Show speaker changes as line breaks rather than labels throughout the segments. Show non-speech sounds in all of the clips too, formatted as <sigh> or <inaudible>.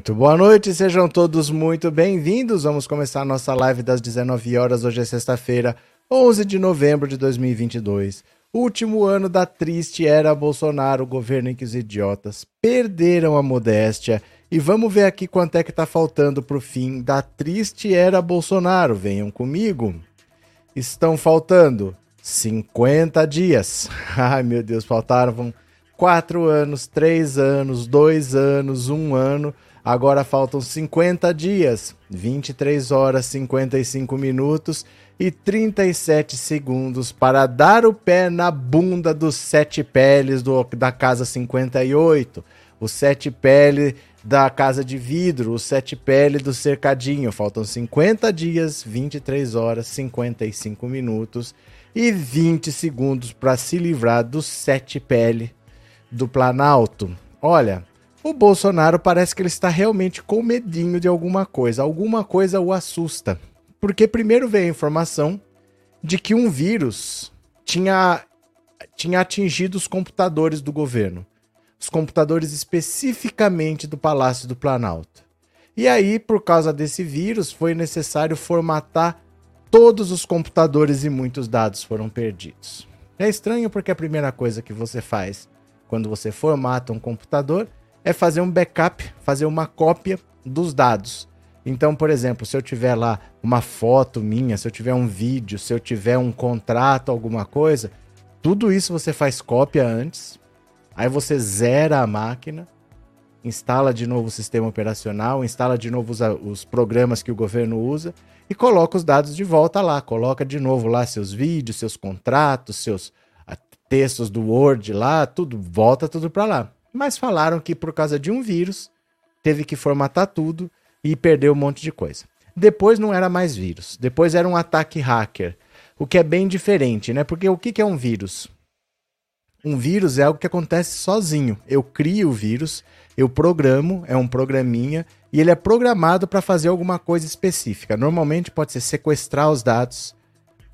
Muito boa noite, sejam todos muito bem-vindos. Vamos começar a nossa live das 19 horas. Hoje é sexta-feira, 11 de novembro de 2022. Último ano da triste era Bolsonaro, governo em que os idiotas perderam a modéstia. E vamos ver aqui quanto é que tá faltando pro fim da triste era Bolsonaro. Venham comigo. Estão faltando 50 dias. <laughs> Ai, meu Deus, faltaram quatro anos, três anos, dois anos, um ano. Agora faltam 50 dias, 23 horas, 55 minutos e 37 segundos para dar o pé na bunda dos sete peles do, da casa 58, o sete pele da casa de vidro, o sete pele do cercadinho. Faltam 50 dias, 23 horas, 55 minutos e 20 segundos para se livrar do sete pele do Planalto. Olha, o Bolsonaro parece que ele está realmente com medinho de alguma coisa. Alguma coisa o assusta. Porque primeiro veio a informação de que um vírus tinha, tinha atingido os computadores do governo. Os computadores especificamente do Palácio do Planalto. E aí, por causa desse vírus, foi necessário formatar todos os computadores e muitos dados foram perdidos. É estranho porque a primeira coisa que você faz quando você formata um computador é fazer um backup, fazer uma cópia dos dados. Então, por exemplo, se eu tiver lá uma foto minha, se eu tiver um vídeo, se eu tiver um contrato, alguma coisa, tudo isso você faz cópia antes. Aí você zera a máquina, instala de novo o sistema operacional, instala de novo os, os programas que o governo usa e coloca os dados de volta lá. Coloca de novo lá seus vídeos, seus contratos, seus textos do Word lá, tudo volta tudo para lá. Mas falaram que por causa de um vírus teve que formatar tudo e perdeu um monte de coisa. Depois não era mais vírus, depois era um ataque hacker, o que é bem diferente, né? Porque o que é um vírus? Um vírus é algo que acontece sozinho. Eu crio o vírus, eu programo, é um programinha, e ele é programado para fazer alguma coisa específica. Normalmente pode ser sequestrar os dados,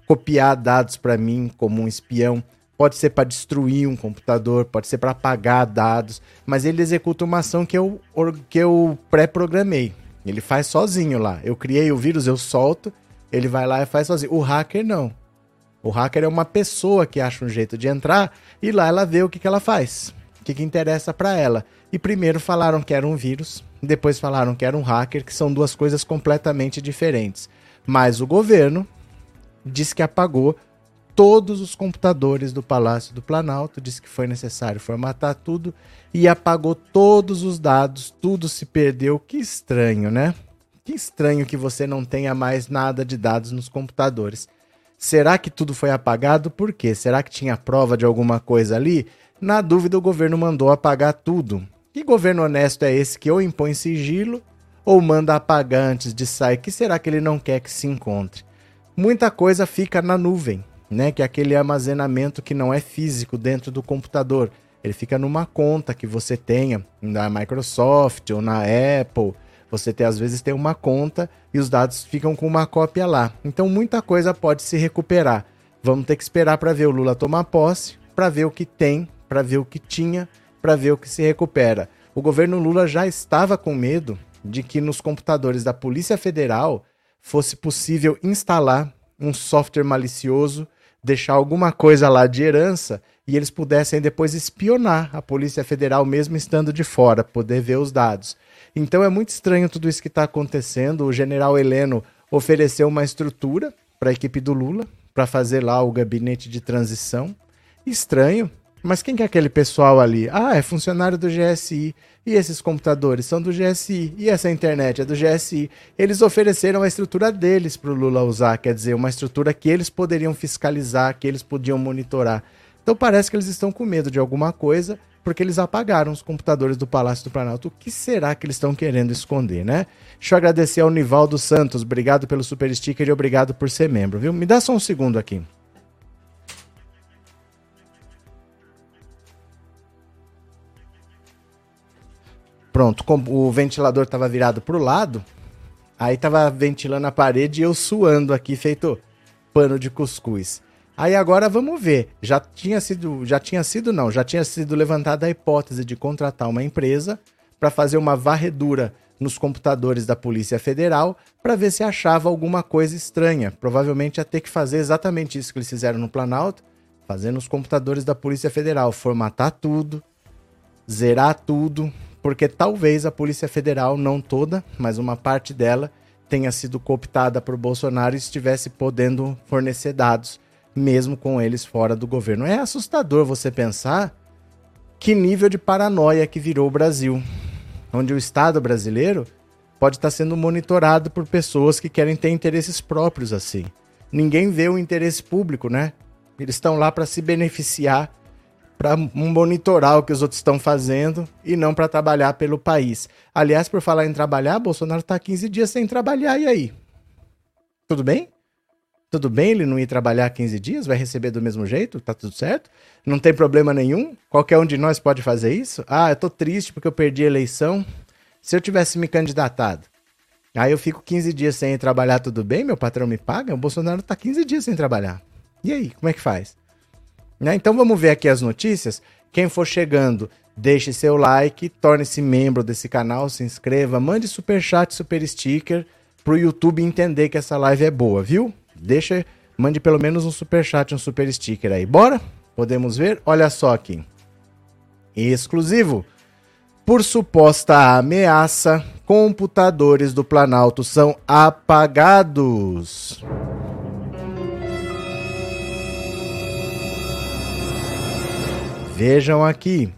copiar dados para mim como um espião, pode ser para destruir um computador, pode ser para apagar dados, mas ele executa uma ação que eu, que eu pré-programei. Ele faz sozinho lá. Eu criei o vírus, eu solto, ele vai lá e faz sozinho. O hacker não. O hacker é uma pessoa que acha um jeito de entrar e lá ela vê o que, que ela faz, o que, que interessa para ela. E primeiro falaram que era um vírus, depois falaram que era um hacker, que são duas coisas completamente diferentes. Mas o governo disse que apagou todos os computadores do Palácio do Planalto, disse que foi necessário formatar tudo e apagou todos os dados, tudo se perdeu. Que estranho, né? Que estranho que você não tenha mais nada de dados nos computadores. Será que tudo foi apagado? Por quê? Será que tinha prova de alguma coisa ali? Na dúvida, o governo mandou apagar tudo. Que governo honesto é esse que ou impõe sigilo ou manda apagar antes de sair? Que será que ele não quer que se encontre? Muita coisa fica na nuvem, né? Que é aquele armazenamento que não é físico dentro do computador. Ele fica numa conta que você tenha na Microsoft ou na Apple você tem, às vezes tem uma conta e os dados ficam com uma cópia lá. Então muita coisa pode se recuperar. Vamos ter que esperar para ver o Lula tomar posse, para ver o que tem, para ver o que tinha, para ver o que se recupera. O governo Lula já estava com medo de que nos computadores da Polícia Federal fosse possível instalar um software malicioso, deixar alguma coisa lá de herança e eles pudessem depois espionar a Polícia Federal mesmo estando de fora, poder ver os dados. Então é muito estranho tudo isso que está acontecendo. O general Heleno ofereceu uma estrutura para a equipe do Lula para fazer lá o gabinete de transição. Estranho. Mas quem que é aquele pessoal ali? Ah, é funcionário do GSI. E esses computadores são do GSI. E essa internet é do GSI. Eles ofereceram a estrutura deles para o Lula usar, quer dizer, uma estrutura que eles poderiam fiscalizar, que eles podiam monitorar. Então parece que eles estão com medo de alguma coisa porque eles apagaram os computadores do Palácio do Planalto. O que será que eles estão querendo esconder, né? Deixa eu agradecer ao Nivaldo Santos. Obrigado pelo super sticker e obrigado por ser membro, viu? Me dá só um segundo aqui. Pronto, o ventilador estava virado para o lado, aí estava ventilando a parede e eu suando aqui, feito pano de cuscuz. Aí agora vamos ver. Já tinha sido, já tinha sido não, já tinha sido levantada a hipótese de contratar uma empresa para fazer uma varredura nos computadores da Polícia Federal para ver se achava alguma coisa estranha. Provavelmente ia ter que fazer exatamente isso que eles fizeram no Planalto, fazer nos computadores da Polícia Federal, formatar tudo, zerar tudo, porque talvez a Polícia Federal, não toda, mas uma parte dela, tenha sido cooptada por Bolsonaro e estivesse podendo fornecer dados, mesmo com eles fora do governo. É assustador você pensar que nível de paranoia que virou o Brasil, onde o Estado brasileiro pode estar sendo monitorado por pessoas que querem ter interesses próprios assim. Ninguém vê o interesse público, né? Eles estão lá para se beneficiar para monitorar o que os outros estão fazendo e não para trabalhar pelo país. Aliás, por falar em trabalhar, Bolsonaro está 15 dias sem trabalhar, e aí? Tudo bem? Tudo bem ele não ir trabalhar 15 dias? Vai receber do mesmo jeito? Tá tudo certo? Não tem problema nenhum? Qualquer um de nós pode fazer isso? Ah, eu tô triste porque eu perdi a eleição. Se eu tivesse me candidatado, aí eu fico 15 dias sem trabalhar, tudo bem? Meu patrão me paga? O Bolsonaro tá 15 dias sem trabalhar. E aí, como é que faz? Né? Então vamos ver aqui as notícias. Quem for chegando, deixe seu like, torne-se membro desse canal, se inscreva, mande super chat, super sticker pro YouTube entender que essa live é boa, viu? Deixa, mande pelo menos um super chat, um super sticker aí. Bora? Podemos ver? Olha só aqui. Exclusivo. Por suposta ameaça, computadores do Planalto são apagados. Vejam aqui.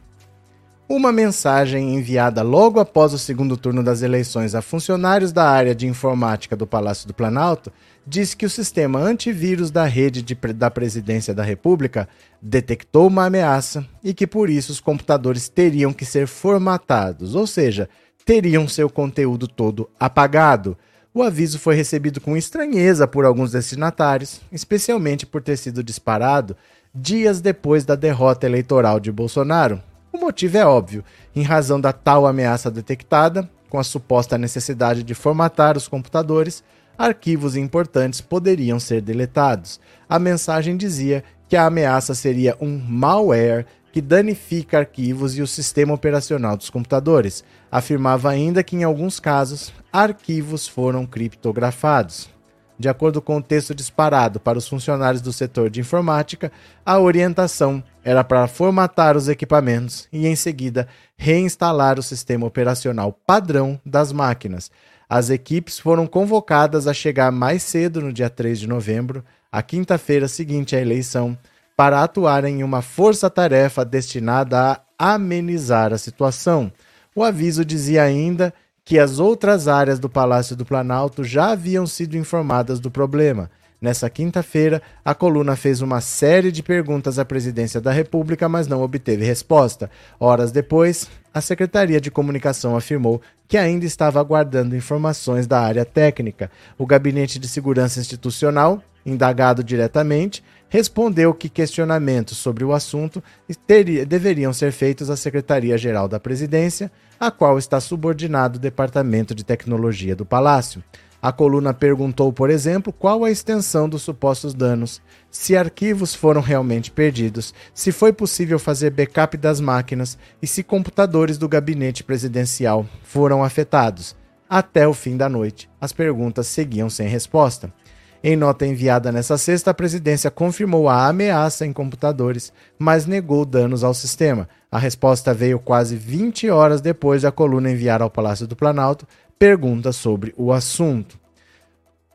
Uma mensagem enviada logo após o segundo turno das eleições a funcionários da área de informática do Palácio do Planalto diz que o sistema antivírus da rede de, da Presidência da República detectou uma ameaça e que por isso os computadores teriam que ser formatados, ou seja, teriam seu conteúdo todo apagado. O aviso foi recebido com estranheza por alguns destinatários, especialmente por ter sido disparado dias depois da derrota eleitoral de Bolsonaro. O motivo é óbvio: em razão da tal ameaça detectada, com a suposta necessidade de formatar os computadores, arquivos importantes poderiam ser deletados. A mensagem dizia que a ameaça seria um malware que danifica arquivos e o sistema operacional dos computadores. Afirmava ainda que, em alguns casos, arquivos foram criptografados. De acordo com o texto disparado para os funcionários do setor de informática, a orientação era para formatar os equipamentos e, em seguida, reinstalar o sistema operacional padrão das máquinas. As equipes foram convocadas a chegar mais cedo no dia 3 de novembro, a quinta-feira seguinte à eleição, para atuar em uma força-tarefa destinada a amenizar a situação. O aviso dizia ainda que as outras áreas do Palácio do Planalto já haviam sido informadas do problema. Nessa quinta-feira, a coluna fez uma série de perguntas à presidência da República, mas não obteve resposta. Horas depois, a Secretaria de Comunicação afirmou que ainda estava aguardando informações da área técnica. O Gabinete de Segurança Institucional, indagado diretamente, respondeu que questionamentos sobre o assunto teria, deveriam ser feitos à Secretaria-Geral da Presidência, a qual está subordinado o Departamento de Tecnologia do Palácio. A coluna perguntou, por exemplo, qual a extensão dos supostos danos, se arquivos foram realmente perdidos, se foi possível fazer backup das máquinas e se computadores do gabinete presidencial foram afetados. Até o fim da noite, as perguntas seguiam sem resposta. Em nota enviada nessa sexta, a presidência confirmou a ameaça em computadores, mas negou danos ao sistema. A resposta veio quase 20 horas depois da coluna enviar ao Palácio do Planalto perguntas sobre o assunto.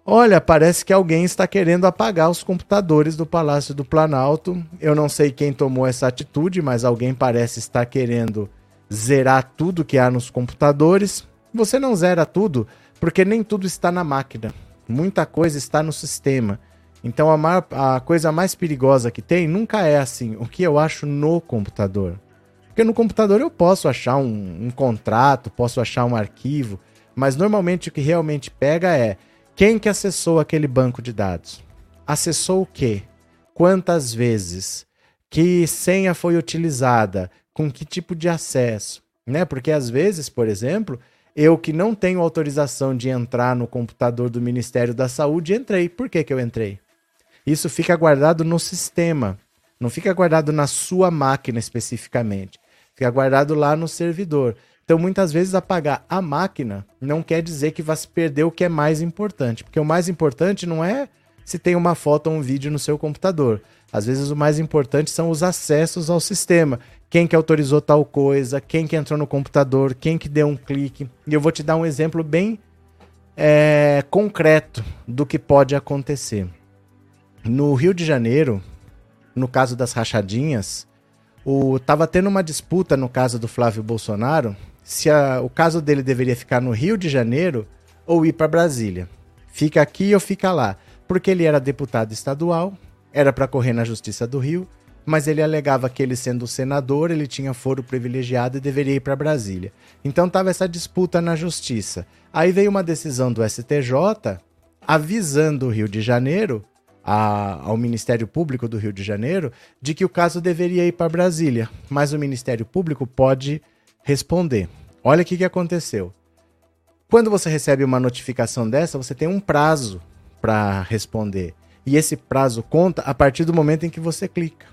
Olha, parece que alguém está querendo apagar os computadores do Palácio do Planalto. Eu não sei quem tomou essa atitude, mas alguém parece estar querendo zerar tudo que há nos computadores. Você não zera tudo, porque nem tudo está na máquina muita coisa está no sistema. Então a, maior, a coisa mais perigosa que tem nunca é assim, o que eu acho no computador. Porque no computador eu posso achar um, um contrato, posso achar um arquivo, mas normalmente o que realmente pega é quem que acessou aquele banco de dados. Acessou o quê? Quantas vezes? Que senha foi utilizada? Com que tipo de acesso? Né? Porque às vezes, por exemplo, eu que não tenho autorização de entrar no computador do Ministério da Saúde, entrei. Por que, que eu entrei? Isso fica guardado no sistema, não fica guardado na sua máquina especificamente. Fica guardado lá no servidor. Então, muitas vezes, apagar a máquina não quer dizer que vai se perder o que é mais importante. Porque o mais importante não é se tem uma foto ou um vídeo no seu computador. Às vezes, o mais importante são os acessos ao sistema. Quem que autorizou tal coisa, quem que entrou no computador, quem que deu um clique. E eu vou te dar um exemplo bem é, concreto do que pode acontecer. No Rio de Janeiro, no caso das rachadinhas, o, tava tendo uma disputa no caso do Flávio Bolsonaro se a, o caso dele deveria ficar no Rio de Janeiro ou ir para Brasília. Fica aqui ou fica lá. Porque ele era deputado estadual, era para correr na Justiça do Rio, mas ele alegava que ele sendo senador, ele tinha foro privilegiado e deveria ir para Brasília. Então tava essa disputa na justiça. Aí veio uma decisão do STJ avisando o Rio de Janeiro, a, ao Ministério Público do Rio de Janeiro, de que o caso deveria ir para Brasília, mas o Ministério Público pode responder. Olha o que, que aconteceu. Quando você recebe uma notificação dessa, você tem um prazo para responder. E esse prazo conta a partir do momento em que você clica.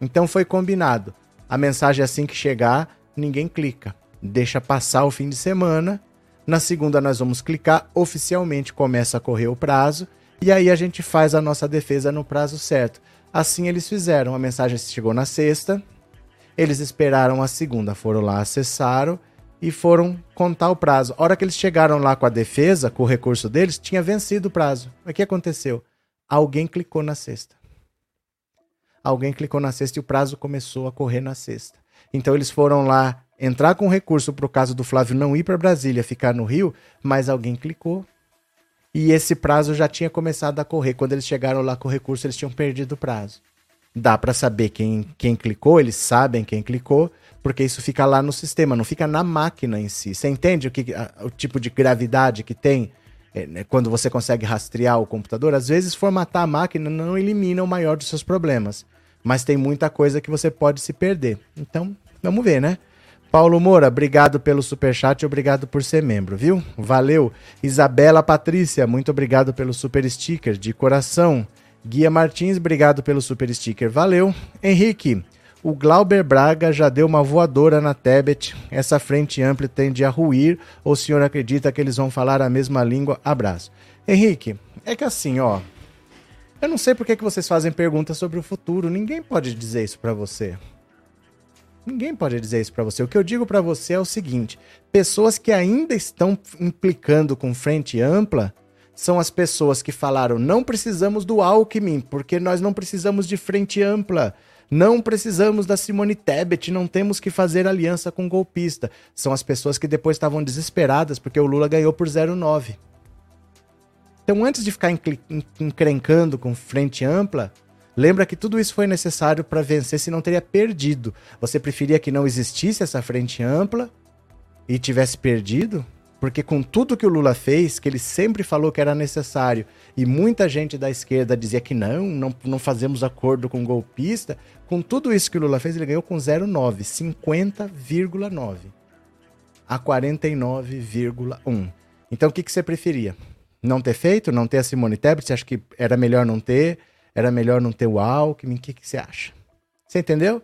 Então foi combinado. A mensagem assim que chegar, ninguém clica. Deixa passar o fim de semana. Na segunda nós vamos clicar, oficialmente começa a correr o prazo e aí a gente faz a nossa defesa no prazo certo. Assim eles fizeram. A mensagem chegou na sexta, eles esperaram a segunda, foram lá, acessaram e foram contar o prazo. A hora que eles chegaram lá com a defesa, com o recurso deles, tinha vencido o prazo. O que aconteceu? Alguém clicou na sexta. Alguém clicou na sexta e o prazo começou a correr na sexta. Então eles foram lá entrar com recurso para o caso do Flávio não ir para Brasília, ficar no Rio, mas alguém clicou. E esse prazo já tinha começado a correr. Quando eles chegaram lá com o recurso, eles tinham perdido o prazo dá para saber quem, quem clicou, eles sabem quem clicou, porque isso fica lá no sistema, não fica na máquina em si. Você entende o, que, a, o tipo de gravidade que tem quando você consegue rastrear o computador? Às vezes, formatar a máquina não elimina o maior dos seus problemas, mas tem muita coisa que você pode se perder. Então, vamos ver, né? Paulo Moura, obrigado pelo superchat e obrigado por ser membro, viu? Valeu. Isabela Patrícia, muito obrigado pelo super sticker de coração. Guia Martins, obrigado pelo super sticker. Valeu. Henrique, o Glauber Braga já deu uma voadora na Tebet. Essa frente ampla tende a ruir ou o senhor acredita que eles vão falar a mesma língua? Abraço. Henrique, é que assim, ó. Eu não sei por que, vocês fazem perguntas sobre o futuro. Ninguém pode dizer isso para você. Ninguém pode dizer isso para você. O que eu digo para você é o seguinte: pessoas que ainda estão implicando com frente ampla são as pessoas que falaram: não precisamos do Alckmin, porque nós não precisamos de frente ampla. Não precisamos da Simone Tebet, não temos que fazer aliança com golpista. São as pessoas que depois estavam desesperadas porque o Lula ganhou por 0,9. Então, antes de ficar encrencando com frente ampla, lembra que tudo isso foi necessário para vencer, se não teria perdido. Você preferia que não existisse essa frente ampla e tivesse perdido? Porque com tudo que o Lula fez, que ele sempre falou que era necessário, e muita gente da esquerda dizia que não, não, não fazemos acordo com golpista, com tudo isso que o Lula fez, ele ganhou com 0,9, 50,9 a 49,1. Então o que, que você preferia? Não ter feito? Não ter a Simone Tebet? Você acha que era melhor não ter? Era melhor não ter o Alckmin? O que, que você acha? Você entendeu?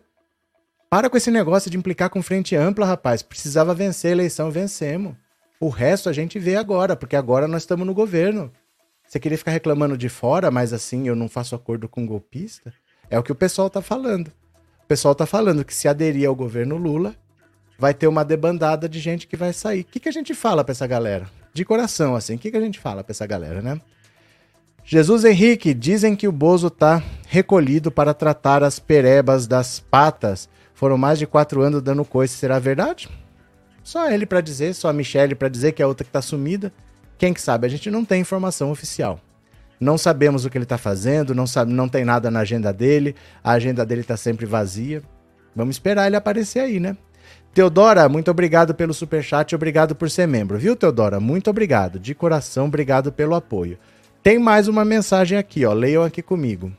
Para com esse negócio de implicar com frente ampla, rapaz. Precisava vencer a eleição, vencemos. O resto a gente vê agora, porque agora nós estamos no governo. Você queria ficar reclamando de fora, mas assim, eu não faço acordo com golpista? É o que o pessoal tá falando. O pessoal tá falando que se aderir ao governo Lula, vai ter uma debandada de gente que vai sair. O que, que a gente fala pra essa galera? De coração, assim, o que, que a gente fala pra essa galera, né? Jesus Henrique, dizem que o Bozo tá recolhido para tratar as perebas das patas. Foram mais de quatro anos dando coice. Será verdade? Só ele para dizer, só a Michelle para dizer que é a outra que tá sumida. Quem que sabe? A gente não tem informação oficial. Não sabemos o que ele está fazendo, não, sabe, não tem nada na agenda dele, a agenda dele está sempre vazia. Vamos esperar ele aparecer aí, né? Teodora, muito obrigado pelo superchat, obrigado por ser membro, viu, Teodora? Muito obrigado, de coração, obrigado pelo apoio. Tem mais uma mensagem aqui, ó, leiam aqui comigo.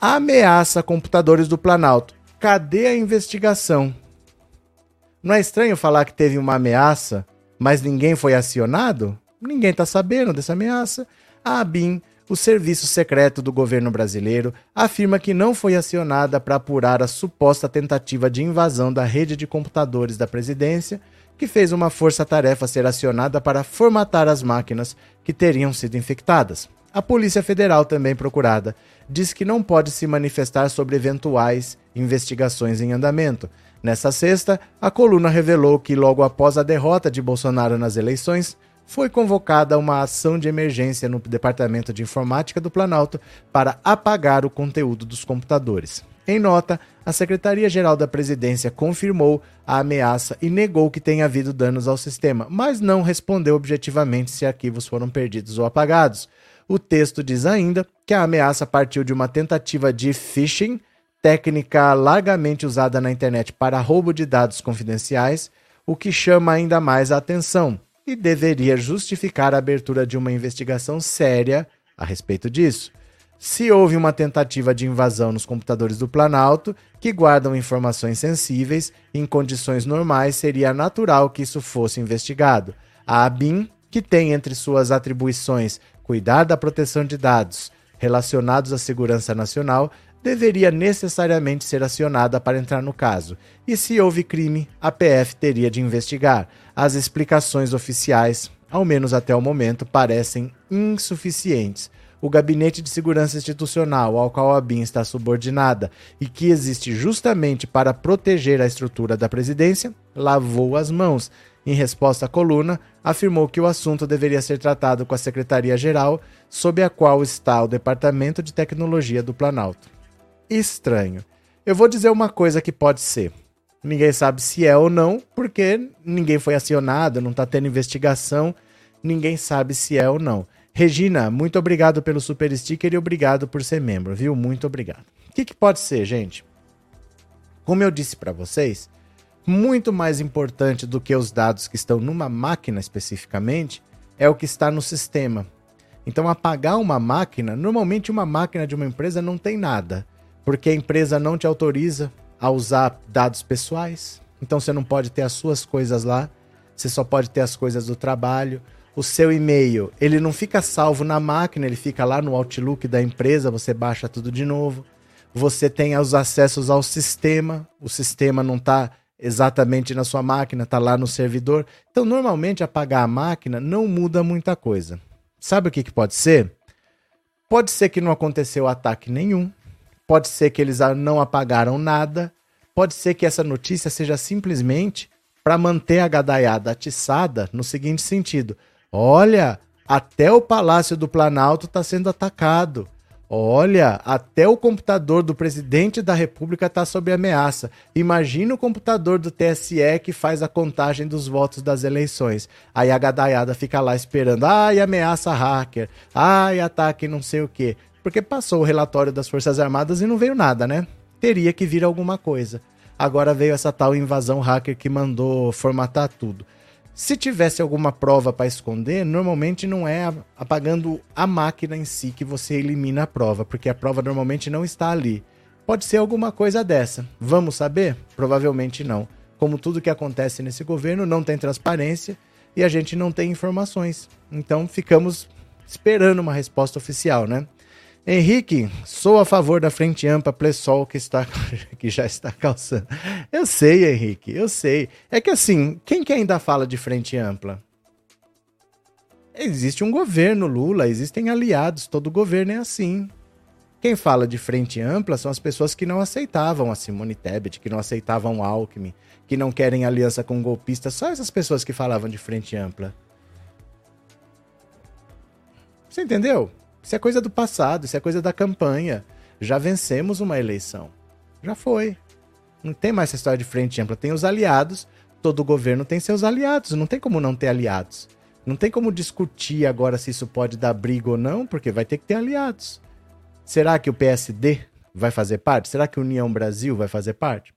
Ameaça computadores do Planalto. Cadê a investigação? Não é estranho falar que teve uma ameaça, mas ninguém foi acionado? Ninguém está sabendo dessa ameaça. A ABIN, o serviço secreto do governo brasileiro, afirma que não foi acionada para apurar a suposta tentativa de invasão da rede de computadores da presidência, que fez uma força-tarefa ser acionada para formatar as máquinas que teriam sido infectadas. A Polícia Federal, também procurada, diz que não pode se manifestar sobre eventuais investigações em andamento. Nessa sexta, a coluna revelou que, logo após a derrota de Bolsonaro nas eleições, foi convocada uma ação de emergência no Departamento de Informática do Planalto para apagar o conteúdo dos computadores. Em nota, a Secretaria-Geral da Presidência confirmou a ameaça e negou que tenha havido danos ao sistema, mas não respondeu objetivamente se arquivos foram perdidos ou apagados. O texto diz ainda que a ameaça partiu de uma tentativa de phishing, técnica largamente usada na internet para roubo de dados confidenciais, o que chama ainda mais a atenção e deveria justificar a abertura de uma investigação séria a respeito disso se houve uma tentativa de invasão nos computadores do Planalto, que guardam informações sensíveis, em condições normais seria natural que isso fosse investigado. A ABIN, que tem entre suas atribuições cuidar da proteção de dados relacionados à segurança nacional, deveria necessariamente ser acionada para entrar no caso. E se houve crime, a PF teria de investigar. As explicações oficiais, ao menos até o momento, parecem insuficientes o Gabinete de Segurança Institucional, ao qual a BIM está subordinada e que existe justamente para proteger a estrutura da presidência, lavou as mãos. Em resposta à coluna, afirmou que o assunto deveria ser tratado com a Secretaria-Geral, sob a qual está o Departamento de Tecnologia do Planalto. Estranho. Eu vou dizer uma coisa que pode ser. Ninguém sabe se é ou não, porque ninguém foi acionado, não está tendo investigação, ninguém sabe se é ou não. Regina, muito obrigado pelo super sticker e obrigado por ser membro, viu? Muito obrigado. O que, que pode ser, gente? Como eu disse para vocês, muito mais importante do que os dados que estão numa máquina especificamente é o que está no sistema. Então, apagar uma máquina, normalmente uma máquina de uma empresa não tem nada, porque a empresa não te autoriza a usar dados pessoais. Então, você não pode ter as suas coisas lá, você só pode ter as coisas do trabalho o seu e-mail, ele não fica salvo na máquina, ele fica lá no Outlook da empresa, você baixa tudo de novo. Você tem os acessos ao sistema, o sistema não está exatamente na sua máquina, está lá no servidor. Então, normalmente, apagar a máquina não muda muita coisa. Sabe o que, que pode ser? Pode ser que não aconteceu ataque nenhum, pode ser que eles não apagaram nada, pode ser que essa notícia seja simplesmente para manter a gadaiada atiçada no seguinte sentido: Olha, até o Palácio do Planalto está sendo atacado. Olha, até o computador do presidente da República está sob ameaça. Imagina o computador do TSE que faz a contagem dos votos das eleições. Aí a gadaiada fica lá esperando. Ai, ameaça hacker. Ai, ataque não sei o quê. Porque passou o relatório das Forças Armadas e não veio nada, né? Teria que vir alguma coisa. Agora veio essa tal invasão hacker que mandou formatar tudo. Se tivesse alguma prova para esconder, normalmente não é apagando a máquina em si que você elimina a prova, porque a prova normalmente não está ali. Pode ser alguma coisa dessa. Vamos saber? Provavelmente não. Como tudo que acontece nesse governo, não tem transparência e a gente não tem informações. Então ficamos esperando uma resposta oficial, né? Henrique, sou a favor da frente ampla Plessol que, está, <laughs> que já está calçando. Eu sei, Henrique, eu sei. É que assim, quem que ainda fala de frente ampla? Existe um governo Lula, existem aliados, todo governo é assim. Quem fala de frente ampla são as pessoas que não aceitavam a Simone Tebet, que não aceitavam o Alckmin, que não querem aliança com golpistas, só essas pessoas que falavam de frente ampla. Você entendeu? Isso é coisa do passado, isso é coisa da campanha. Já vencemos uma eleição. Já foi. Não tem mais essa história de frente ampla. Tem os aliados, todo governo tem seus aliados. Não tem como não ter aliados. Não tem como discutir agora se isso pode dar briga ou não, porque vai ter que ter aliados. Será que o PSD vai fazer parte? Será que a União Brasil vai fazer parte?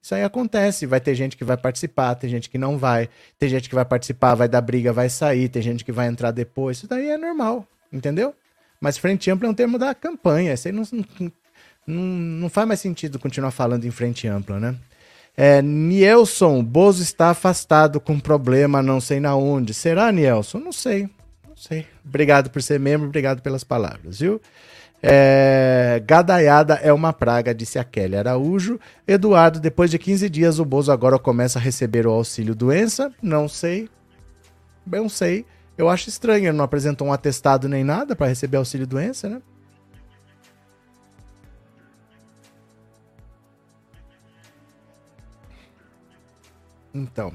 Isso aí acontece. Vai ter gente que vai participar, tem gente que não vai. Tem gente que vai participar, vai dar briga, vai sair. Tem gente que vai entrar depois. Isso daí é normal entendeu? Mas frente ampla é um termo da campanha. Isso aí não, não, não faz mais sentido continuar falando em frente ampla, né? É, Nielson, Bozo está afastado com problema, não sei na onde. Será, Nielson? Não sei. Não sei. Obrigado por ser membro, obrigado pelas palavras, viu? É, gadaiada é uma praga, disse a Kelly Araújo. Eduardo, depois de 15 dias, o Bozo agora começa a receber o auxílio doença? Não sei. Não sei. Eu acho estranho, ele não apresentou um atestado nem nada para receber auxílio doença, né? Então.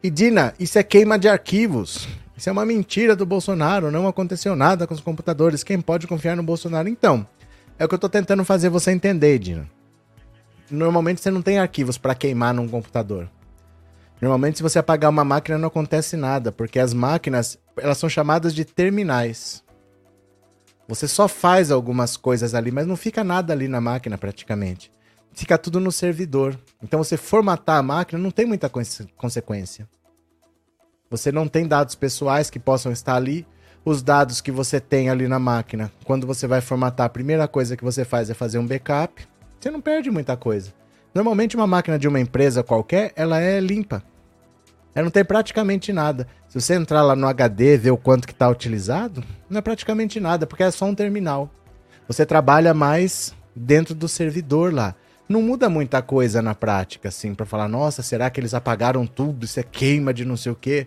E Dina, isso é queima de arquivos. Isso é uma mentira do Bolsonaro, não aconteceu nada com os computadores. Quem pode confiar no Bolsonaro? Então, é o que eu tô tentando fazer você entender, Dina. Normalmente você não tem arquivos para queimar num computador. Normalmente se você apagar uma máquina não acontece nada, porque as máquinas, elas são chamadas de terminais. Você só faz algumas coisas ali, mas não fica nada ali na máquina praticamente. Fica tudo no servidor. Então você formatar a máquina não tem muita consequência. Você não tem dados pessoais que possam estar ali. Os dados que você tem ali na máquina, quando você vai formatar, a primeira coisa que você faz é fazer um backup. Você não perde muita coisa. Normalmente uma máquina de uma empresa qualquer, ela é limpa. Ela não tem praticamente nada. Se você entrar lá no HD, ver o quanto que está utilizado, não é praticamente nada, porque é só um terminal. Você trabalha mais dentro do servidor lá. Não muda muita coisa na prática, assim, para falar, nossa, será que eles apagaram tudo? Isso é queima de não sei o quê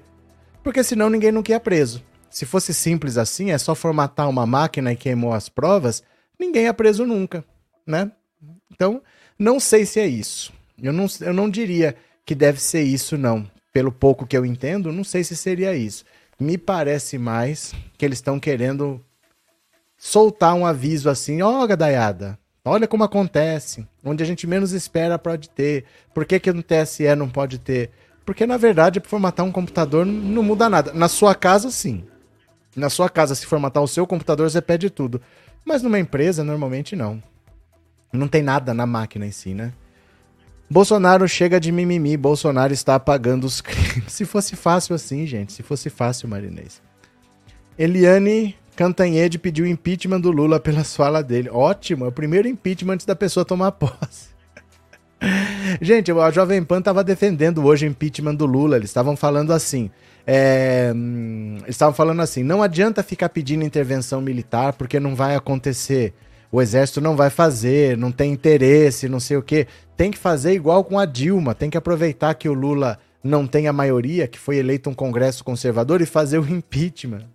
porque senão ninguém nunca ia preso. Se fosse simples assim, é só formatar uma máquina e queimou as provas, ninguém ia preso nunca, né? Então, não sei se é isso. Eu não, eu não diria que deve ser isso, não. Pelo pouco que eu entendo, não sei se seria isso. Me parece mais que eles estão querendo soltar um aviso assim, ó, oh, gadaiada, olha como acontece, onde a gente menos espera pode ter, por que, que no TSE não pode ter? Porque, na verdade, formatar um computador não muda nada. Na sua casa, sim. Na sua casa, se formatar o seu computador, você pede tudo. Mas numa empresa, normalmente não. Não tem nada na máquina em si, né? Bolsonaro chega de mimimi, Bolsonaro está apagando os crimes. <laughs> Se fosse fácil assim, gente, se fosse fácil, Marinês. Eliane Cantanhede pediu impeachment do Lula pelas falas dele. Ótimo, é o primeiro impeachment antes da pessoa tomar <laughs> posse. Gente, a Jovem Pan estava defendendo hoje o impeachment do Lula. Eles estavam falando assim. É, hum, eles estavam falando assim: não adianta ficar pedindo intervenção militar porque não vai acontecer. O exército não vai fazer, não tem interesse, não sei o quê. Tem que fazer igual com a Dilma. Tem que aproveitar que o Lula não tem a maioria, que foi eleito um Congresso conservador, e fazer o impeachment.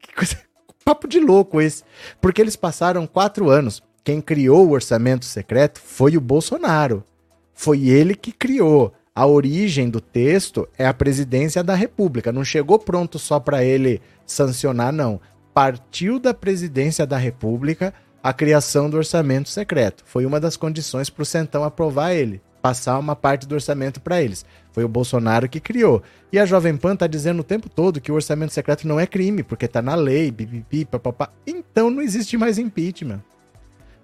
Que coisa, papo de louco esse. Porque eles passaram quatro anos. Quem criou o orçamento secreto foi o Bolsonaro. Foi ele que criou. A origem do texto é a presidência da República. Não chegou pronto só para ele sancionar, não. Partiu da presidência da República a criação do orçamento secreto. Foi uma das condições para o Centão aprovar ele, passar uma parte do orçamento para eles. Foi o Bolsonaro que criou. E a Jovem Pan está dizendo o tempo todo que o orçamento secreto não é crime, porque está na lei, bibipi, papapá. Então não existe mais impeachment.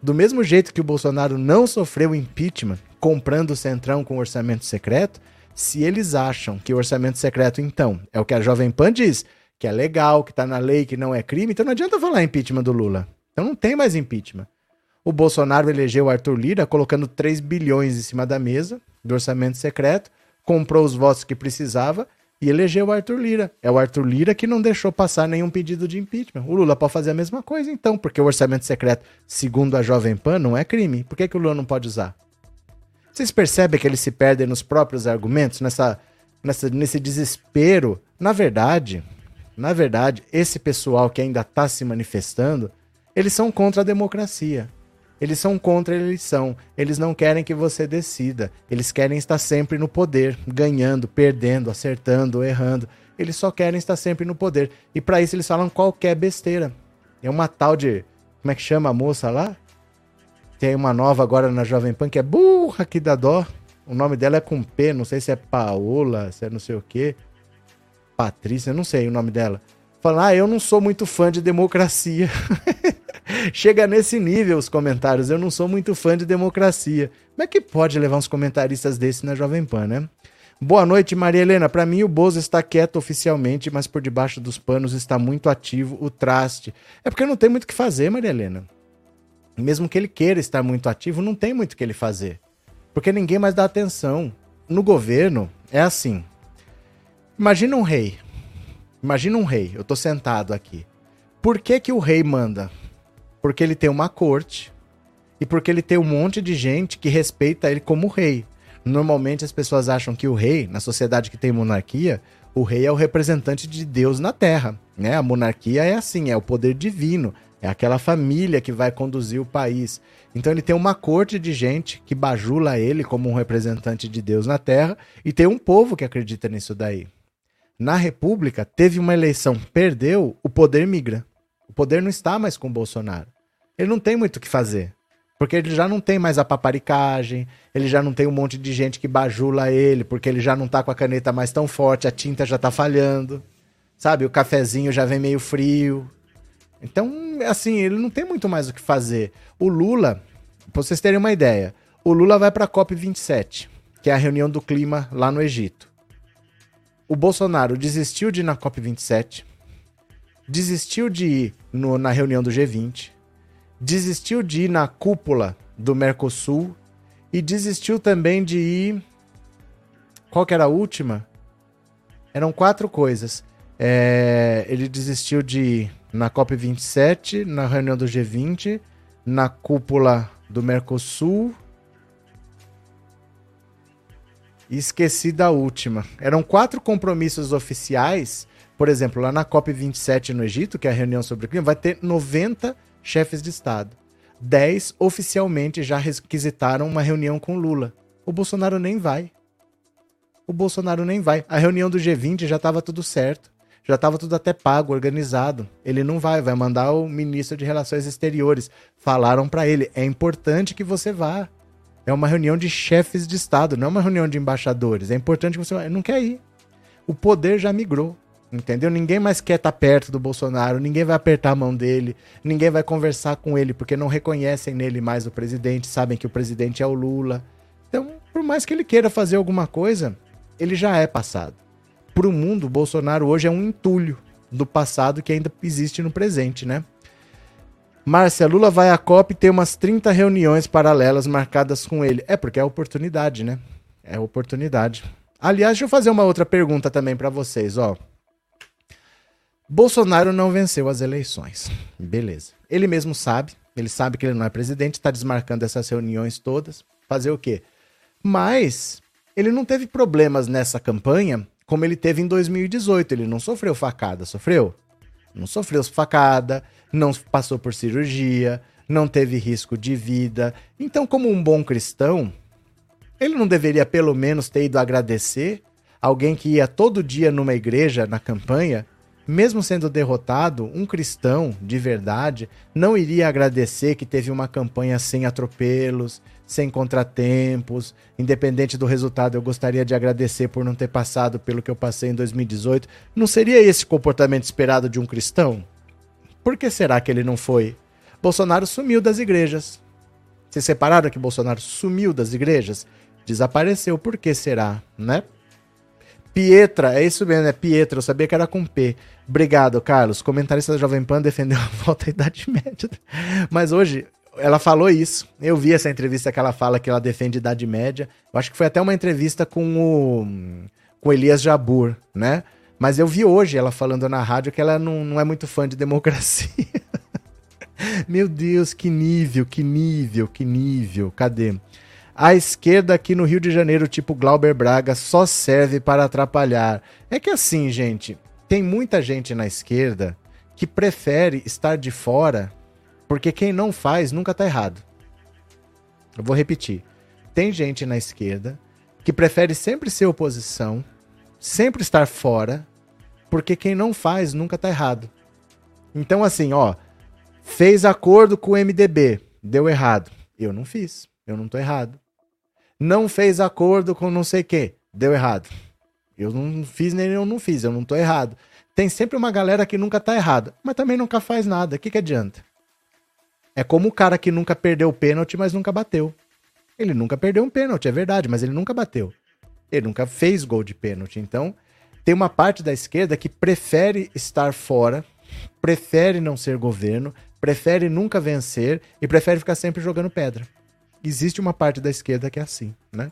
Do mesmo jeito que o Bolsonaro não sofreu impeachment comprando o Centrão com orçamento secreto, se eles acham que o orçamento secreto, então, é o que a Jovem Pan diz, que é legal, que tá na lei, que não é crime, então não adianta falar impeachment do Lula. Então não tem mais impeachment. O Bolsonaro elegeu Arthur Lira colocando 3 bilhões em cima da mesa do orçamento secreto, comprou os votos que precisava e elegeu o Arthur Lira. É o Arthur Lira que não deixou passar nenhum pedido de impeachment. O Lula pode fazer a mesma coisa, então, porque o orçamento secreto, segundo a Jovem Pan, não é crime. Por que, que o Lula não pode usar? Vocês percebem que eles se perdem nos próprios argumentos, nessa, nessa, nesse desespero? Na verdade, na verdade, esse pessoal que ainda está se manifestando, eles são contra a democracia. Eles são contra a eleição. Eles não querem que você decida. Eles querem estar sempre no poder, ganhando, perdendo, acertando, errando. Eles só querem estar sempre no poder. E para isso eles falam qualquer besteira. É uma tal de. Como é que chama a moça lá? Tem uma nova agora na Jovem Pan que é burra que dá dó. O nome dela é com P, não sei se é Paola, se é não sei o quê. Patrícia, não sei o nome dela. Fala, ah, eu não sou muito fã de democracia. <laughs> <laughs> Chega nesse nível os comentários, eu não sou muito fã de democracia. Como é que pode levar uns comentaristas desses na Jovem Pan, né? Boa noite, Maria Helena. Para mim, o Bozo está quieto oficialmente, mas por debaixo dos panos está muito ativo o traste. É porque não tem muito o que fazer, Maria Helena mesmo que ele queira estar muito ativo, não tem muito o que ele fazer. Porque ninguém mais dá atenção. No governo, é assim. Imagina um rei. Imagina um rei. Eu tô sentado aqui. Por que, que o rei manda? Porque ele tem uma corte e porque ele tem um monte de gente que respeita ele como rei. Normalmente as pessoas acham que o rei, na sociedade que tem monarquia, o rei é o representante de Deus na terra. Né? A monarquia é assim, é o poder divino, é aquela família que vai conduzir o país. Então ele tem uma corte de gente que bajula ele como um representante de Deus na terra e tem um povo que acredita nisso daí. Na República, teve uma eleição, perdeu, o poder migra. O poder não está mais com Bolsonaro. Ele não tem muito o que fazer. Porque ele já não tem mais a paparicagem, ele já não tem um monte de gente que bajula ele, porque ele já não tá com a caneta mais tão forte, a tinta já tá falhando. Sabe? O cafezinho já vem meio frio. Então, assim, ele não tem muito mais o que fazer. O Lula, pra vocês terem uma ideia, o Lula vai pra COP27, que é a reunião do clima lá no Egito. O Bolsonaro desistiu de ir na COP27, desistiu de ir no, na reunião do G20, desistiu de ir na cúpula do Mercosul e desistiu também de ir. Qual que era a última? Eram quatro coisas. É... Ele desistiu de ir na COP27, na reunião do G20, na cúpula do Mercosul. E esqueci da última. Eram quatro compromissos oficiais. Por exemplo, lá na COP27 no Egito, que é a reunião sobre o clima, vai ter 90 chefes de Estado. Dez oficialmente já requisitaram uma reunião com Lula. O Bolsonaro nem vai. O Bolsonaro nem vai. A reunião do G20 já estava tudo certo. Já estava tudo até pago, organizado. Ele não vai, vai mandar o ministro de Relações Exteriores. Falaram para ele: é importante que você vá. É uma reunião de chefes de Estado, não é uma reunião de embaixadores. É importante que você vá. Ele não quer ir. O poder já migrou. Entendeu? Ninguém mais quer estar tá perto do Bolsonaro, ninguém vai apertar a mão dele, ninguém vai conversar com ele, porque não reconhecem nele mais o presidente, sabem que o presidente é o Lula. Então, por mais que ele queira fazer alguma coisa, ele já é passado. Para o mundo, Bolsonaro hoje é um entulho do passado que ainda existe no presente, né? Márcia, Lula vai à COP e tem umas 30 reuniões paralelas marcadas com ele. É porque é oportunidade, né? É oportunidade. Aliás, deixa eu fazer uma outra pergunta também para vocês, ó. Bolsonaro não venceu as eleições. Beleza. Ele mesmo sabe, ele sabe que ele não é presidente, está desmarcando essas reuniões todas. Fazer o quê? Mas ele não teve problemas nessa campanha como ele teve em 2018. Ele não sofreu facada, sofreu? Não sofreu facada, não passou por cirurgia, não teve risco de vida. Então, como um bom cristão, ele não deveria pelo menos ter ido agradecer alguém que ia todo dia numa igreja na campanha mesmo sendo derrotado, um cristão de verdade não iria agradecer que teve uma campanha sem atropelos, sem contratempos, independente do resultado. Eu gostaria de agradecer por não ter passado pelo que eu passei em 2018. Não seria esse comportamento esperado de um cristão? Por que será que ele não foi? Bolsonaro sumiu das igrejas. Vocês separaram que Bolsonaro sumiu das igrejas? Desapareceu. Por que será, né? Pietra, é isso mesmo, é Pietra, eu sabia que era com P. Obrigado, Carlos. Comentarista da Jovem Pan defendeu a <laughs> volta à Idade Média. Mas hoje, ela falou isso. Eu vi essa entrevista que ela fala que ela defende Idade Média. Eu acho que foi até uma entrevista com o com Elias Jabur, né? Mas eu vi hoje ela falando na rádio que ela não, não é muito fã de democracia. <laughs> Meu Deus, que nível, que nível, que nível. Cadê? A esquerda aqui no Rio de Janeiro, tipo Glauber Braga, só serve para atrapalhar. É que assim, gente, tem muita gente na esquerda que prefere estar de fora porque quem não faz nunca tá errado. Eu vou repetir. Tem gente na esquerda que prefere sempre ser oposição, sempre estar fora, porque quem não faz nunca tá errado. Então, assim, ó, fez acordo com o MDB, deu errado. Eu não fiz, eu não tô errado não fez acordo com não sei o quê. Deu errado. Eu não fiz nem eu não fiz, eu não tô errado. Tem sempre uma galera que nunca tá errada, mas também nunca faz nada. O que, que adianta? É como o cara que nunca perdeu o pênalti, mas nunca bateu. Ele nunca perdeu um pênalti, é verdade, mas ele nunca bateu. Ele nunca fez gol de pênalti. Então, tem uma parte da esquerda que prefere estar fora, prefere não ser governo, prefere nunca vencer e prefere ficar sempre jogando pedra existe uma parte da esquerda que é assim, né?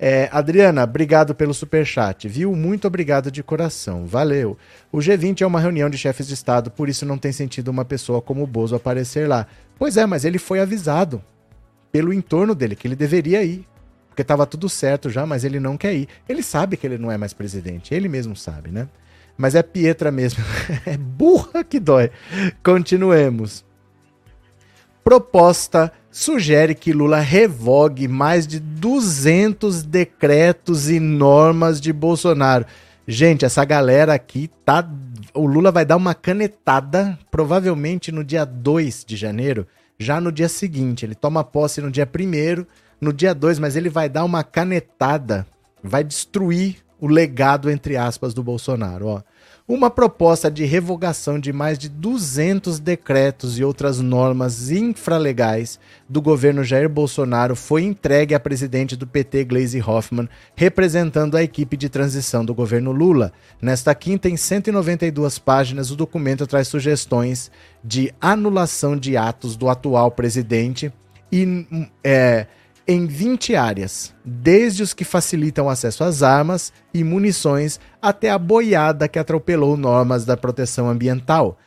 É, Adriana, obrigado pelo superchat, viu? Muito obrigado de coração, valeu. O G20 é uma reunião de chefes de Estado, por isso não tem sentido uma pessoa como o Bozo aparecer lá. Pois é, mas ele foi avisado pelo entorno dele que ele deveria ir. Porque estava tudo certo já, mas ele não quer ir. Ele sabe que ele não é mais presidente, ele mesmo sabe, né? Mas é Pietra mesmo. <laughs> é burra que dói. Continuemos. Proposta sugere que Lula revogue mais de 200 decretos e normas de Bolsonaro. Gente, essa galera aqui tá. O Lula vai dar uma canetada, provavelmente no dia 2 de janeiro, já no dia seguinte. Ele toma posse no dia 1 no dia 2, mas ele vai dar uma canetada, vai destruir o legado, entre aspas, do Bolsonaro. Ó. Uma proposta de revogação de mais de 200 decretos e outras normas infralegais do governo Jair Bolsonaro foi entregue à presidente do PT, Gleisi Hoffmann, representando a equipe de transição do governo Lula. Nesta quinta, em 192 páginas, o documento traz sugestões de anulação de atos do atual presidente e é, em 20 áreas, desde os que facilitam acesso às armas e munições até a boiada que atropelou normas da proteção ambiental.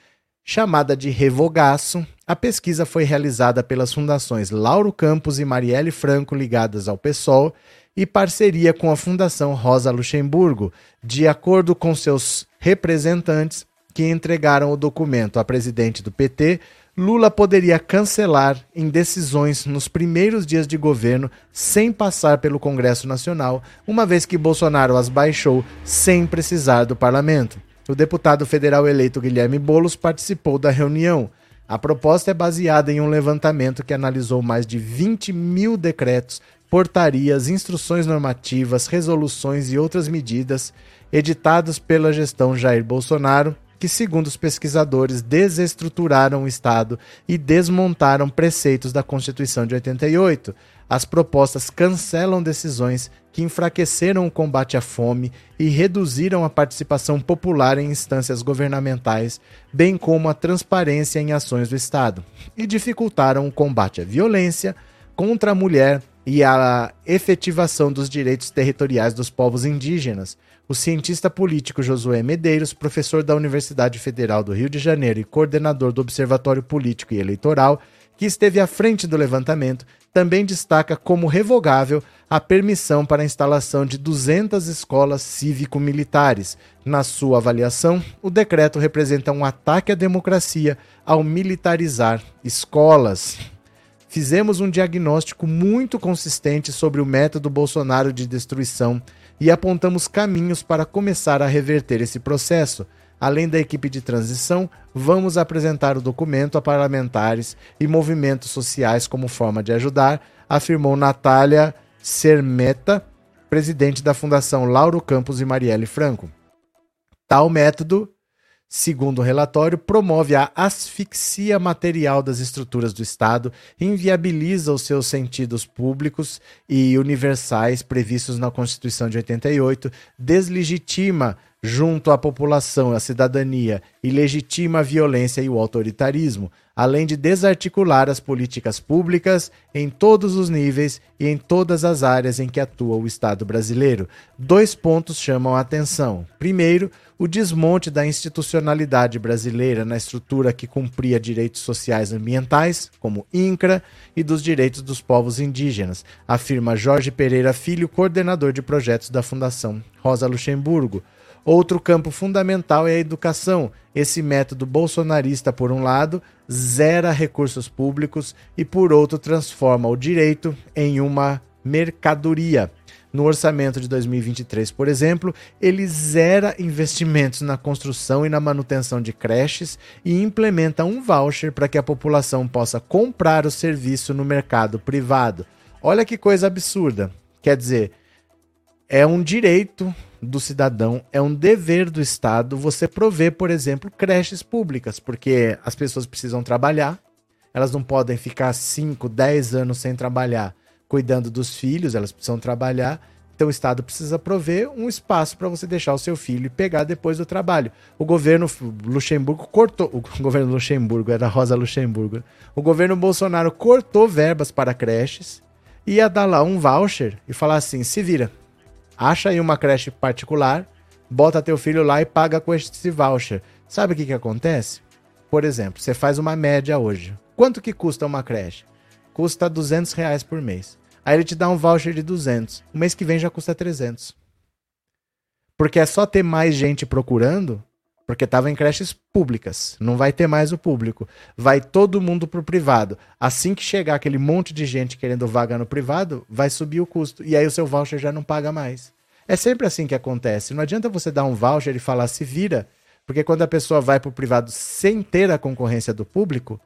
Chamada de Revogaço, a pesquisa foi realizada pelas fundações Lauro Campos e Marielle Franco, ligadas ao PSOL, e parceria com a Fundação Rosa Luxemburgo, de acordo com seus representantes que entregaram o documento à presidente do PT, Lula poderia cancelar em decisões nos primeiros dias de governo sem passar pelo Congresso Nacional, uma vez que Bolsonaro as baixou sem precisar do parlamento. O deputado federal eleito Guilherme Bolos participou da reunião. A proposta é baseada em um levantamento que analisou mais de 20 mil decretos, portarias, instruções normativas, resoluções e outras medidas editados pela gestão Jair Bolsonaro que, segundo os pesquisadores, desestruturaram o Estado e desmontaram preceitos da Constituição de 88. As propostas cancelam decisões que enfraqueceram o combate à fome e reduziram a participação popular em instâncias governamentais, bem como a transparência em ações do Estado, e dificultaram o combate à violência contra a mulher e a efetivação dos direitos territoriais dos povos indígenas o cientista político Josué Medeiros, professor da Universidade Federal do Rio de Janeiro e coordenador do Observatório Político e Eleitoral, que esteve à frente do levantamento, também destaca como revogável a permissão para a instalação de 200 escolas cívico-militares. Na sua avaliação, o decreto representa um ataque à democracia ao militarizar escolas. Fizemos um diagnóstico muito consistente sobre o método Bolsonaro de destruição e apontamos caminhos para começar a reverter esse processo. Além da equipe de transição, vamos apresentar o documento a parlamentares e movimentos sociais como forma de ajudar, afirmou Natália Sermeta, presidente da Fundação Lauro Campos e Marielle Franco. Tal método segundo o relatório, promove a asfixia material das estruturas do Estado, inviabiliza os seus sentidos públicos e universais previstos na Constituição de 88, deslegitima junto à população, à cidadania e legitima a violência e o autoritarismo, além de desarticular as políticas públicas em todos os níveis e em todas as áreas em que atua o Estado brasileiro. Dois pontos chamam a atenção. Primeiro, o desmonte da institucionalidade brasileira na estrutura que cumpria direitos sociais ambientais, como INCRA, e dos direitos dos povos indígenas, afirma Jorge Pereira Filho, coordenador de projetos da Fundação Rosa Luxemburgo. Outro campo fundamental é a educação. Esse método bolsonarista, por um lado, zera recursos públicos e, por outro, transforma o direito em uma mercadoria. No orçamento de 2023, por exemplo, ele zera investimentos na construção e na manutenção de creches e implementa um voucher para que a população possa comprar o serviço no mercado privado. Olha que coisa absurda. Quer dizer, é um direito do cidadão, é um dever do Estado você prover, por exemplo, creches públicas, porque as pessoas precisam trabalhar, elas não podem ficar 5, 10 anos sem trabalhar cuidando dos filhos, elas precisam trabalhar. Então o Estado precisa prover um espaço para você deixar o seu filho e pegar depois do trabalho. O governo Luxemburgo cortou. O <laughs> governo Luxemburgo era Rosa Luxemburgo. O governo Bolsonaro cortou verbas para creches ia dar lá um voucher e falar assim: se vira, acha aí uma creche particular, bota teu filho lá e paga com esse voucher. Sabe o que, que acontece? Por exemplo, você faz uma média hoje. Quanto que custa uma creche? Custa 200 reais por mês. Aí ele te dá um voucher de 200. O mês que vem já custa 300. Porque é só ter mais gente procurando, porque estava em creches públicas. Não vai ter mais o público. Vai todo mundo pro privado. Assim que chegar aquele monte de gente querendo vaga no privado, vai subir o custo. E aí o seu voucher já não paga mais. É sempre assim que acontece. Não adianta você dar um voucher e falar se vira, porque quando a pessoa vai pro privado sem ter a concorrência do público,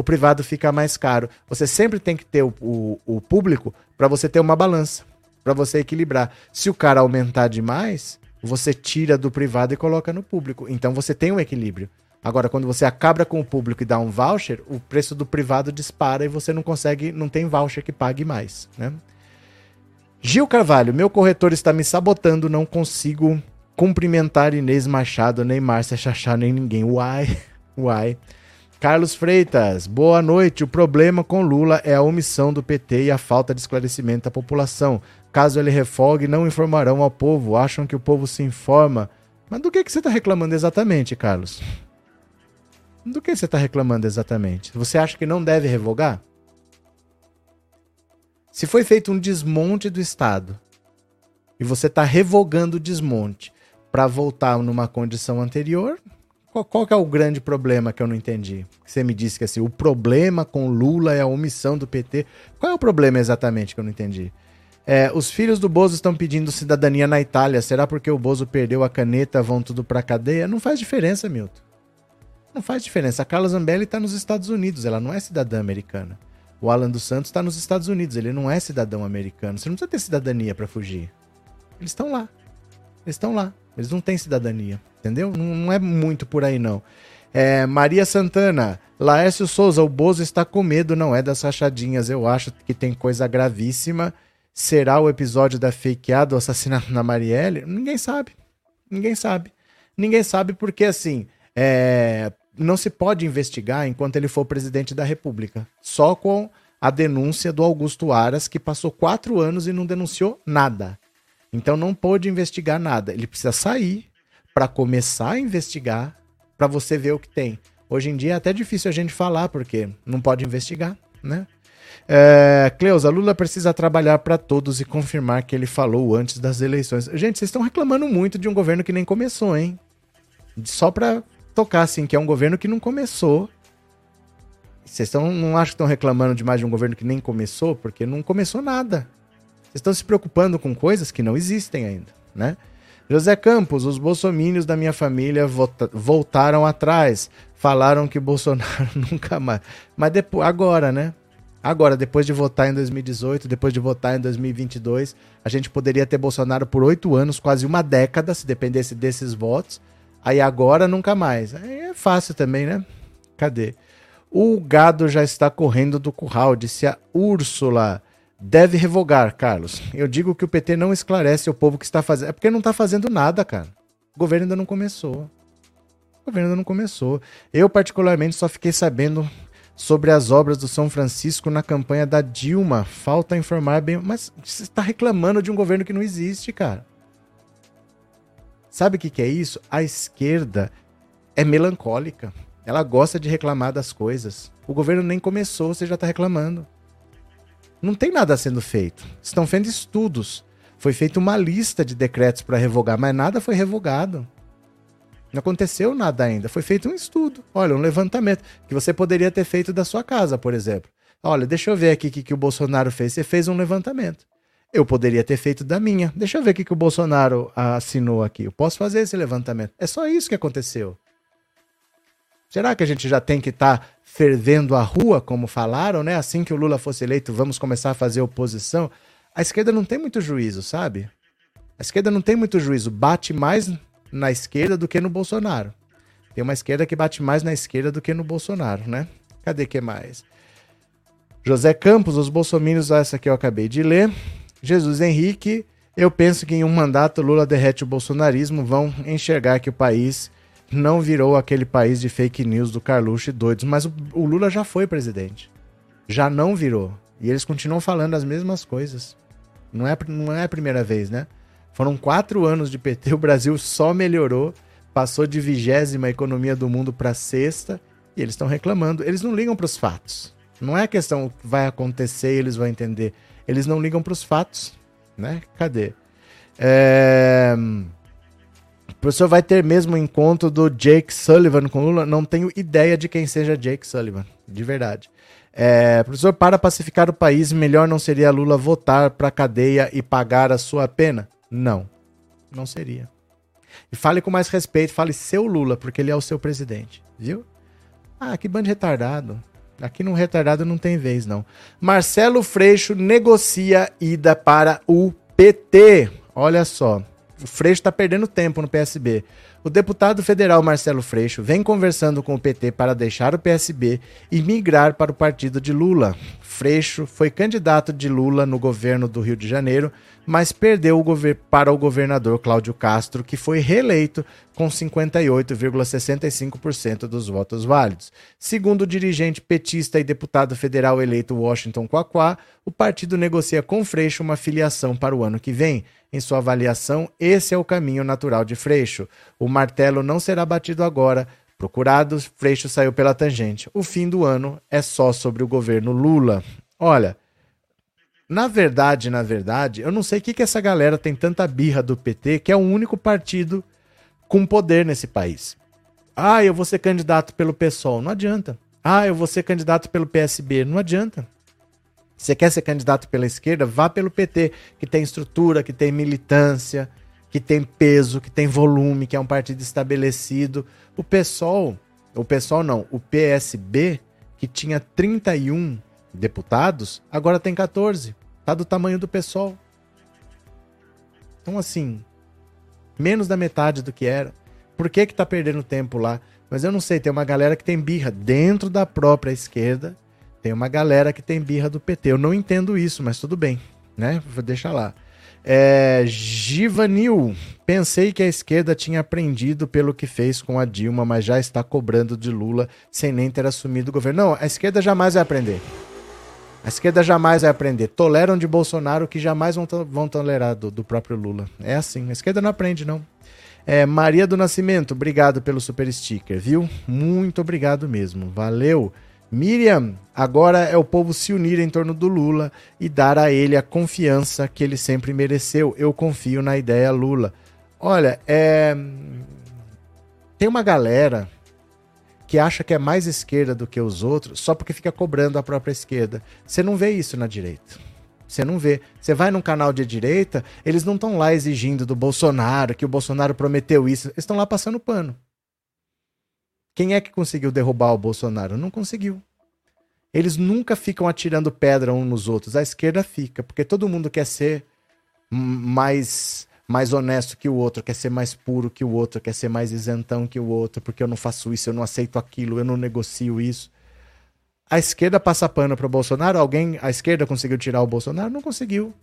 o privado fica mais caro. Você sempre tem que ter o, o, o público para você ter uma balança, para você equilibrar. Se o cara aumentar demais, você tira do privado e coloca no público. Então você tem um equilíbrio. Agora, quando você acaba com o público e dá um voucher, o preço do privado dispara e você não consegue, não tem voucher que pague mais, né? Gil Carvalho, meu corretor está me sabotando, não consigo cumprimentar Inês Machado, nem Márcia Chachá, nem ninguém. Uai, <laughs> uai. Carlos Freitas, boa noite. O problema com Lula é a omissão do PT e a falta de esclarecimento à população. Caso ele refogue, não informarão ao povo, acham que o povo se informa. Mas do que, que você está reclamando exatamente, Carlos? Do que você está reclamando exatamente? Você acha que não deve revogar? Se foi feito um desmonte do Estado e você está revogando o desmonte para voltar numa condição anterior, qual, qual é o grande problema que eu não entendi? Você me disse que assim, o problema com Lula é a omissão do PT. Qual é o problema exatamente que eu não entendi? É, os filhos do Bozo estão pedindo cidadania na Itália. Será porque o Bozo perdeu a caneta, vão tudo pra cadeia? Não faz diferença, Milton. Não faz diferença. A Carla Zambelli está nos Estados Unidos, ela não é cidadã americana. O Alan dos Santos está nos Estados Unidos, ele não é cidadão americano. Você não precisa ter cidadania para fugir. Eles estão lá. Eles estão lá. Eles não têm cidadania, entendeu? Não, não é muito por aí, não. É, Maria Santana, Laércio Souza, o Bozo está com medo, não é das rachadinhas. Eu acho que tem coisa gravíssima será o episódio da fakeada, do assassinato na Marielle? Ninguém sabe. Ninguém sabe. Ninguém sabe porque, assim, é... não se pode investigar enquanto ele for presidente da República. Só com a denúncia do Augusto Aras, que passou quatro anos e não denunciou nada. Então não pôde investigar nada. Ele precisa sair para começar a investigar, para você ver o que tem. Hoje em dia é até difícil a gente falar, porque não pode investigar, né? É, Cleusa, Lula precisa trabalhar para todos e confirmar que ele falou antes das eleições. Gente, vocês estão reclamando muito de um governo que nem começou, hein? Só para tocar assim, que é um governo que não começou. Vocês não acham que estão reclamando demais de um governo que nem começou? Porque não começou nada. Estão se preocupando com coisas que não existem ainda, né? José Campos, os bolsomínios da minha família voltaram atrás. Falaram que Bolsonaro <laughs> nunca mais. Mas depois, agora, né? Agora, depois de votar em 2018, depois de votar em 2022, a gente poderia ter Bolsonaro por oito anos, quase uma década, se dependesse desses votos. Aí agora nunca mais. Aí é fácil também, né? Cadê? O gado já está correndo do curral, disse a Úrsula. Deve revogar, Carlos. Eu digo que o PT não esclarece o povo que está fazendo. É porque não está fazendo nada, cara. O governo ainda não começou. O governo ainda não começou. Eu, particularmente, só fiquei sabendo sobre as obras do São Francisco na campanha da Dilma. Falta informar bem. Mas você está reclamando de um governo que não existe, cara. Sabe o que, que é isso? A esquerda é melancólica. Ela gosta de reclamar das coisas. O governo nem começou, você já está reclamando. Não tem nada sendo feito. Estão feito estudos. Foi feita uma lista de decretos para revogar, mas nada foi revogado. Não aconteceu nada ainda. Foi feito um estudo. Olha, um levantamento. Que você poderia ter feito da sua casa, por exemplo. Olha, deixa eu ver aqui o que, que o Bolsonaro fez. Você fez um levantamento. Eu poderia ter feito da minha. Deixa eu ver o que, que o Bolsonaro assinou aqui. Eu posso fazer esse levantamento. É só isso que aconteceu. Será que a gente já tem que estar tá fervendo a rua, como falaram, né? Assim que o Lula fosse eleito, vamos começar a fazer oposição. A esquerda não tem muito juízo, sabe? A esquerda não tem muito juízo. Bate mais na esquerda do que no Bolsonaro. Tem uma esquerda que bate mais na esquerda do que no Bolsonaro, né? Cadê que mais? José Campos, os bolsomínios, essa que eu acabei de ler. Jesus Henrique, eu penso que em um mandato Lula derrete o bolsonarismo, vão enxergar que o país não virou aquele país de fake news do Carluxo e doidos, mas o, o Lula já foi presidente. Já não virou. E eles continuam falando as mesmas coisas. Não é, não é a primeira vez, né? Foram quatro anos de PT, o Brasil só melhorou, passou de vigésima economia do mundo para sexta, e eles estão reclamando. Eles não ligam para os fatos. Não é questão que vai acontecer e eles vão entender. Eles não ligam para os fatos, né? Cadê? É... O professor vai ter mesmo encontro do Jake Sullivan com Lula? Não tenho ideia de quem seja Jake Sullivan, de verdade. É, professor, para pacificar o país, melhor não seria Lula votar para cadeia e pagar a sua pena? Não, não seria. E fale com mais respeito, fale seu Lula, porque ele é o seu presidente, viu? Ah, que bando retardado. Aqui no retardado não tem vez, não. Marcelo Freixo negocia ida para o PT. Olha só. O Freixo está perdendo tempo no PSB. O deputado federal Marcelo Freixo vem conversando com o PT para deixar o PSB e migrar para o partido de Lula. Freixo foi candidato de Lula no governo do Rio de Janeiro, mas perdeu o para o governador Cláudio Castro, que foi reeleito com 58,65% dos votos válidos. Segundo o dirigente petista e deputado federal eleito Washington Quaquá, o partido negocia com Freixo uma filiação para o ano que vem. Em sua avaliação, esse é o caminho natural de Freixo. O martelo não será batido agora. Procurado, Freixo saiu pela tangente. O fim do ano é só sobre o governo Lula. Olha, na verdade, na verdade, eu não sei o que, que essa galera tem tanta birra do PT, que é o único partido com poder nesse país. Ah, eu vou ser candidato pelo PSOL. Não adianta. Ah, eu vou ser candidato pelo PSB. Não adianta. Você quer ser candidato pela esquerda? Vá pelo PT, que tem estrutura, que tem militância, que tem peso, que tem volume, que é um partido estabelecido. O PSOL, o PSOL não, o PSB, que tinha 31 deputados, agora tem 14. Tá do tamanho do PSOL. Então, assim, menos da metade do que era. Por que que tá perdendo tempo lá? Mas eu não sei, tem uma galera que tem birra dentro da própria esquerda tem uma galera que tem birra do PT. Eu não entendo isso, mas tudo bem, né? Vou deixar lá. É, Givanil, pensei que a esquerda tinha aprendido pelo que fez com a Dilma, mas já está cobrando de Lula sem nem ter assumido o governo. Não, a esquerda jamais vai aprender. A esquerda jamais vai aprender. Toleram de Bolsonaro que jamais vão, vão tolerar do, do próprio Lula. É assim, a esquerda não aprende, não. É, Maria do Nascimento, obrigado pelo super sticker, viu? Muito obrigado mesmo. Valeu. Miriam, agora é o povo se unir em torno do Lula e dar a ele a confiança que ele sempre mereceu. Eu confio na ideia Lula. Olha, é... tem uma galera que acha que é mais esquerda do que os outros só porque fica cobrando a própria esquerda. Você não vê isso na direita. Você não vê. Você vai num canal de direita, eles não estão lá exigindo do Bolsonaro, que o Bolsonaro prometeu isso. Eles estão lá passando pano. Quem é que conseguiu derrubar o Bolsonaro? Não conseguiu. Eles nunca ficam atirando pedra uns nos outros. A esquerda fica, porque todo mundo quer ser mais mais honesto que o outro, quer ser mais puro que o outro, quer ser mais isentão que o outro, porque eu não faço isso, eu não aceito aquilo, eu não negocio isso. A esquerda passa pano para o Bolsonaro. Alguém, a esquerda conseguiu tirar o Bolsonaro? Não conseguiu.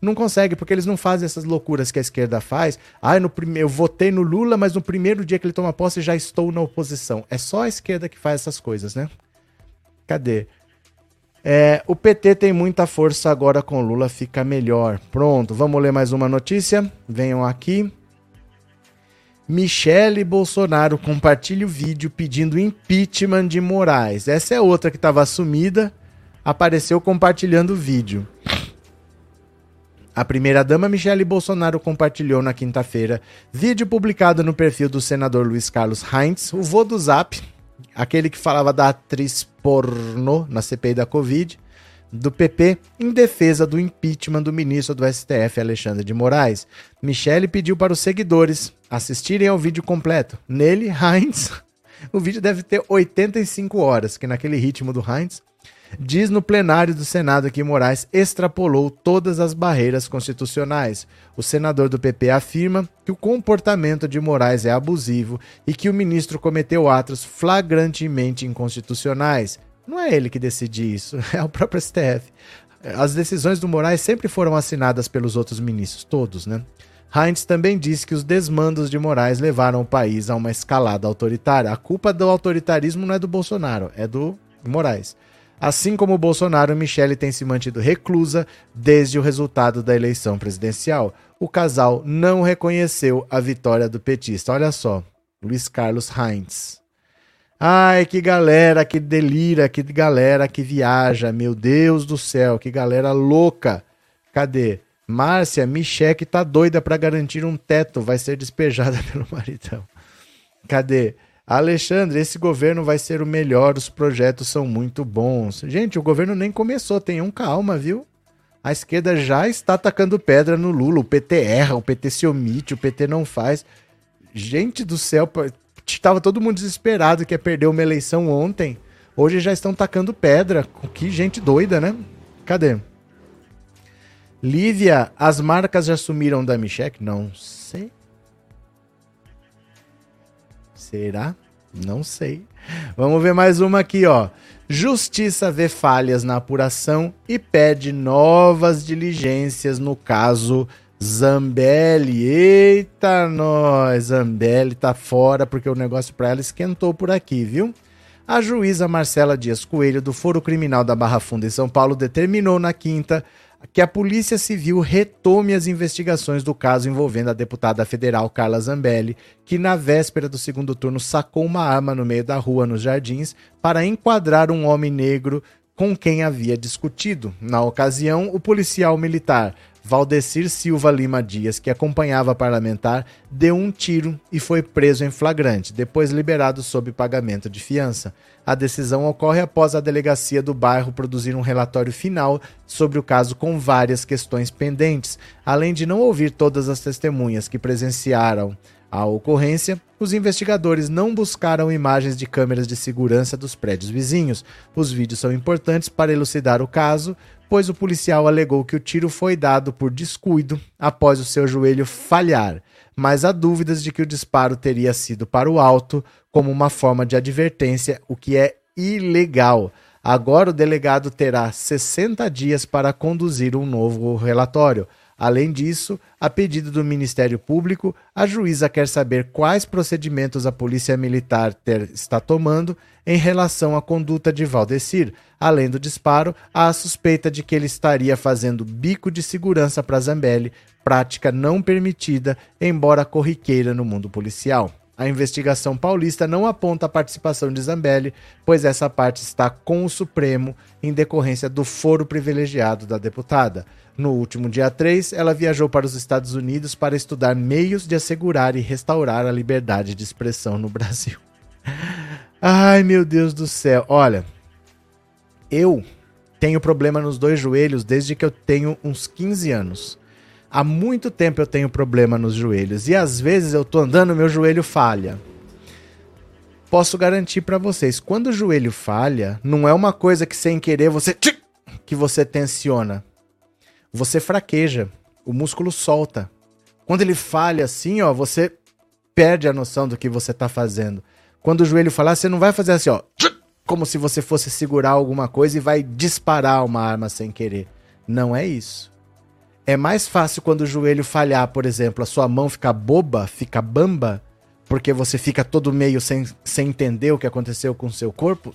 Não consegue, porque eles não fazem essas loucuras que a esquerda faz. Ah, no prime... eu votei no Lula, mas no primeiro dia que ele toma posse já estou na oposição. É só a esquerda que faz essas coisas, né? Cadê? É, o PT tem muita força agora com Lula, fica melhor. Pronto, vamos ler mais uma notícia. Venham aqui. Michele Bolsonaro compartilha o vídeo pedindo impeachment de Moraes. Essa é outra que estava sumida, apareceu compartilhando o vídeo. A primeira-dama Michele Bolsonaro compartilhou na quinta-feira vídeo publicado no perfil do senador Luiz Carlos Heinz, o vô do Zap, aquele que falava da atriz pornô na CPI da Covid, do PP, em defesa do impeachment do ministro do STF, Alexandre de Moraes. Michele pediu para os seguidores assistirem ao vídeo completo. Nele, Heinz. <laughs> O vídeo deve ter 85 horas, que naquele ritmo do Heinz diz no plenário do Senado que Moraes extrapolou todas as barreiras constitucionais. O senador do PP afirma que o comportamento de Moraes é abusivo e que o ministro cometeu atos flagrantemente inconstitucionais. Não é ele que decide isso, <laughs> é o próprio STF. As decisões do Moraes sempre foram assinadas pelos outros ministros, todos, né? Heinz também disse que os desmandos de Moraes levaram o país a uma escalada autoritária. A culpa do autoritarismo não é do Bolsonaro, é do Moraes. Assim como Bolsonaro, Michele tem se mantido reclusa desde o resultado da eleição presidencial. O casal não reconheceu a vitória do petista. Olha só, Luiz Carlos Heinz. Ai, que galera que delira, que galera que viaja, meu Deus do céu, que galera louca. Cadê? Márcia, Micheque tá doida para garantir um teto, vai ser despejada <laughs> pelo maridão. Cadê? Alexandre, esse governo vai ser o melhor, os projetos são muito bons. Gente, o governo nem começou, tenham calma, viu? A esquerda já está atacando pedra no Lula, o PT erra, o PT se omite, o PT não faz. Gente do céu, estava todo mundo desesperado que ia perder uma eleição ontem. Hoje já estão tacando pedra. Que gente doida, né? Cadê? Lívia, as marcas já sumiram da Michelle? Não Será? Não sei. Vamos ver mais uma aqui, ó. Justiça vê falhas na apuração e pede novas diligências no caso Zambelli. Eita, nós! Zambelli tá fora porque o negócio para ela esquentou por aqui, viu? A juíza Marcela Dias Coelho, do Foro Criminal da Barra Funda em São Paulo, determinou na quinta que a Polícia Civil retome as investigações do caso envolvendo a deputada federal Carla Zambelli, que na véspera do segundo turno sacou uma arma no meio da rua nos Jardins para enquadrar um homem negro com quem havia discutido. Na ocasião, o policial militar Valdecir Silva Lima Dias, que acompanhava a parlamentar, deu um tiro e foi preso em flagrante, depois liberado sob pagamento de fiança. A decisão ocorre após a delegacia do bairro produzir um relatório final sobre o caso com várias questões pendentes, além de não ouvir todas as testemunhas que presenciaram a ocorrência, os investigadores não buscaram imagens de câmeras de segurança dos prédios vizinhos. Os vídeos são importantes para elucidar o caso, pois o policial alegou que o tiro foi dado por descuido após o seu joelho falhar, mas há dúvidas de que o disparo teria sido para o alto, como uma forma de advertência, o que é ilegal. Agora o delegado terá 60 dias para conduzir um novo relatório. Além disso, a pedido do Ministério Público, a juíza quer saber quais procedimentos a Polícia Militar ter, está tomando em relação à conduta de Valdecir. Além do disparo, há a suspeita de que ele estaria fazendo bico de segurança para Zambelli, prática não permitida, embora corriqueira no mundo policial. A investigação paulista não aponta a participação de Zambelli, pois essa parte está com o Supremo em decorrência do foro privilegiado da deputada. No último dia 3, ela viajou para os Estados Unidos para estudar meios de assegurar e restaurar a liberdade de expressão no Brasil. <laughs> Ai, meu Deus do céu. Olha, eu tenho problema nos dois joelhos desde que eu tenho uns 15 anos. Há muito tempo eu tenho problema nos joelhos e às vezes eu tô andando meu joelho falha. Posso garantir para vocês, quando o joelho falha, não é uma coisa que sem querer você que você tensiona você fraqueja, o músculo solta. Quando ele falha assim, ó, você perde a noção do que você está fazendo. Quando o joelho falar, você não vai fazer assim, ó, como se você fosse segurar alguma coisa e vai disparar uma arma sem querer. Não é isso. É mais fácil quando o joelho falhar, por exemplo, a sua mão fica boba, fica bamba, porque você fica todo meio sem, sem entender o que aconteceu com o seu corpo,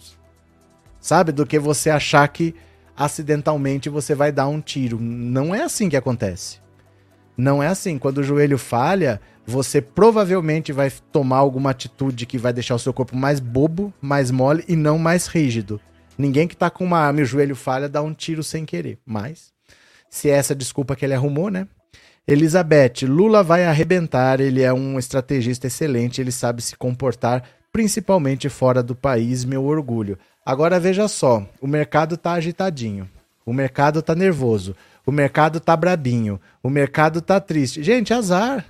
sabe? Do que você achar que acidentalmente você vai dar um tiro. Não é assim que acontece. Não é assim. Quando o joelho falha, você provavelmente vai tomar alguma atitude que vai deixar o seu corpo mais bobo, mais mole e não mais rígido. Ninguém que tá com uma arma e o joelho falha dá um tiro sem querer. Mas, se é essa desculpa que ele arrumou, né? Elizabeth, Lula vai arrebentar, ele é um estrategista excelente, ele sabe se comportar, principalmente fora do país, meu orgulho. Agora veja só, o mercado tá agitadinho, o mercado tá nervoso, o mercado tá brabinho, o mercado tá triste. Gente, azar.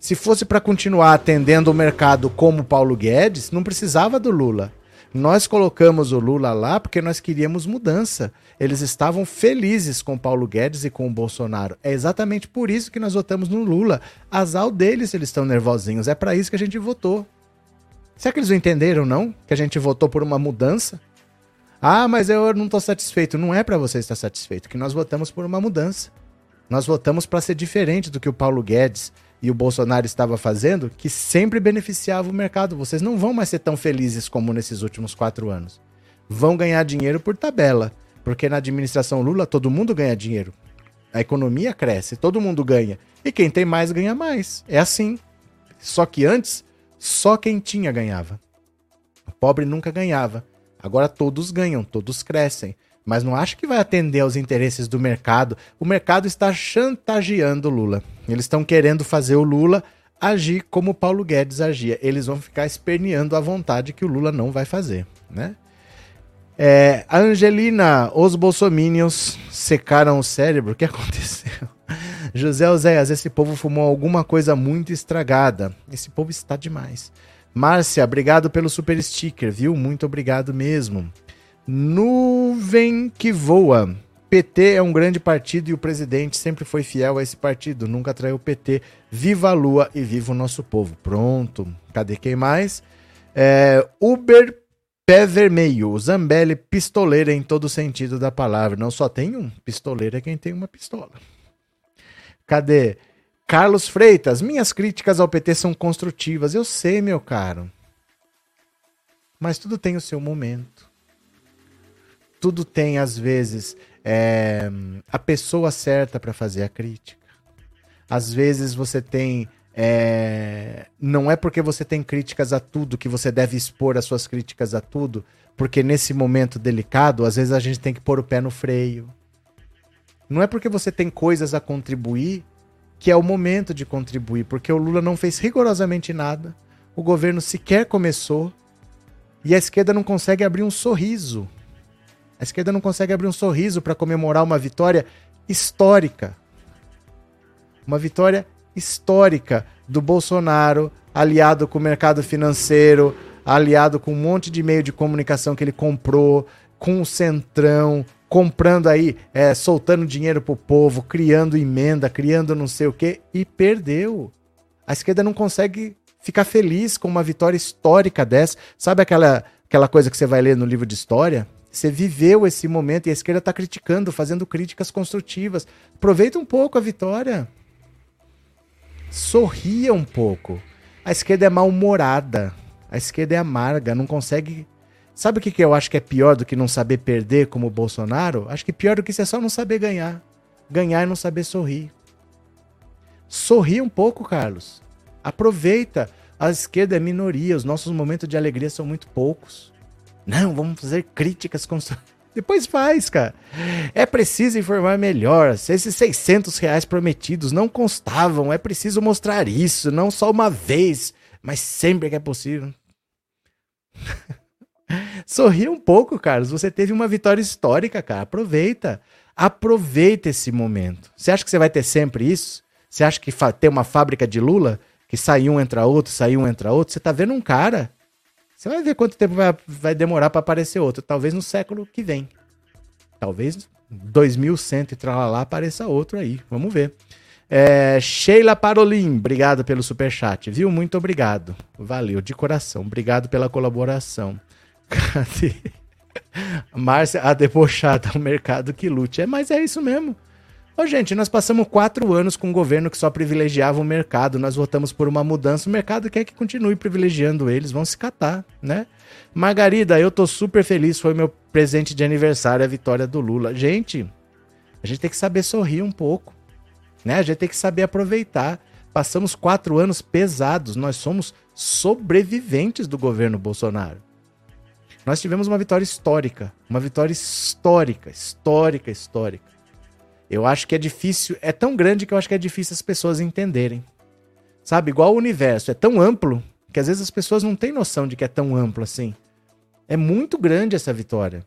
Se fosse para continuar atendendo o mercado como Paulo Guedes, não precisava do Lula. Nós colocamos o Lula lá porque nós queríamos mudança. Eles estavam felizes com Paulo Guedes e com o Bolsonaro. É exatamente por isso que nós votamos no Lula. Azar deles, eles estão nervosinhos. É para isso que a gente votou. Será que eles não entenderam, não? Que a gente votou por uma mudança? Ah, mas eu não estou satisfeito. Não é para você estar satisfeito, que nós votamos por uma mudança. Nós votamos para ser diferente do que o Paulo Guedes e o Bolsonaro estava fazendo, que sempre beneficiava o mercado. Vocês não vão mais ser tão felizes como nesses últimos quatro anos. vão ganhar dinheiro por tabela. Porque na administração Lula todo mundo ganha dinheiro. A economia cresce, todo mundo ganha. E quem tem mais ganha mais. É assim. Só que antes, só quem tinha ganhava. O pobre nunca ganhava. Agora todos ganham, todos crescem. Mas não acho que vai atender aos interesses do mercado. O mercado está chantageando Lula. Eles estão querendo fazer o Lula agir como o Paulo Guedes agia. Eles vão ficar esperneando à vontade que o Lula não vai fazer, né? É, a Angelina, os bolsominions secaram o cérebro. O que <laughs> aconteceu? José Oséias, esse povo fumou alguma coisa muito estragada. Esse povo está demais. Márcia, obrigado pelo super sticker, viu? Muito obrigado mesmo. Nuvem que voa. PT é um grande partido e o presidente sempre foi fiel a esse partido, nunca traiu o PT. Viva a Lua e viva o nosso povo. Pronto. Cadê quem mais? É, Uber Pé Vermelho. Zambelli, pistoleira em todo sentido da palavra. Não só tem um, pistoleiro é quem tem uma pistola. Cadê? Carlos Freitas, minhas críticas ao PT são construtivas. Eu sei, meu caro. Mas tudo tem o seu momento. Tudo tem, às vezes, é, a pessoa certa para fazer a crítica. Às vezes você tem. É, não é porque você tem críticas a tudo que você deve expor as suas críticas a tudo, porque nesse momento delicado, às vezes a gente tem que pôr o pé no freio. Não é porque você tem coisas a contribuir que é o momento de contribuir, porque o Lula não fez rigorosamente nada, o governo sequer começou e a esquerda não consegue abrir um sorriso a esquerda não consegue abrir um sorriso para comemorar uma vitória histórica. Uma vitória histórica do Bolsonaro, aliado com o mercado financeiro, aliado com um monte de meio de comunicação que ele comprou, com o Centrão, comprando aí, é, soltando dinheiro pro povo, criando emenda, criando não sei o quê, e perdeu. A esquerda não consegue ficar feliz com uma vitória histórica dessa. Sabe aquela, aquela coisa que você vai ler no livro de história? Você viveu esse momento e a esquerda está criticando, fazendo críticas construtivas. Aproveita um pouco a vitória. Sorria um pouco. A esquerda é mal-humorada. A esquerda é amarga, não consegue. Sabe o que, eu acho que é pior do que não saber perder como o Bolsonaro? Acho que pior do que isso é só não saber ganhar. Ganhar e não saber sorrir. Sorri um pouco, Carlos. Aproveita. A esquerda é minoria, os nossos momentos de alegria são muito poucos. Não, vamos fazer críticas construtivas. Depois faz, cara. É preciso informar melhor. Se esses 600 reais prometidos não constavam, é preciso mostrar isso, não só uma vez, mas sempre que é possível. <laughs> Sorria um pouco, Carlos. Você teve uma vitória histórica, cara. Aproveita. Aproveita esse momento. Você acha que você vai ter sempre isso? Você acha que tem uma fábrica de Lula que sai um entra outro, sai um entra outro? Você tá vendo um cara você vai ver quanto tempo vai, vai demorar para aparecer outro. Talvez no século que vem. Talvez 2100 e tralalá apareça outro aí. Vamos ver. É, Sheila Parolin, obrigado pelo super chat, viu? Muito obrigado. Valeu de coração. Obrigado pela colaboração. <laughs> Cadê? Márcia, a debochada, o mercado que lute. É, mas é isso mesmo. Ô, gente, nós passamos quatro anos com um governo que só privilegiava o mercado. Nós votamos por uma mudança. O mercado quer que continue privilegiando eles. Vão se catar, né? Margarida, eu tô super feliz. Foi meu presente de aniversário a vitória do Lula. Gente, a gente tem que saber sorrir um pouco, né? A gente tem que saber aproveitar. Passamos quatro anos pesados. Nós somos sobreviventes do governo Bolsonaro. Nós tivemos uma vitória histórica. Uma vitória histórica, histórica, histórica. Eu acho que é difícil, é tão grande que eu acho que é difícil as pessoas entenderem. Sabe, igual o universo, é tão amplo que às vezes as pessoas não têm noção de que é tão amplo assim. É muito grande essa vitória.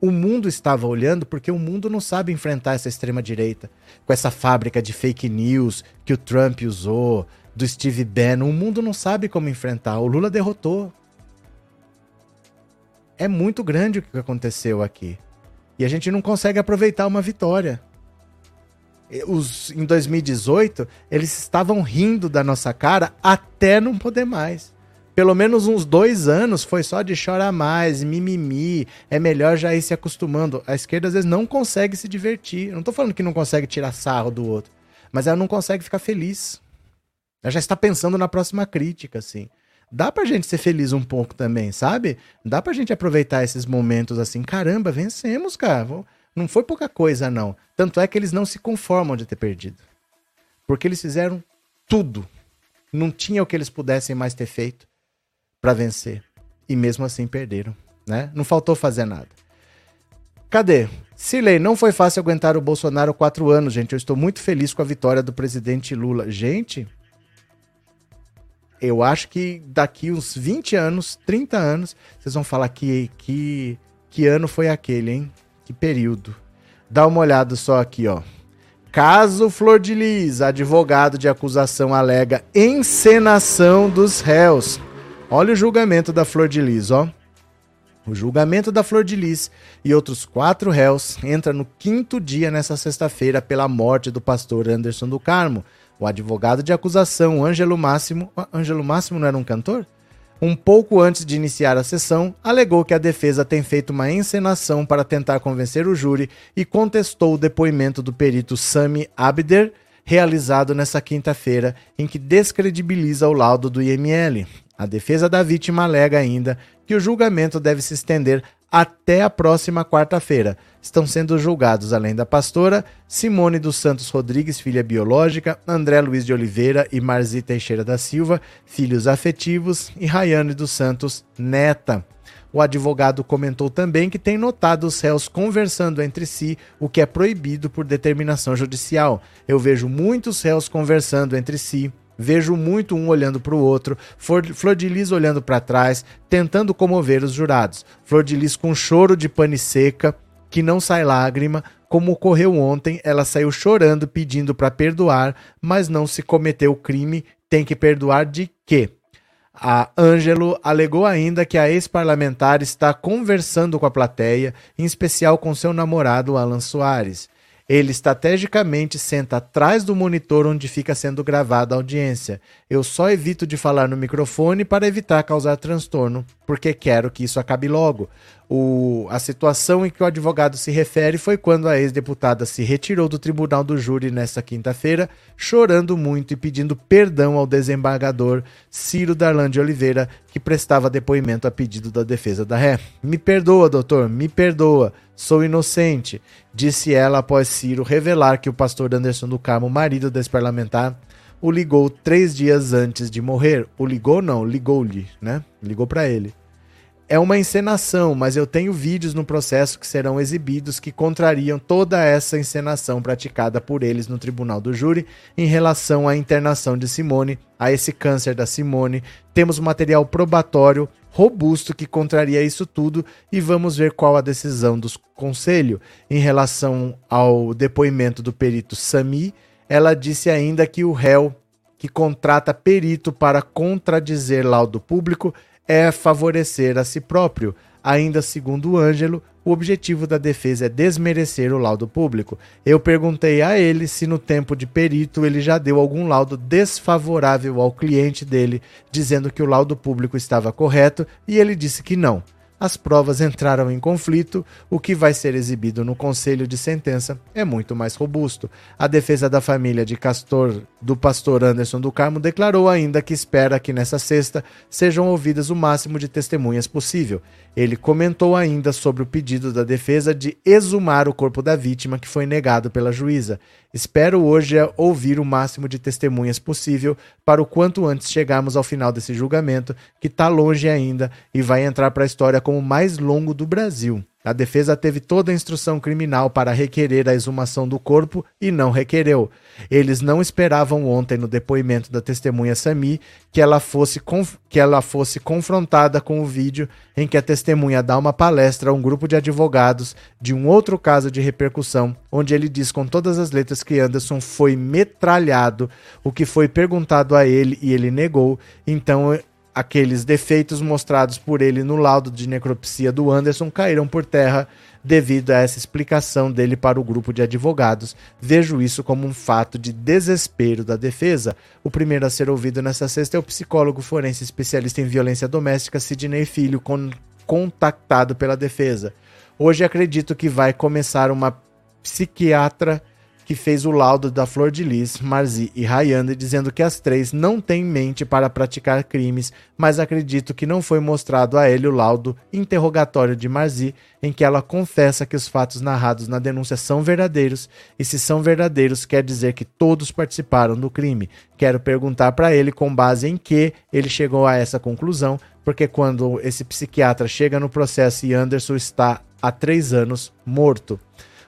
O mundo estava olhando porque o mundo não sabe enfrentar essa extrema direita, com essa fábrica de fake news que o Trump usou, do Steve Bannon, o mundo não sabe como enfrentar. O Lula derrotou. É muito grande o que aconteceu aqui. E a gente não consegue aproveitar uma vitória. Os, em 2018, eles estavam rindo da nossa cara até não poder mais. Pelo menos uns dois anos foi só de chorar mais, mimimi. É melhor já ir se acostumando. A esquerda às vezes não consegue se divertir. Não tô falando que não consegue tirar sarro do outro, mas ela não consegue ficar feliz. Ela já está pensando na próxima crítica, assim. Dá pra gente ser feliz um pouco também, sabe? Dá pra gente aproveitar esses momentos assim, caramba, vencemos, cara. Não foi pouca coisa, não. Tanto é que eles não se conformam de ter perdido. Porque eles fizeram tudo. Não tinha o que eles pudessem mais ter feito para vencer. E mesmo assim perderam, né? Não faltou fazer nada. Cadê? Silei, não foi fácil aguentar o Bolsonaro quatro anos, gente. Eu estou muito feliz com a vitória do presidente Lula. Gente, eu acho que daqui uns 20 anos, 30 anos, vocês vão falar que, que, que ano foi aquele, hein? Que período. Dá uma olhada só aqui, ó. Caso Flor de Lis, advogado de acusação alega encenação dos réus. Olha o julgamento da Flor de Lis, ó. O julgamento da Flor de Lis e outros quatro réus entra no quinto dia nessa sexta-feira pela morte do pastor Anderson do Carmo. O advogado de acusação, Ângelo Máximo. Ângelo Máximo não era um cantor? um pouco antes de iniciar a sessão, alegou que a defesa tem feito uma encenação para tentar convencer o júri e contestou o depoimento do perito Sami Abder, realizado nesta quinta-feira, em que descredibiliza o laudo do IML. A defesa da vítima alega ainda que o julgamento deve se estender até a próxima quarta-feira. Estão sendo julgados, além da pastora, Simone dos Santos Rodrigues, filha biológica, André Luiz de Oliveira e Marzi Teixeira da Silva, filhos afetivos, e Rayane dos Santos, neta. O advogado comentou também que tem notado os réus conversando entre si, o que é proibido por determinação judicial. Eu vejo muitos réus conversando entre si, Vejo muito um olhando para o outro, Flor de Lis olhando para trás, tentando comover os jurados. Flor de Lis com choro de pane seca, que não sai lágrima, como ocorreu ontem, ela saiu chorando pedindo para perdoar, mas não se cometeu crime, tem que perdoar de quê? A Ângelo alegou ainda que a ex-parlamentar está conversando com a plateia, em especial com seu namorado Alan Soares. Ele estrategicamente senta atrás do monitor onde fica sendo gravada a audiência. Eu só evito de falar no microfone para evitar causar transtorno, porque quero que isso acabe logo. O, a situação em que o advogado se refere foi quando a ex-deputada se retirou do tribunal do júri nesta quinta-feira, chorando muito e pedindo perdão ao desembargador Ciro Darlan de Oliveira, que prestava depoimento a pedido da defesa da ré. Me perdoa, doutor, me perdoa. Sou inocente, disse ela após Ciro revelar que o pastor Anderson do Carmo, marido desse parlamentar, o ligou três dias antes de morrer. O ligou não, ligou-lhe, né? Ligou para ele é uma encenação, mas eu tenho vídeos no processo que serão exibidos que contrariam toda essa encenação praticada por eles no tribunal do júri em relação à internação de Simone, a esse câncer da Simone. Temos material probatório robusto que contraria isso tudo e vamos ver qual a decisão do conselho em relação ao depoimento do perito Sami. Ela disse ainda que o réu que contrata perito para contradizer laudo público é favorecer a si próprio. Ainda segundo o Ângelo, o objetivo da defesa é desmerecer o laudo público. Eu perguntei a ele se no tempo de perito ele já deu algum laudo desfavorável ao cliente dele, dizendo que o laudo público estava correto, e ele disse que não as provas entraram em conflito, o que vai ser exibido no conselho de sentença é muito mais robusto. A defesa da família de Castor do pastor Anderson do Carmo declarou ainda que espera que nessa sexta sejam ouvidas o máximo de testemunhas possível. Ele comentou ainda sobre o pedido da defesa de exumar o corpo da vítima que foi negado pela juíza. Espero hoje ouvir o máximo de testemunhas possível para o quanto antes chegarmos ao final desse julgamento, que está longe ainda e vai entrar para a história como o mais longo do Brasil. A defesa teve toda a instrução criminal para requerer a exumação do corpo e não requereu. Eles não esperavam ontem no depoimento da testemunha Sami que ela fosse que ela fosse confrontada com o vídeo em que a testemunha dá uma palestra a um grupo de advogados de um outro caso de repercussão, onde ele diz com todas as letras que Anderson foi metralhado, o que foi perguntado a ele e ele negou. Então aqueles defeitos mostrados por ele no laudo de necropsia do Anderson caíram por terra devido a essa explicação dele para o grupo de advogados. Vejo isso como um fato de desespero da defesa. O primeiro a ser ouvido nessa sexta é o psicólogo forense especialista em violência doméstica Sidney Filho, con contactado pela defesa. Hoje acredito que vai começar uma psiquiatra que fez o laudo da Flor de Lis, Marzi e Rayane, dizendo que as três não têm mente para praticar crimes, mas acredito que não foi mostrado a ele o laudo interrogatório de Marzi, em que ela confessa que os fatos narrados na denúncia são verdadeiros, e se são verdadeiros, quer dizer que todos participaram do crime. Quero perguntar para ele com base em que ele chegou a essa conclusão, porque quando esse psiquiatra chega no processo e Anderson está há três anos morto.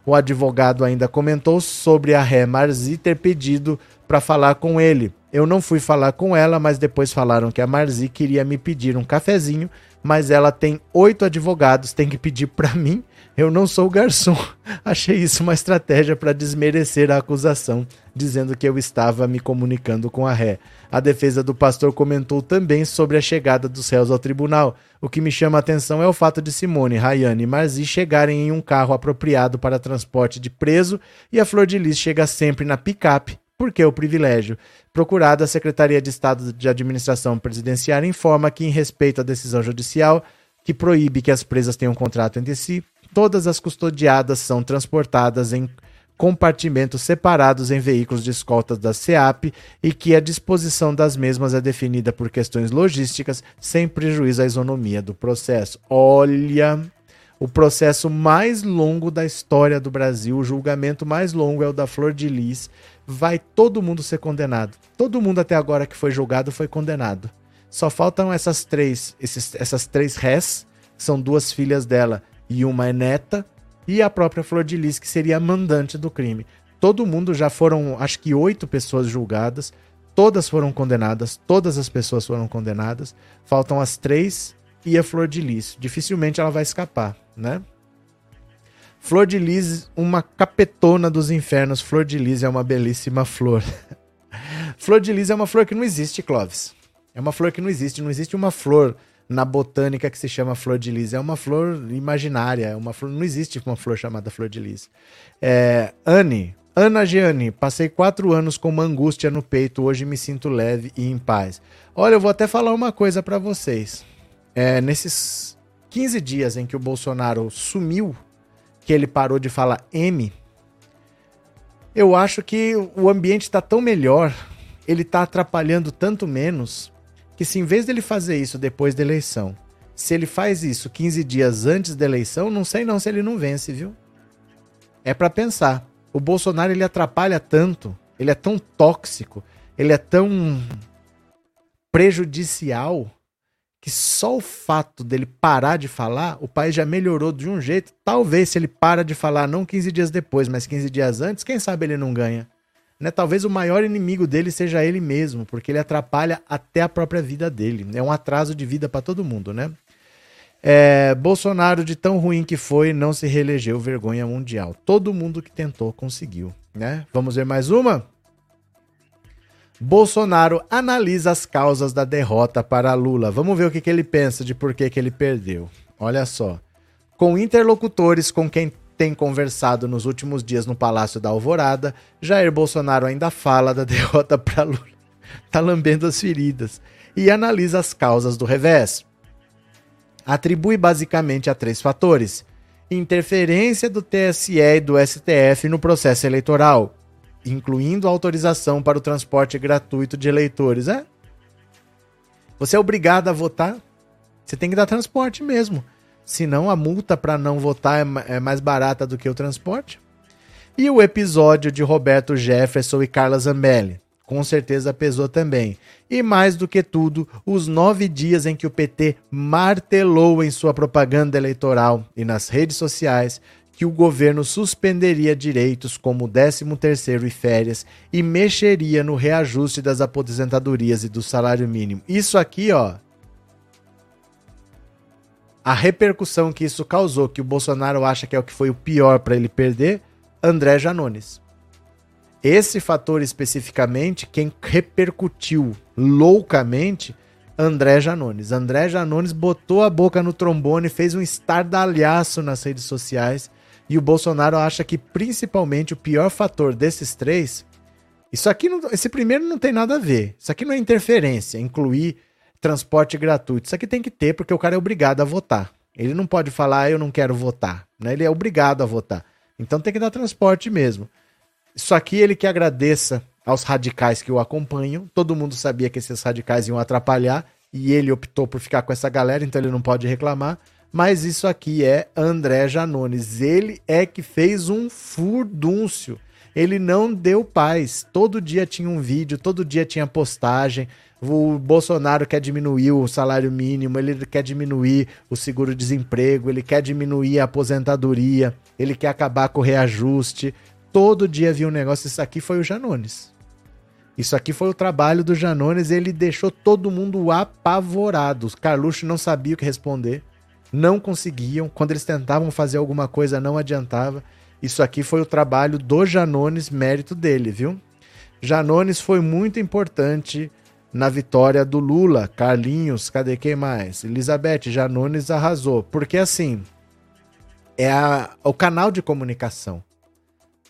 O advogado ainda comentou sobre a Ré Marzi ter pedido para falar com ele. Eu não fui falar com ela, mas depois falaram que a Marzi queria me pedir um cafezinho, mas ela tem oito advogados, tem que pedir para mim eu não sou garçom. <laughs> Achei isso uma estratégia para desmerecer a acusação, dizendo que eu estava me comunicando com a ré. A defesa do pastor comentou também sobre a chegada dos réus ao tribunal. O que me chama a atenção é o fato de Simone, Rayane e Marzi chegarem em um carro apropriado para transporte de preso e a Flor de Lis chega sempre na picape. Por que o privilégio? Procurada, a Secretaria de Estado de Administração Presidenciária informa que, em respeito à decisão judicial que proíbe que as presas tenham contrato entre si, Todas as custodiadas são transportadas em compartimentos separados em veículos de escolta da SEAP e que a disposição das mesmas é definida por questões logísticas, sem prejuízo à isonomia do processo. Olha, o processo mais longo da história do Brasil, o julgamento mais longo é o da Flor de Lis. Vai todo mundo ser condenado. Todo mundo até agora que foi julgado foi condenado. Só faltam essas três, esses, essas três que são duas filhas dela, e uma é neta, e a própria Flor de Lis, que seria a mandante do crime. Todo mundo já foram, acho que oito pessoas julgadas, todas foram condenadas, todas as pessoas foram condenadas, faltam as três e a Flor de Lis. Dificilmente ela vai escapar, né? Flor de Lis, uma capetona dos infernos. Flor de Lis é uma belíssima flor. <laughs> flor de Lis é uma flor que não existe, Clóvis. É uma flor que não existe. Não existe uma flor na botânica que se chama flor de lis. É uma flor imaginária, é uma flor, não existe uma flor chamada flor de lis. É, Anne, Ana Gianni, passei quatro anos com uma angústia no peito, hoje me sinto leve e em paz. Olha, eu vou até falar uma coisa para vocês. É, nesses 15 dias em que o Bolsonaro sumiu, que ele parou de falar M, eu acho que o ambiente está tão melhor, ele está atrapalhando tanto menos, que se em vez dele fazer isso depois da eleição, se ele faz isso 15 dias antes da eleição, não sei não se ele não vence, viu? É para pensar. O Bolsonaro ele atrapalha tanto, ele é tão tóxico, ele é tão prejudicial que só o fato dele parar de falar, o país já melhorou de um jeito. Talvez se ele para de falar não 15 dias depois, mas 15 dias antes, quem sabe ele não ganha. Né? Talvez o maior inimigo dele seja ele mesmo, porque ele atrapalha até a própria vida dele. É um atraso de vida para todo mundo, né? É, Bolsonaro, de tão ruim que foi, não se reelegeu vergonha mundial. Todo mundo que tentou conseguiu, né? Vamos ver mais uma? Bolsonaro analisa as causas da derrota para Lula. Vamos ver o que, que ele pensa de por que, que ele perdeu. Olha só. Com interlocutores com quem tem conversado nos últimos dias no Palácio da Alvorada, Jair Bolsonaro ainda fala da <laughs> derrota para Lula. Tá lambendo as feridas e analisa as causas do revés. Atribui basicamente a três fatores: interferência do TSE e do STF no processo eleitoral, incluindo autorização para o transporte gratuito de eleitores. É? Você é obrigado a votar? Você tem que dar transporte mesmo. Senão a multa para não votar é, é mais barata do que o transporte. E o episódio de Roberto Jefferson e Carla Zambelli. Com certeza pesou também. E mais do que tudo, os nove dias em que o PT martelou em sua propaganda eleitoral e nas redes sociais que o governo suspenderia direitos como o 13º e férias e mexeria no reajuste das aposentadorias e do salário mínimo. Isso aqui, ó, a repercussão que isso causou, que o Bolsonaro acha que é o que foi o pior para ele perder, André Janones. Esse fator especificamente, quem repercutiu loucamente, André Janones. André Janones botou a boca no trombone, fez um estardalhaço nas redes sociais, e o Bolsonaro acha que principalmente o pior fator desses três, isso aqui, não, esse primeiro não tem nada a ver. Isso aqui não é interferência, incluir transporte gratuito. Isso aqui tem que ter porque o cara é obrigado a votar. Ele não pode falar, ah, eu não quero votar. Né? Ele é obrigado a votar. Então tem que dar transporte mesmo. Isso aqui ele que agradeça aos radicais que o acompanham. Todo mundo sabia que esses radicais iam atrapalhar e ele optou por ficar com essa galera, então ele não pode reclamar. Mas isso aqui é André Janones. Ele é que fez um furdúncio. Ele não deu paz. Todo dia tinha um vídeo, todo dia tinha postagem. O Bolsonaro quer diminuir o salário mínimo, ele quer diminuir o seguro-desemprego, ele quer diminuir a aposentadoria, ele quer acabar com o reajuste. Todo dia havia um negócio. Isso aqui foi o Janones. Isso aqui foi o trabalho do Janones. Ele deixou todo mundo apavorado. Carluxo não sabia o que responder. Não conseguiam. Quando eles tentavam fazer alguma coisa, não adiantava. Isso aqui foi o trabalho do Janones, mérito dele, viu? Janones foi muito importante na vitória do Lula. Carlinhos, cadê quem mais? Elizabeth, Janones arrasou. Porque assim, é a, o canal de comunicação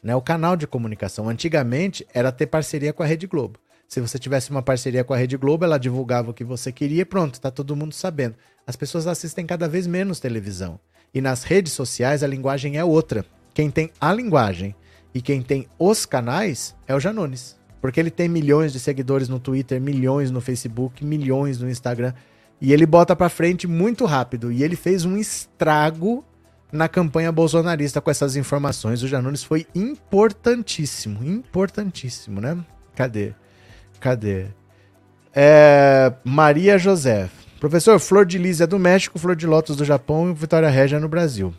né? O canal de comunicação. Antigamente era ter parceria com a Rede Globo. Se você tivesse uma parceria com a Rede Globo, ela divulgava o que você queria e pronto, tá todo mundo sabendo. As pessoas assistem cada vez menos televisão. E nas redes sociais a linguagem é outra. Quem tem a linguagem e quem tem os canais é o Janones. Porque ele tem milhões de seguidores no Twitter, milhões no Facebook, milhões no Instagram. E ele bota pra frente muito rápido. E ele fez um estrago na campanha bolsonarista com essas informações. O Janones foi importantíssimo, importantíssimo, né? Cadê? Cadê? É, Maria José. Professor, flor de lis é do México, flor de lótus do Japão e Vitória Régia no Brasil.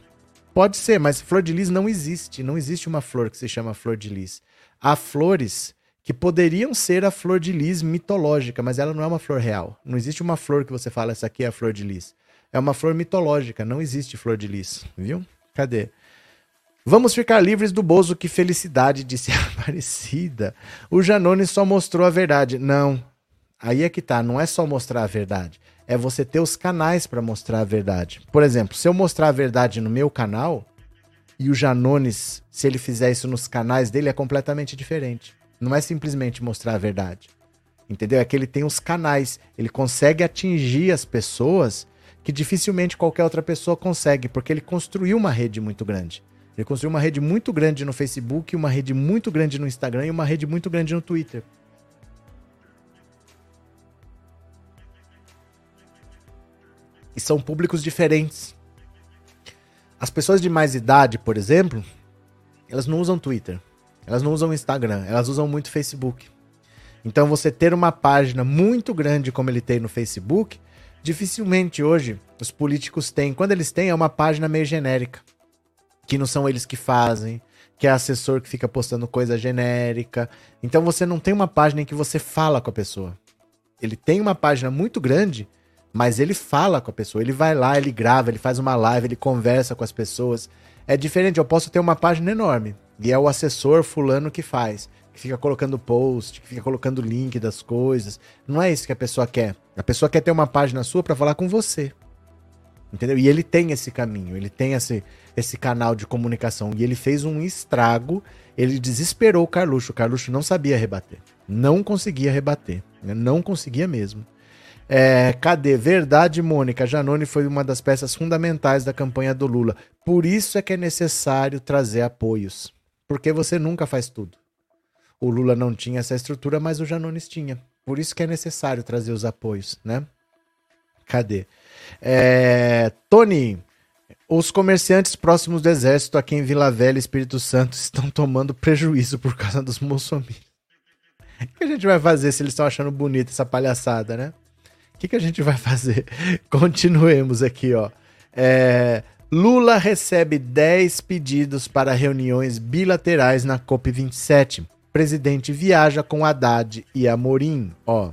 Pode ser, mas flor de lis não existe. Não existe uma flor que se chama flor de lis. Há flores que poderiam ser a flor de lis mitológica, mas ela não é uma flor real. Não existe uma flor que você fala, essa aqui é a flor de lis. É uma flor mitológica, não existe flor de lis, viu? Cadê? Vamos ficar livres do Bozo, que felicidade, disse a <laughs> Aparecida. O Janone só mostrou a verdade. Não. Aí é que tá, não é só mostrar a verdade. É você ter os canais para mostrar a verdade. Por exemplo, se eu mostrar a verdade no meu canal, e o Janones, se ele fizer isso nos canais dele, é completamente diferente. Não é simplesmente mostrar a verdade. Entendeu? É que ele tem os canais. Ele consegue atingir as pessoas que dificilmente qualquer outra pessoa consegue, porque ele construiu uma rede muito grande. Ele construiu uma rede muito grande no Facebook, uma rede muito grande no Instagram e uma rede muito grande no Twitter. E são públicos diferentes. As pessoas de mais idade, por exemplo, elas não usam Twitter, elas não usam Instagram, elas usam muito Facebook. Então você ter uma página muito grande como ele tem no Facebook Dificilmente hoje os políticos têm, quando eles têm, é uma página meio genérica. Que não são eles que fazem, que é assessor que fica postando coisa genérica. Então você não tem uma página em que você fala com a pessoa. Ele tem uma página muito grande, mas ele fala com a pessoa. Ele vai lá, ele grava, ele faz uma live, ele conversa com as pessoas. É diferente, eu posso ter uma página enorme e é o assessor fulano que faz que fica colocando post, que fica colocando link das coisas. Não é isso que a pessoa quer. A pessoa quer ter uma página sua para falar com você. Entendeu? E ele tem esse caminho, ele tem esse, esse canal de comunicação. E ele fez um estrago, ele desesperou o Carluxo. O Carluxo não sabia rebater. Não conseguia rebater. Né? Não conseguia mesmo. É, cadê? Verdade, Mônica. Janone foi uma das peças fundamentais da campanha do Lula. Por isso é que é necessário trazer apoios. Porque você nunca faz tudo. O Lula não tinha essa estrutura, mas o Janones tinha. Por isso que é necessário trazer os apoios, né? Cadê? É, Tony, os comerciantes próximos do exército aqui em Vila Velha, Espírito Santo, <laughs> estão tomando prejuízo por causa dos bolsominions. O que a gente vai fazer se eles estão achando bonita essa palhaçada, né? O que, que a gente vai fazer? <laughs> Continuemos aqui, ó. É, Lula recebe 10 pedidos para reuniões bilaterais na COP27 presidente viaja com Haddad e Amorim, ó.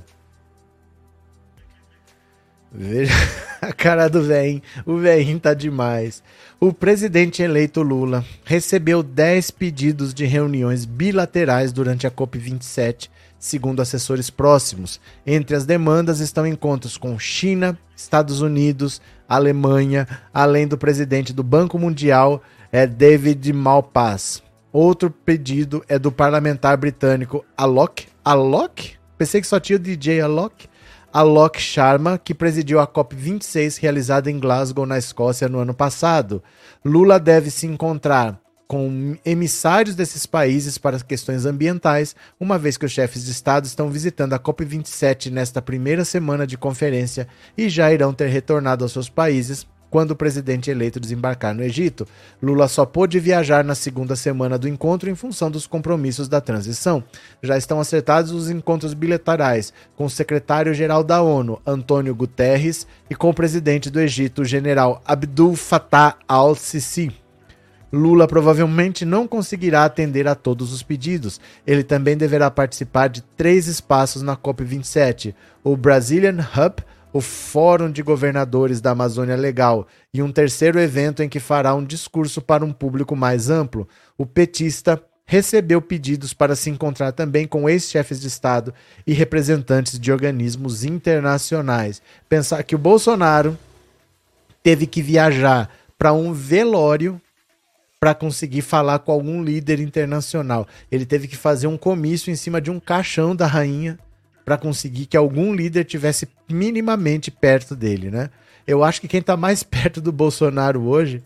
Veja <laughs> a cara do velho. O velhinho tá demais. O presidente eleito Lula recebeu 10 pedidos de reuniões bilaterais durante a COP27, segundo assessores próximos. Entre as demandas estão encontros com China, Estados Unidos, Alemanha, além do presidente do Banco Mundial, é David Malpass. Outro pedido é do parlamentar britânico Alok. Alok? Pensei que só tinha o DJ Alok. Alok Sharma, que presidiu a COP26 realizada em Glasgow, na Escócia, no ano passado. Lula deve se encontrar com emissários desses países para questões ambientais, uma vez que os chefes de Estado estão visitando a COP27 nesta primeira semana de conferência e já irão ter retornado aos seus países quando o presidente eleito desembarcar no Egito. Lula só pôde viajar na segunda semana do encontro em função dos compromissos da transição. Já estão acertados os encontros bilaterais com o secretário-geral da ONU, Antônio Guterres, e com o presidente do Egito, general Abdul Fattah al-Sisi. Lula provavelmente não conseguirá atender a todos os pedidos. Ele também deverá participar de três espaços na COP27: o Brazilian Hub, o Fórum de Governadores da Amazônia Legal e um terceiro evento em que fará um discurso para um público mais amplo. O petista recebeu pedidos para se encontrar também com ex-chefes de Estado e representantes de organismos internacionais. Pensar que o Bolsonaro teve que viajar para um velório para conseguir falar com algum líder internacional. Ele teve que fazer um comício em cima de um caixão da rainha para conseguir que algum líder tivesse minimamente perto dele, né? Eu acho que quem está mais <laughs> perto do Bolsonaro hoje,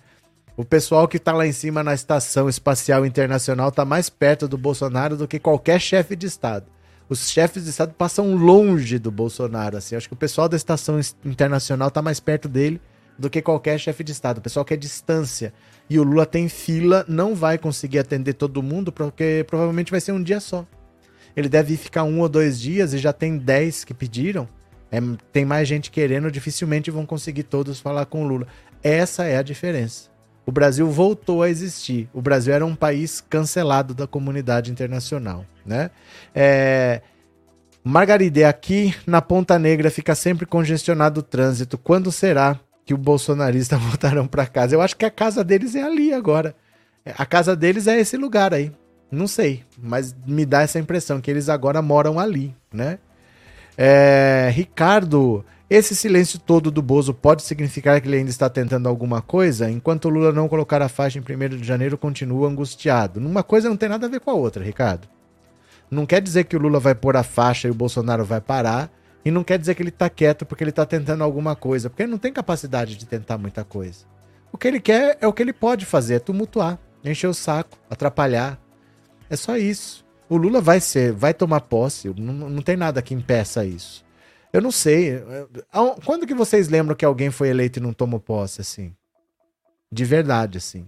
o pessoal que está lá em cima na estação espacial internacional está mais perto do Bolsonaro do que qualquer chefe de estado. Os chefes de estado passam longe do Bolsonaro, assim. Acho que o pessoal da estação internacional está mais perto dele do que qualquer chefe de estado. O pessoal quer distância e o Lula tem fila, não vai conseguir atender todo mundo, porque provavelmente vai ser um dia só. Ele deve ficar um ou dois dias e já tem dez que pediram. É, tem mais gente querendo, dificilmente vão conseguir todos falar com o Lula. Essa é a diferença. O Brasil voltou a existir. O Brasil era um país cancelado da comunidade internacional, né? É... Margaride, aqui na Ponta Negra fica sempre congestionado o trânsito. Quando será que o bolsonarista <laughs> voltarão para casa. Eu acho que a casa deles é ali agora. A casa deles é esse lugar aí. Não sei, mas me dá essa impressão que eles agora moram ali, né? É, Ricardo, esse silêncio todo do Bozo pode significar que ele ainda está tentando alguma coisa? Enquanto Lula não colocar a faixa em 1 de janeiro, continua angustiado. Uma coisa não tem nada a ver com a outra, Ricardo. Não quer dizer que o Lula vai pôr a faixa e o Bolsonaro vai parar e não quer dizer que ele está quieto porque ele está tentando alguma coisa, porque ele não tem capacidade de tentar muita coisa. O que ele quer é o que ele pode fazer, é tumultuar, encher o saco, atrapalhar. É só isso. O Lula vai ser, vai tomar posse, não, não tem nada que impeça isso. Eu não sei. É, quando que vocês lembram que alguém foi eleito e não tomou posse assim? De verdade, assim.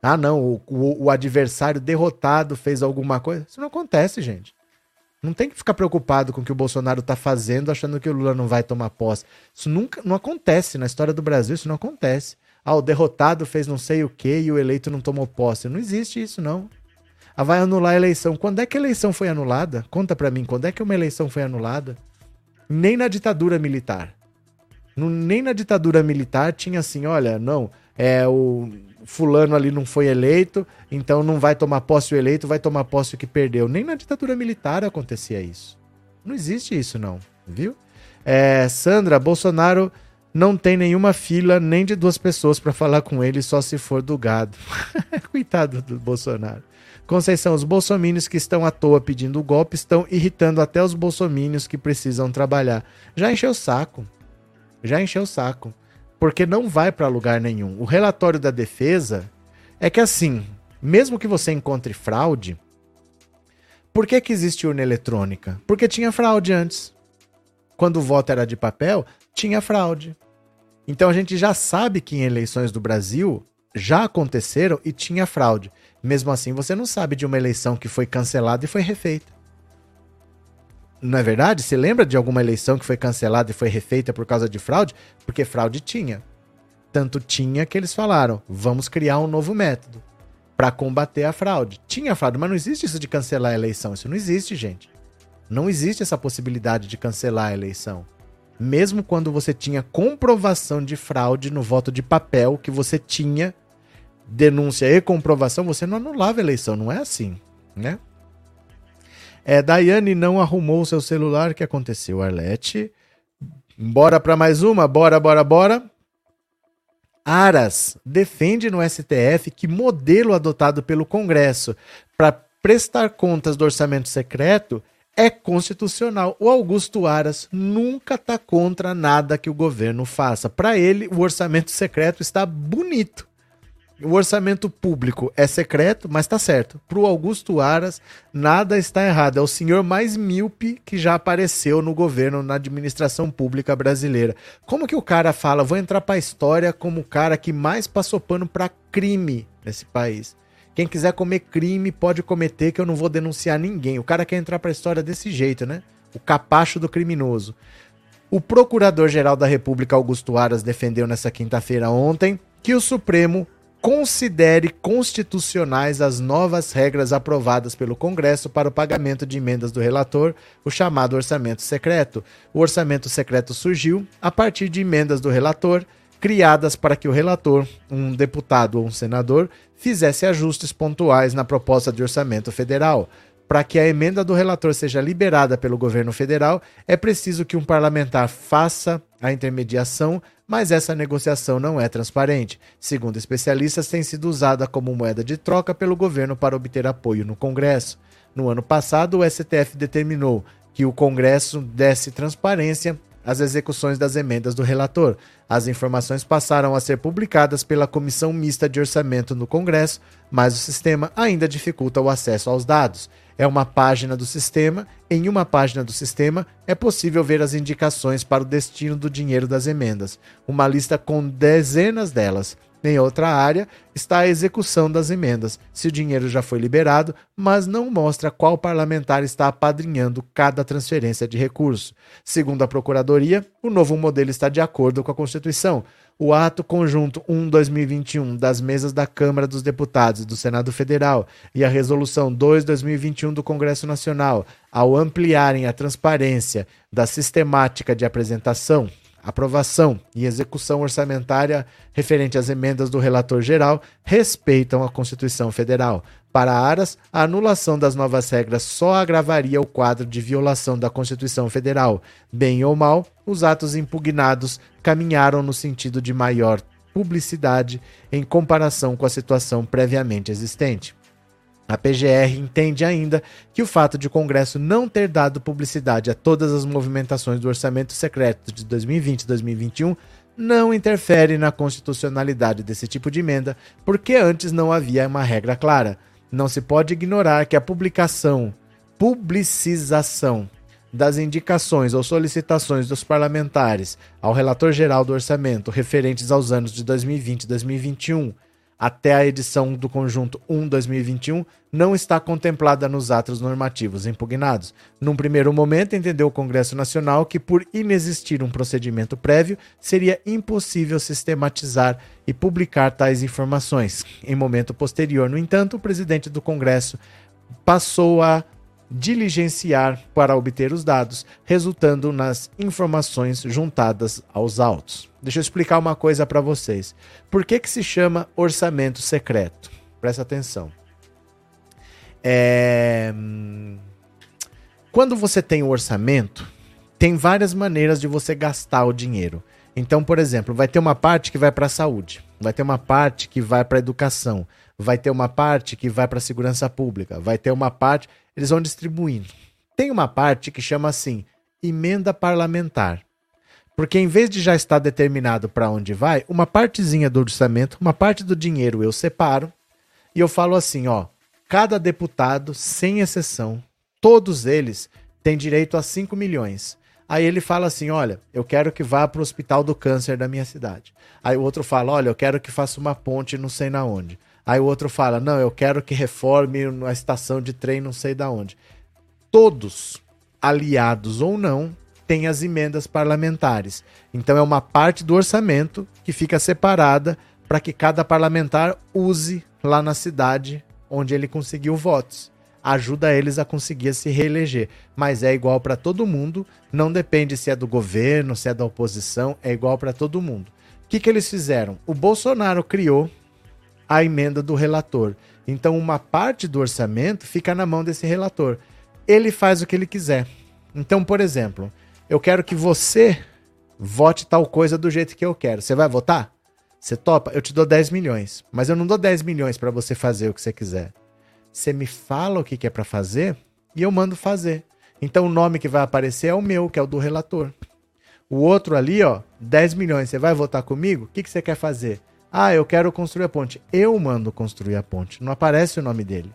Ah, não, o, o, o adversário derrotado fez alguma coisa. Isso não acontece, gente. Não tem que ficar preocupado com o que o Bolsonaro está fazendo, achando que o Lula não vai tomar posse. Isso nunca não acontece na história do Brasil, isso não acontece. Ah, o derrotado fez não sei o que e o eleito não tomou posse. Não existe isso, não. Ah, vai anular a eleição. Quando é que a eleição foi anulada? Conta para mim, quando é que uma eleição foi anulada? Nem na ditadura militar. nem na ditadura militar tinha assim, olha, não, é o fulano ali não foi eleito, então não vai tomar posse o eleito, vai tomar posse o que perdeu. Nem na ditadura militar acontecia isso. Não existe isso, não, viu? É, Sandra, Bolsonaro não tem nenhuma fila nem de duas pessoas para falar com ele, só se for do gado. <laughs> Coitado do Bolsonaro. Conceição, os bolsomínios que estão à toa pedindo o golpe estão irritando até os bolsomínios que precisam trabalhar. Já encheu o saco. Já encheu o saco porque não vai para lugar nenhum. O relatório da defesa é que assim, mesmo que você encontre fraude, por que, que existe urna eletrônica? Porque tinha fraude antes. Quando o voto era de papel, tinha fraude. Então a gente já sabe que em eleições do Brasil já aconteceram e tinha fraude. Mesmo assim, você não sabe de uma eleição que foi cancelada e foi refeita. Não é verdade? Você lembra de alguma eleição que foi cancelada e foi refeita por causa de fraude? Porque fraude tinha. Tanto tinha que eles falaram: vamos criar um novo método para combater a fraude. Tinha fraude, mas não existe isso de cancelar a eleição. Isso não existe, gente. Não existe essa possibilidade de cancelar a eleição. Mesmo quando você tinha comprovação de fraude no voto de papel, que você tinha denúncia e comprovação, você não anulava a eleição. Não é assim, né? É, Daiane não arrumou seu celular. O que aconteceu, Arlete? Bora para mais uma? Bora, bora, bora. Aras defende no STF que modelo adotado pelo Congresso para prestar contas do orçamento secreto é constitucional. O Augusto Aras nunca está contra nada que o governo faça. Para ele, o orçamento secreto está bonito. O orçamento público é secreto, mas tá certo. Pro Augusto Aras, nada está errado. É o senhor mais míope que já apareceu no governo, na administração pública brasileira. Como que o cara fala, vou entrar pra história como o cara que mais passou pano pra crime nesse país? Quem quiser comer crime pode cometer, que eu não vou denunciar ninguém. O cara quer entrar pra história desse jeito, né? O capacho do criminoso. O Procurador-Geral da República, Augusto Aras, defendeu nessa quinta-feira ontem que o Supremo considere constitucionais as novas regras aprovadas pelo Congresso para o pagamento de emendas do relator, o chamado orçamento secreto. O orçamento secreto surgiu a partir de emendas do relator criadas para que o relator, um deputado ou um senador, fizesse ajustes pontuais na proposta de orçamento federal. Para que a emenda do relator seja liberada pelo governo federal, é preciso que um parlamentar faça a intermediação, mas essa negociação não é transparente. Segundo especialistas, tem sido usada como moeda de troca pelo governo para obter apoio no Congresso. No ano passado, o STF determinou que o Congresso desse transparência as execuções das emendas do relator. As informações passaram a ser publicadas pela Comissão Mista de Orçamento no Congresso, mas o sistema ainda dificulta o acesso aos dados. É uma página do sistema. Em uma página do sistema é possível ver as indicações para o destino do dinheiro das emendas, uma lista com dezenas delas. Em outra área está a execução das emendas, se o dinheiro já foi liberado, mas não mostra qual parlamentar está apadrinhando cada transferência de recurso. Segundo a Procuradoria, o novo modelo está de acordo com a Constituição. O Ato Conjunto 1-2021 das mesas da Câmara dos Deputados e do Senado Federal e a Resolução 2-2021 do Congresso Nacional, ao ampliarem a transparência da sistemática de apresentação, aprovação e execução orçamentária referente às emendas do relator geral respeitam a Constituição Federal. Para Aras, a anulação das novas regras só agravaria o quadro de violação da Constituição Federal. Bem ou mal, os atos impugnados caminharam no sentido de maior publicidade em comparação com a situação previamente existente. A PGR entende ainda que o fato de o Congresso não ter dado publicidade a todas as movimentações do orçamento secreto de 2020 e 2021 não interfere na constitucionalidade desse tipo de emenda, porque antes não havia uma regra clara. Não se pode ignorar que a publicação, publicização das indicações ou solicitações dos parlamentares ao relator geral do orçamento referentes aos anos de 2020 e 2021 até a edição do conjunto 1-2021 não está contemplada nos atos normativos impugnados. Num primeiro momento, entendeu o Congresso Nacional que, por inexistir um procedimento prévio, seria impossível sistematizar e publicar tais informações. Em momento posterior, no entanto, o presidente do Congresso passou a diligenciar para obter os dados, resultando nas informações juntadas aos autos. Deixa eu explicar uma coisa para vocês. Por que, que se chama orçamento secreto? Presta atenção. É... Quando você tem o um orçamento, tem várias maneiras de você gastar o dinheiro. Então, por exemplo, vai ter uma parte que vai para a saúde, vai ter uma parte que vai para a educação, vai ter uma parte que vai para a segurança pública, vai ter uma parte eles vão distribuindo. Tem uma parte que chama assim, emenda parlamentar. Porque em vez de já estar determinado para onde vai, uma partezinha do orçamento, uma parte do dinheiro eu separo e eu falo assim, ó, cada deputado, sem exceção, todos eles têm direito a 5 milhões. Aí ele fala assim: olha, eu quero que vá para o hospital do câncer da minha cidade. Aí o outro fala: olha, eu quero que faça uma ponte não sei na onde. Aí o outro fala: não, eu quero que reforme a estação de trem, não sei da onde. Todos, aliados ou não, têm as emendas parlamentares. Então é uma parte do orçamento que fica separada para que cada parlamentar use lá na cidade onde ele conseguiu votos. Ajuda eles a conseguir se reeleger. Mas é igual para todo mundo, não depende se é do governo, se é da oposição, é igual para todo mundo. O que, que eles fizeram? O Bolsonaro criou a emenda do relator. Então, uma parte do orçamento fica na mão desse relator. Ele faz o que ele quiser. Então, por exemplo, eu quero que você vote tal coisa do jeito que eu quero. Você vai votar? Você topa? Eu te dou 10 milhões. Mas eu não dou 10 milhões para você fazer o que você quiser. Você me fala o que, é para fazer e eu mando fazer. Então o nome que vai aparecer é o meu, que é o do relator. O outro ali, ó, 10 milhões. Você vai votar comigo? O que, que você quer fazer? Ah, eu quero construir a ponte. Eu mando construir a ponte. Não aparece o nome dele.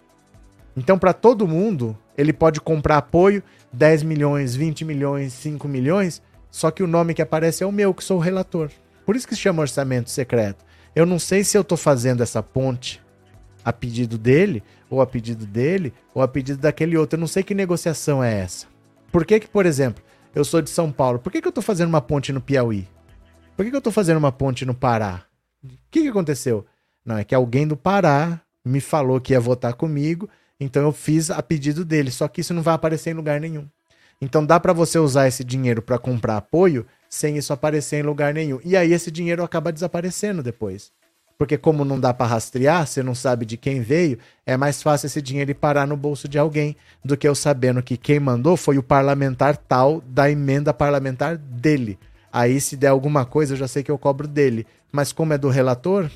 Então, para todo mundo, ele pode comprar apoio, 10 milhões, 20 milhões, 5 milhões, só que o nome que aparece é o meu, que sou o relator. Por isso que se chama orçamento secreto. Eu não sei se eu estou fazendo essa ponte a pedido dele, ou a pedido dele, ou a pedido daquele outro. Eu não sei que negociação é essa. Por que, que por exemplo, eu sou de São Paulo, por que, que eu estou fazendo uma ponte no Piauí? Por que, que eu estou fazendo uma ponte no Pará? O que, que aconteceu? Não, é que alguém do Pará me falou que ia votar comigo então eu fiz a pedido dele, só que isso não vai aparecer em lugar nenhum. Então dá para você usar esse dinheiro para comprar apoio sem isso aparecer em lugar nenhum. E aí esse dinheiro acaba desaparecendo depois. Porque como não dá para rastrear, você não sabe de quem veio, é mais fácil esse dinheiro ir parar no bolso de alguém do que eu sabendo que quem mandou foi o parlamentar tal da emenda parlamentar dele. Aí se der alguma coisa, eu já sei que eu cobro dele. Mas como é do relator,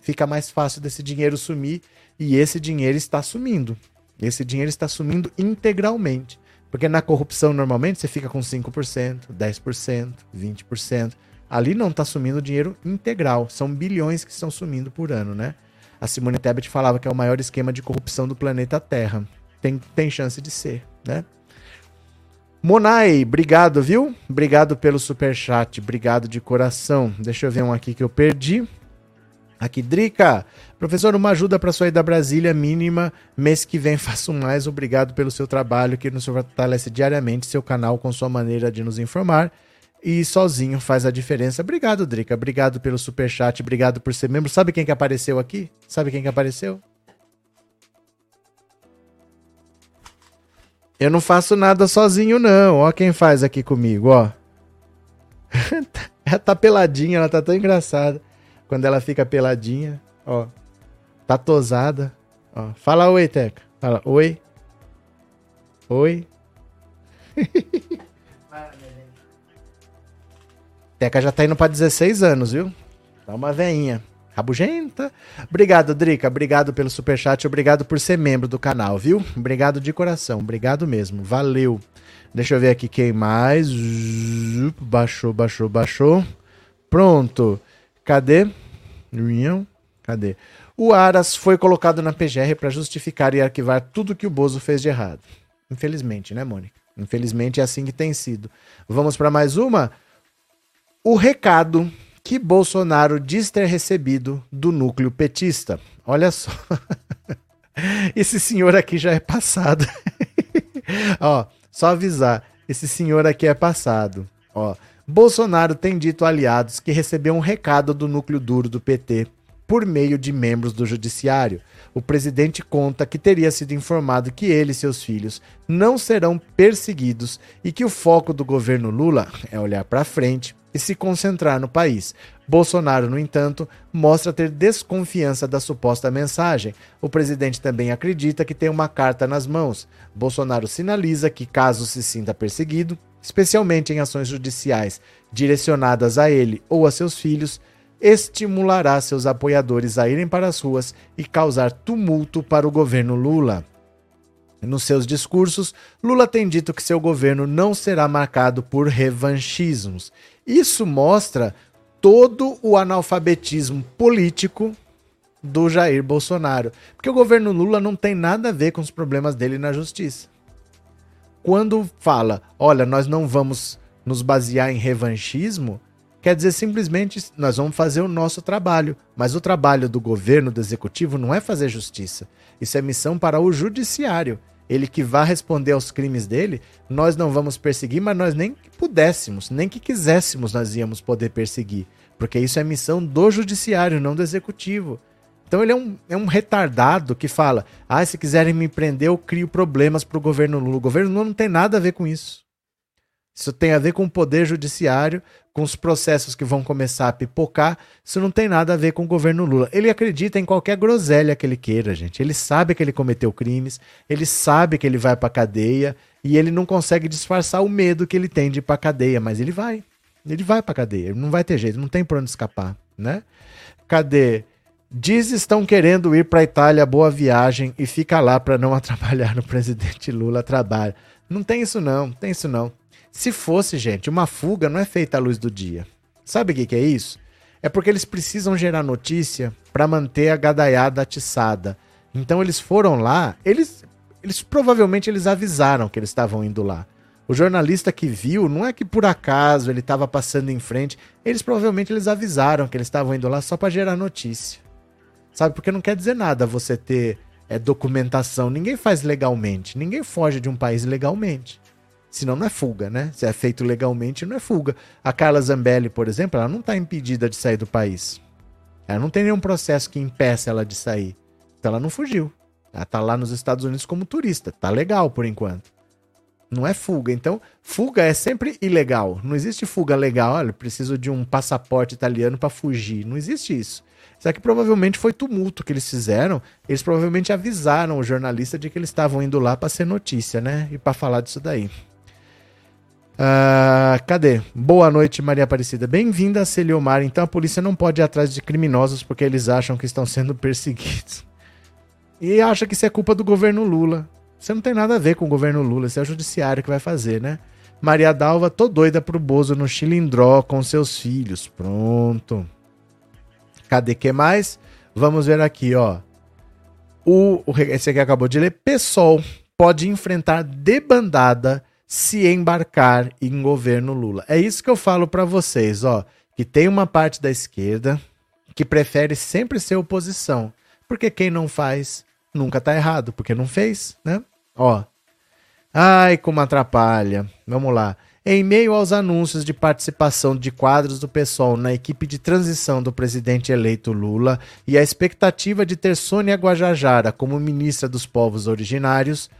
fica mais fácil desse dinheiro sumir e esse dinheiro está sumindo. Esse dinheiro está sumindo integralmente. Porque na corrupção, normalmente, você fica com 5%, 10%, 20%. Ali não está sumindo dinheiro integral. São bilhões que estão sumindo por ano, né? A Simone Tebet falava que é o maior esquema de corrupção do planeta Terra. Tem, tem chance de ser, né? Monai, obrigado, viu? Obrigado pelo super chat, obrigado de coração. Deixa eu ver um aqui que eu perdi. Aqui, Drica. Professor, uma ajuda para sua ida a Brasília mínima. Mês que vem <laughs> faço mais. Obrigado pelo seu trabalho que nos fortalece diariamente. Seu canal com sua maneira de nos informar. E sozinho faz a diferença. Obrigado, Drica. Obrigado pelo super chat. Obrigado por ser membro. Sabe quem que apareceu aqui? Sabe quem que apareceu? Eu não faço nada sozinho, não. Ó quem faz aqui comigo, ó. <laughs> ela tá peladinha, ela tá tão engraçada. Quando ela fica peladinha, ó. Tá tosada. Ó. Fala oi, Teca. Fala oi. Oi. <laughs> Teca já tá indo pra 16 anos, viu? Tá uma veinha. Rabugenta. Obrigado, Drica. Obrigado pelo superchat. Obrigado por ser membro do canal, viu? Obrigado de coração. Obrigado mesmo. Valeu. Deixa eu ver aqui quem mais. Baixou, baixou, baixou. Pronto. Cadê? Cadê? O Aras foi colocado na PGR para justificar e arquivar tudo que o Bozo fez de errado. Infelizmente, né, Mônica? Infelizmente é assim que tem sido. Vamos para mais uma? O recado que Bolsonaro diz ter recebido do núcleo petista. Olha só. <laughs> Esse senhor aqui já é passado. <laughs> Ó, só avisar. Esse senhor aqui é passado. Ó, Bolsonaro tem dito a aliados que recebeu um recado do núcleo duro do PT por meio de membros do judiciário. O presidente conta que teria sido informado que ele e seus filhos não serão perseguidos e que o foco do governo Lula é olhar para frente e se concentrar no país. Bolsonaro, no entanto, mostra ter desconfiança da suposta mensagem. O presidente também acredita que tem uma carta nas mãos. Bolsonaro sinaliza que, caso se sinta perseguido, especialmente em ações judiciais direcionadas a ele ou a seus filhos, estimulará seus apoiadores a irem para as ruas e causar tumulto para o governo Lula. Nos seus discursos, Lula tem dito que seu governo não será marcado por revanchismos. Isso mostra todo o analfabetismo político do Jair Bolsonaro. Porque o governo Lula não tem nada a ver com os problemas dele na justiça quando fala, olha, nós não vamos nos basear em revanchismo, quer dizer simplesmente nós vamos fazer o nosso trabalho. Mas o trabalho do governo, do executivo, não é fazer justiça. Isso é missão para o judiciário. Ele que vai responder aos crimes dele, nós não vamos perseguir, mas nós nem que pudéssemos, nem que quiséssemos, nós íamos poder perseguir. Porque isso é missão do judiciário, não do executivo. Então ele é um, é um retardado que fala: ah, se quiserem me prender, eu crio problemas para o governo Lula. O governo Lula não tem nada a ver com isso. Isso tem a ver com o poder judiciário, com os processos que vão começar a pipocar. Isso não tem nada a ver com o governo Lula. Ele acredita em qualquer groselha que ele queira, gente. Ele sabe que ele cometeu crimes, ele sabe que ele vai para cadeia e ele não consegue disfarçar o medo que ele tem de ir para cadeia, mas ele vai. Ele vai para cadeia, não vai ter jeito, não tem por onde escapar, né? Cadê? Diz estão querendo ir para Itália, boa viagem e fica lá para não <laughs> atrapalhar no presidente Lula trabalho. Não tem isso não, tem isso não. Se fosse, gente, uma fuga não é feita à luz do dia. Sabe o que, que é isso? É porque eles precisam gerar notícia para manter a gadaiada atiçada. Então eles foram lá, eles, eles provavelmente eles avisaram que eles estavam indo lá. O jornalista que viu, não é que por acaso ele estava passando em frente, eles provavelmente eles avisaram que eles estavam indo lá só para gerar notícia. Sabe? Porque não quer dizer nada você ter é, documentação. Ninguém faz legalmente, ninguém foge de um país legalmente. Senão não é fuga, né? Se é feito legalmente, não é fuga. A Carla Zambelli, por exemplo, ela não está impedida de sair do país. Ela não tem nenhum processo que impeça ela de sair. Então ela não fugiu. Ela tá lá nos Estados Unidos como turista. Tá legal por enquanto. Não é fuga. Então, fuga é sempre ilegal. Não existe fuga legal. Olha, preciso de um passaporte italiano para fugir. Não existe isso. Isso aqui provavelmente foi tumulto que eles fizeram. Eles provavelmente avisaram o jornalista de que eles estavam indo lá para ser notícia, né? E para falar disso daí. Uh, cadê? Boa noite, Maria Aparecida. Bem-vinda a Celiomar. Então a polícia não pode ir atrás de criminosos porque eles acham que estão sendo perseguidos. E acha que isso é culpa do governo Lula. Você não tem nada a ver com o governo Lula, isso é o judiciário que vai fazer, né? Maria Dalva, tô doida pro Bozo no Chilindró com seus filhos. Pronto. Cadê que mais? Vamos ver aqui, ó. O, o esse aqui acabou de ler. PSOL pode enfrentar debandada se embarcar em governo Lula. É isso que eu falo para vocês, ó, que tem uma parte da esquerda que prefere sempre ser oposição, porque quem não faz nunca tá errado, porque não fez, né? Ó. Ai, como atrapalha. Vamos lá. Em meio aos anúncios de participação de quadros do PSOL na equipe de transição do presidente eleito Lula e a expectativa de ter Sônia Guajajara como ministra dos povos originários,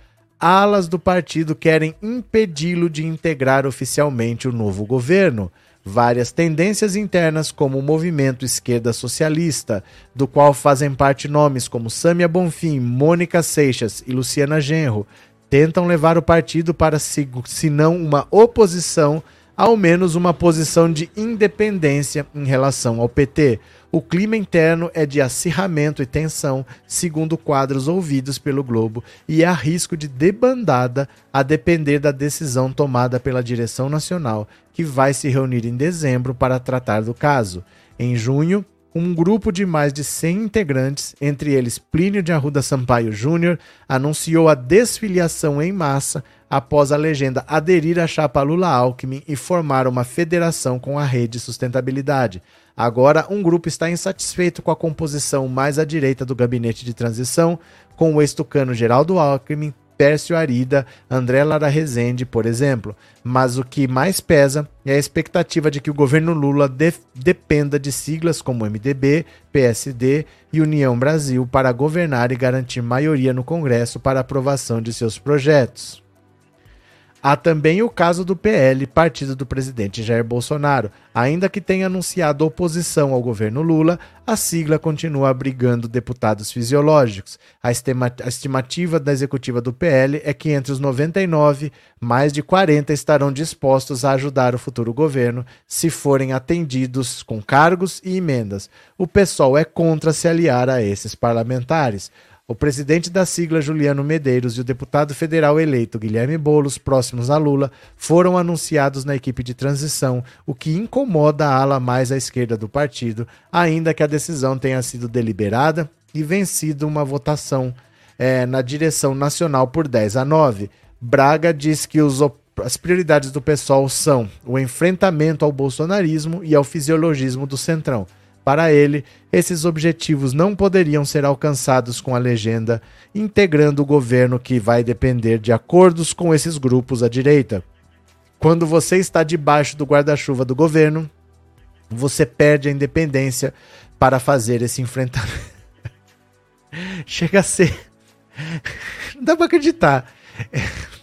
alas do partido querem impedi-lo de integrar oficialmente o novo governo. Várias tendências internas, como o movimento Esquerda Socialista, do qual fazem parte nomes como Sâmia Bonfim, Mônica Seixas e Luciana Genro, tentam levar o partido para, se não uma oposição, ao menos uma posição de independência em relação ao PT. O clima interno é de acirramento e tensão, segundo quadros ouvidos pelo Globo, e há risco de debandada a depender da decisão tomada pela direção nacional, que vai se reunir em dezembro para tratar do caso. Em junho, um grupo de mais de 100 integrantes, entre eles Plínio de Arruda Sampaio Júnior, anunciou a desfiliação em massa após a legenda aderir à chapa Lula-Alckmin e formar uma federação com a Rede Sustentabilidade. Agora, um grupo está insatisfeito com a composição mais à direita do gabinete de transição, com o ex-tucano Geraldo Alckmin, Pércio Arida, André Lara Rezende, por exemplo. Mas o que mais pesa é a expectativa de que o governo Lula de dependa de siglas como MDB, PSD e União Brasil para governar e garantir maioria no Congresso para aprovação de seus projetos. Há também o caso do PL, partido do presidente Jair Bolsonaro. Ainda que tenha anunciado oposição ao governo Lula, a sigla continua abrigando deputados fisiológicos. A, estimativa da executiva do PL é que entre os 99, mais de 40 estarão dispostos a ajudar o futuro governo se forem atendidos com cargos e emendas. O PSOL é contra se aliar a esses parlamentares. O presidente da sigla Juliano Medeiros e o deputado federal eleito Guilherme Bolos, próximos a Lula, foram anunciados na equipe de transição, o que incomoda a ala mais à esquerda do partido, ainda que a decisão tenha sido deliberada e vencido uma votação é, na direção nacional por 10 a 9. Braga diz que os as prioridades do PSOL são o enfrentamento ao bolsonarismo e ao fisiologismo do Centrão. Para ele, esses objetivos não poderiam ser alcançados com a legenda integrando o governo que vai depender de acordos com esses grupos à direita. Quando você está debaixo do guarda-chuva do governo, você perde a independência para fazer esse enfrentamento. <laughs> Chega a ser. <laughs> Não dá para acreditar.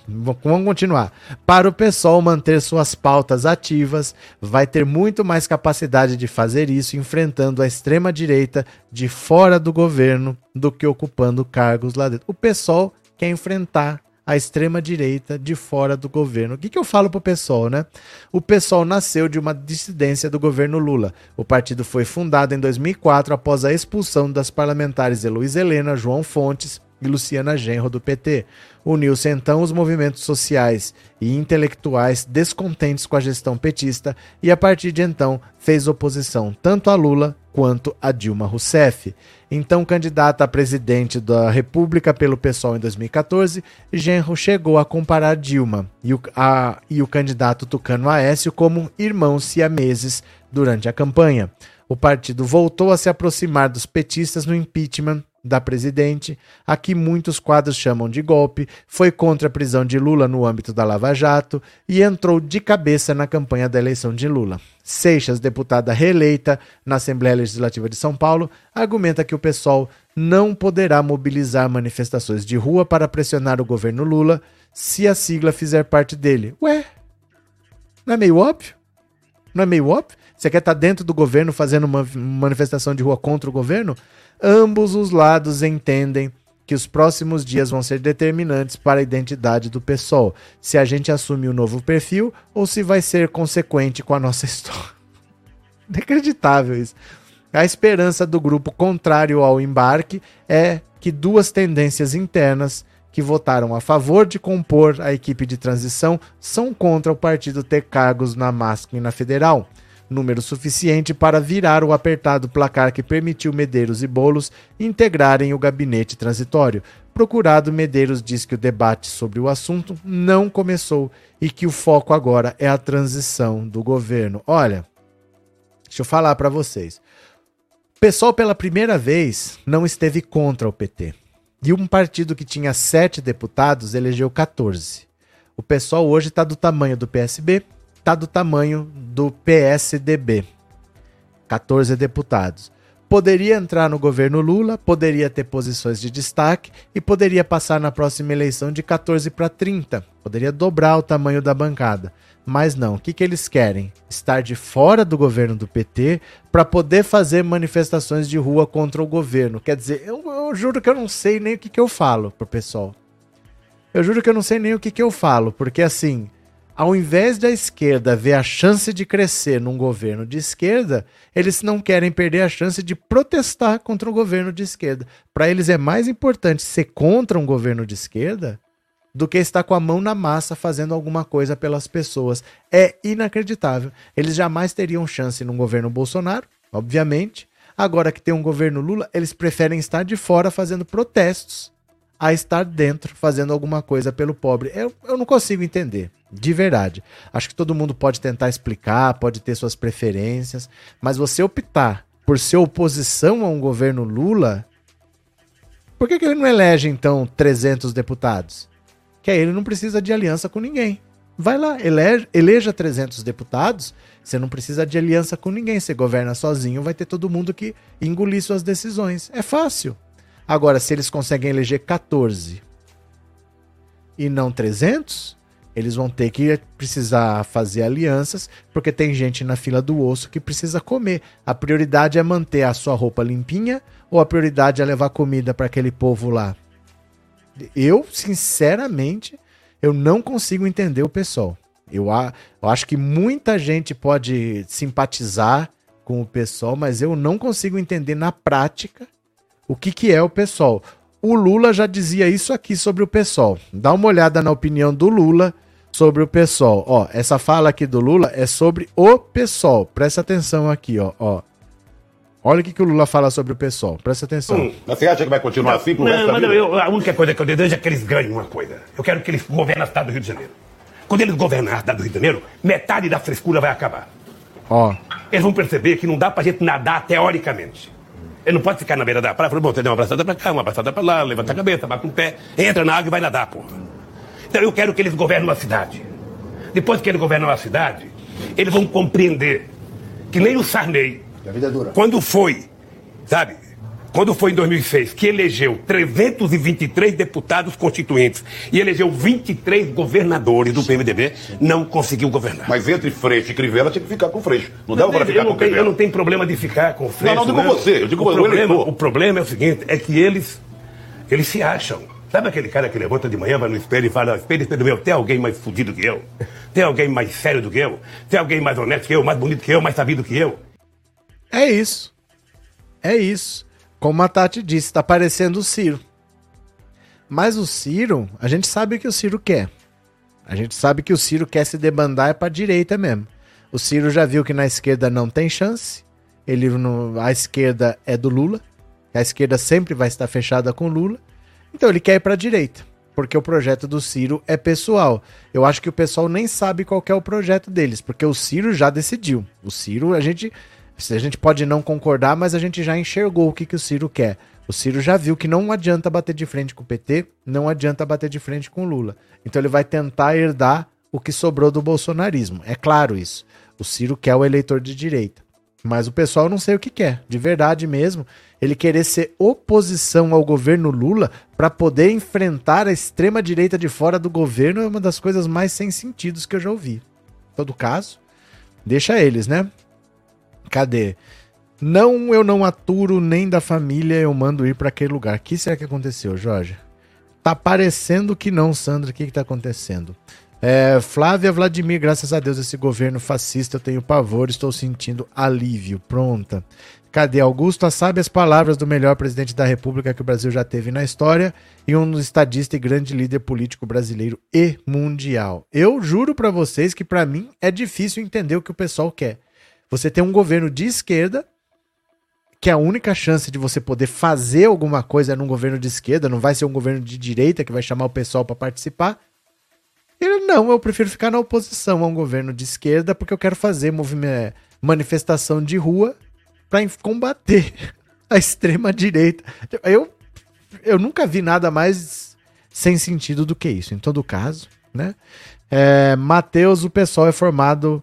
Vamos continuar. Para o pessoal manter suas pautas ativas, vai ter muito mais capacidade de fazer isso enfrentando a extrema-direita de fora do governo do que ocupando cargos lá dentro. O pessoal quer enfrentar a extrema-direita de fora do governo. O que, que eu falo pro pessoal, né? O pessoal nasceu de uma dissidência do governo Lula. O partido foi fundado em 2004 após a expulsão das parlamentares Heloísa Helena, João Fontes e Luciana Genro, do PT. Uniu-se então os movimentos sociais e intelectuais descontentes com a gestão petista e, a partir de então, fez oposição tanto a Lula quanto a Dilma Rousseff. Então candidata a presidente da República pelo PSOL em 2014, Genro chegou a comparar Dilma e o, a, e o candidato Tucano Aécio como irmãos siameses durante a campanha. O partido voltou a se aproximar dos petistas no impeachment da presidente, a que muitos quadros chamam de golpe, foi contra a prisão de Lula no âmbito da Lava Jato e entrou de cabeça na campanha da eleição de Lula. Seixas, deputada reeleita na Assembleia Legislativa de São Paulo, argumenta que o PSOL não poderá mobilizar manifestações de rua para pressionar o governo Lula se a sigla fizer parte dele. Ué, não é meio óbvio? Não é meio óbvio? Você quer estar dentro do governo fazendo uma manifestação de rua contra o governo? Ambos os lados entendem que os próximos dias vão ser determinantes para a identidade do PSOL, se a gente assume o um novo perfil ou se vai ser consequente com a nossa <laughs> história. Inacreditável isso. A esperança do grupo contrário ao embarque é que duas tendências internas que votaram a favor de compor a equipe de transição são contra o partido ter cargos na MASC e na Federal número suficiente para virar o apertado placar que permitiu Medeiros e Bolos integrarem o gabinete transitório. Procurado, Medeiros diz que o debate sobre o assunto não começou e que o foco agora é a transição do governo. Olha, deixa eu falar para vocês. O pessoal, pela primeira vez, não esteve contra o PT. E um partido que tinha sete deputados elegeu 14. O pessoal hoje está do tamanho do PSB, está do tamanho do PSDB. 14 deputados. Poderia entrar no governo Lula, poderia ter posições de destaque e poderia passar na próxima eleição de 14 para 30. Poderia dobrar o tamanho da bancada. Mas não, o que, que eles querem? Estar de fora do governo do PT para poder fazer manifestações de rua contra o governo. Quer dizer, eu, eu juro que eu não sei nem o que, que eu falo pro pessoal. Eu juro que eu não sei nem o que, que eu falo, porque assim, ao invés da esquerda ver a chance de crescer num governo de esquerda, eles não querem perder a chance de protestar contra um governo de esquerda. Para eles é mais importante ser contra um governo de esquerda do que estar com a mão na massa fazendo alguma coisa pelas pessoas. É inacreditável. Eles jamais teriam chance num governo Bolsonaro, obviamente. Agora que tem um governo Lula, eles preferem estar de fora fazendo protestos a estar dentro fazendo alguma coisa pelo pobre. Eu, eu não consigo entender. De verdade. Acho que todo mundo pode tentar explicar, pode ter suas preferências, mas você optar por ser oposição a um governo Lula, por que, que ele não elege então 300 deputados? Que aí ele não precisa de aliança com ninguém. Vai lá, elege, eleja 300 deputados, você não precisa de aliança com ninguém, você governa sozinho, vai ter todo mundo que engolir suas decisões. É fácil. Agora, se eles conseguem eleger 14 e não 300, eles vão ter que precisar fazer alianças, porque tem gente na fila do osso que precisa comer. A prioridade é manter a sua roupa limpinha ou a prioridade é levar comida para aquele povo lá? Eu, sinceramente, eu não consigo entender o pessoal. Eu, eu acho que muita gente pode simpatizar com o pessoal, mas eu não consigo entender na prática o que, que é o pessoal. O Lula já dizia isso aqui sobre o pessoal. Dá uma olhada na opinião do Lula sobre o PSOL. Ó, essa fala aqui do Lula é sobre o PSOL. Presta atenção aqui, ó. ó. Olha o que, que o Lula fala sobre o PSOL. Presta atenção. Hum,
você acha que vai continuar assim pro
não, mas eu, A única coisa que eu desejo é que eles ganhem uma coisa. Eu quero que eles governem a cidade do Rio de Janeiro. Quando eles governarem a cidade do Rio de Janeiro, metade da frescura vai acabar.
Ó.
Eles vão perceber que não dá pra gente nadar teoricamente. Ele não pode ficar na beira da praia falar, bom, você deu uma abraçada pra cá, uma abraçada pra lá, levanta a cabeça, bate um pé, entra na água e vai nadar, porra. Então eu quero que eles governem uma cidade. Depois que eles governam a cidade, eles vão compreender que nem o Sarney, quando foi, sabe, quando foi em 2006, que elegeu 323 deputados constituintes e elegeu 23 governadores do PMDB, não conseguiu governar.
Mas entre Freixo e Crivella tinha que ficar com Freixo. Não dava para ficar com
tenho, Eu não tenho problema de ficar com Freixo.
Não, não digo você, eu digo
o problema, o problema é o seguinte, é que eles, eles se acham. Sabe aquele cara que levanta de manhã, vai no espelho e fala: espelho, espelho meu, tem alguém mais fudido que eu? Tem alguém mais sério do que eu? Tem alguém mais honesto que eu, mais bonito que eu, mais sabido que eu?
É isso. É isso. Como a Tati disse, tá parecendo o Ciro. Mas o Ciro, a gente sabe o que o Ciro quer. A gente sabe que o Ciro quer se debandar é para direita mesmo. O Ciro já viu que na esquerda não tem chance. Ele no, a esquerda é do Lula. A esquerda sempre vai estar fechada com Lula. Então ele quer ir para a direita, porque o projeto do Ciro é pessoal. Eu acho que o pessoal nem sabe qual é o projeto deles, porque o Ciro já decidiu. O Ciro, a gente, a gente pode não concordar, mas a gente já enxergou o que, que o Ciro quer. O Ciro já viu que não adianta bater de frente com o PT, não adianta bater de frente com o Lula. Então ele vai tentar herdar o que sobrou do bolsonarismo. É claro isso. O Ciro quer o eleitor de direita. Mas o pessoal não sei o que quer, de verdade mesmo. Ele querer ser oposição ao governo Lula para poder enfrentar a extrema direita de fora do governo é uma das coisas mais sem sentidos que eu já ouvi. Em todo caso, deixa eles, né? Cadê? Não, eu não aturo nem da família, eu mando ir para aquele lugar. O que será que aconteceu, Jorge? Tá parecendo que não, Sandra. O que, que tá acontecendo? É, Flávia Vladimir, graças a Deus, esse governo fascista, eu tenho pavor, estou sentindo alívio. Pronta. Cadê Augusto? Sabe as palavras do melhor presidente da República que o Brasil já teve na história e um estadista e grande líder político brasileiro e mundial. Eu juro para vocês que para mim é difícil entender o que o pessoal quer. Você tem um governo de esquerda que a única chance de você poder fazer alguma coisa é num governo de esquerda, não vai ser um governo de direita que vai chamar o pessoal para participar. Ele, não, eu prefiro ficar na oposição a um governo de esquerda porque eu quero fazer manifestação de rua para combater <laughs> a extrema direita. Eu, eu nunca vi nada mais sem sentido do que isso. Em todo caso, né? É, Mateus, o pessoal é formado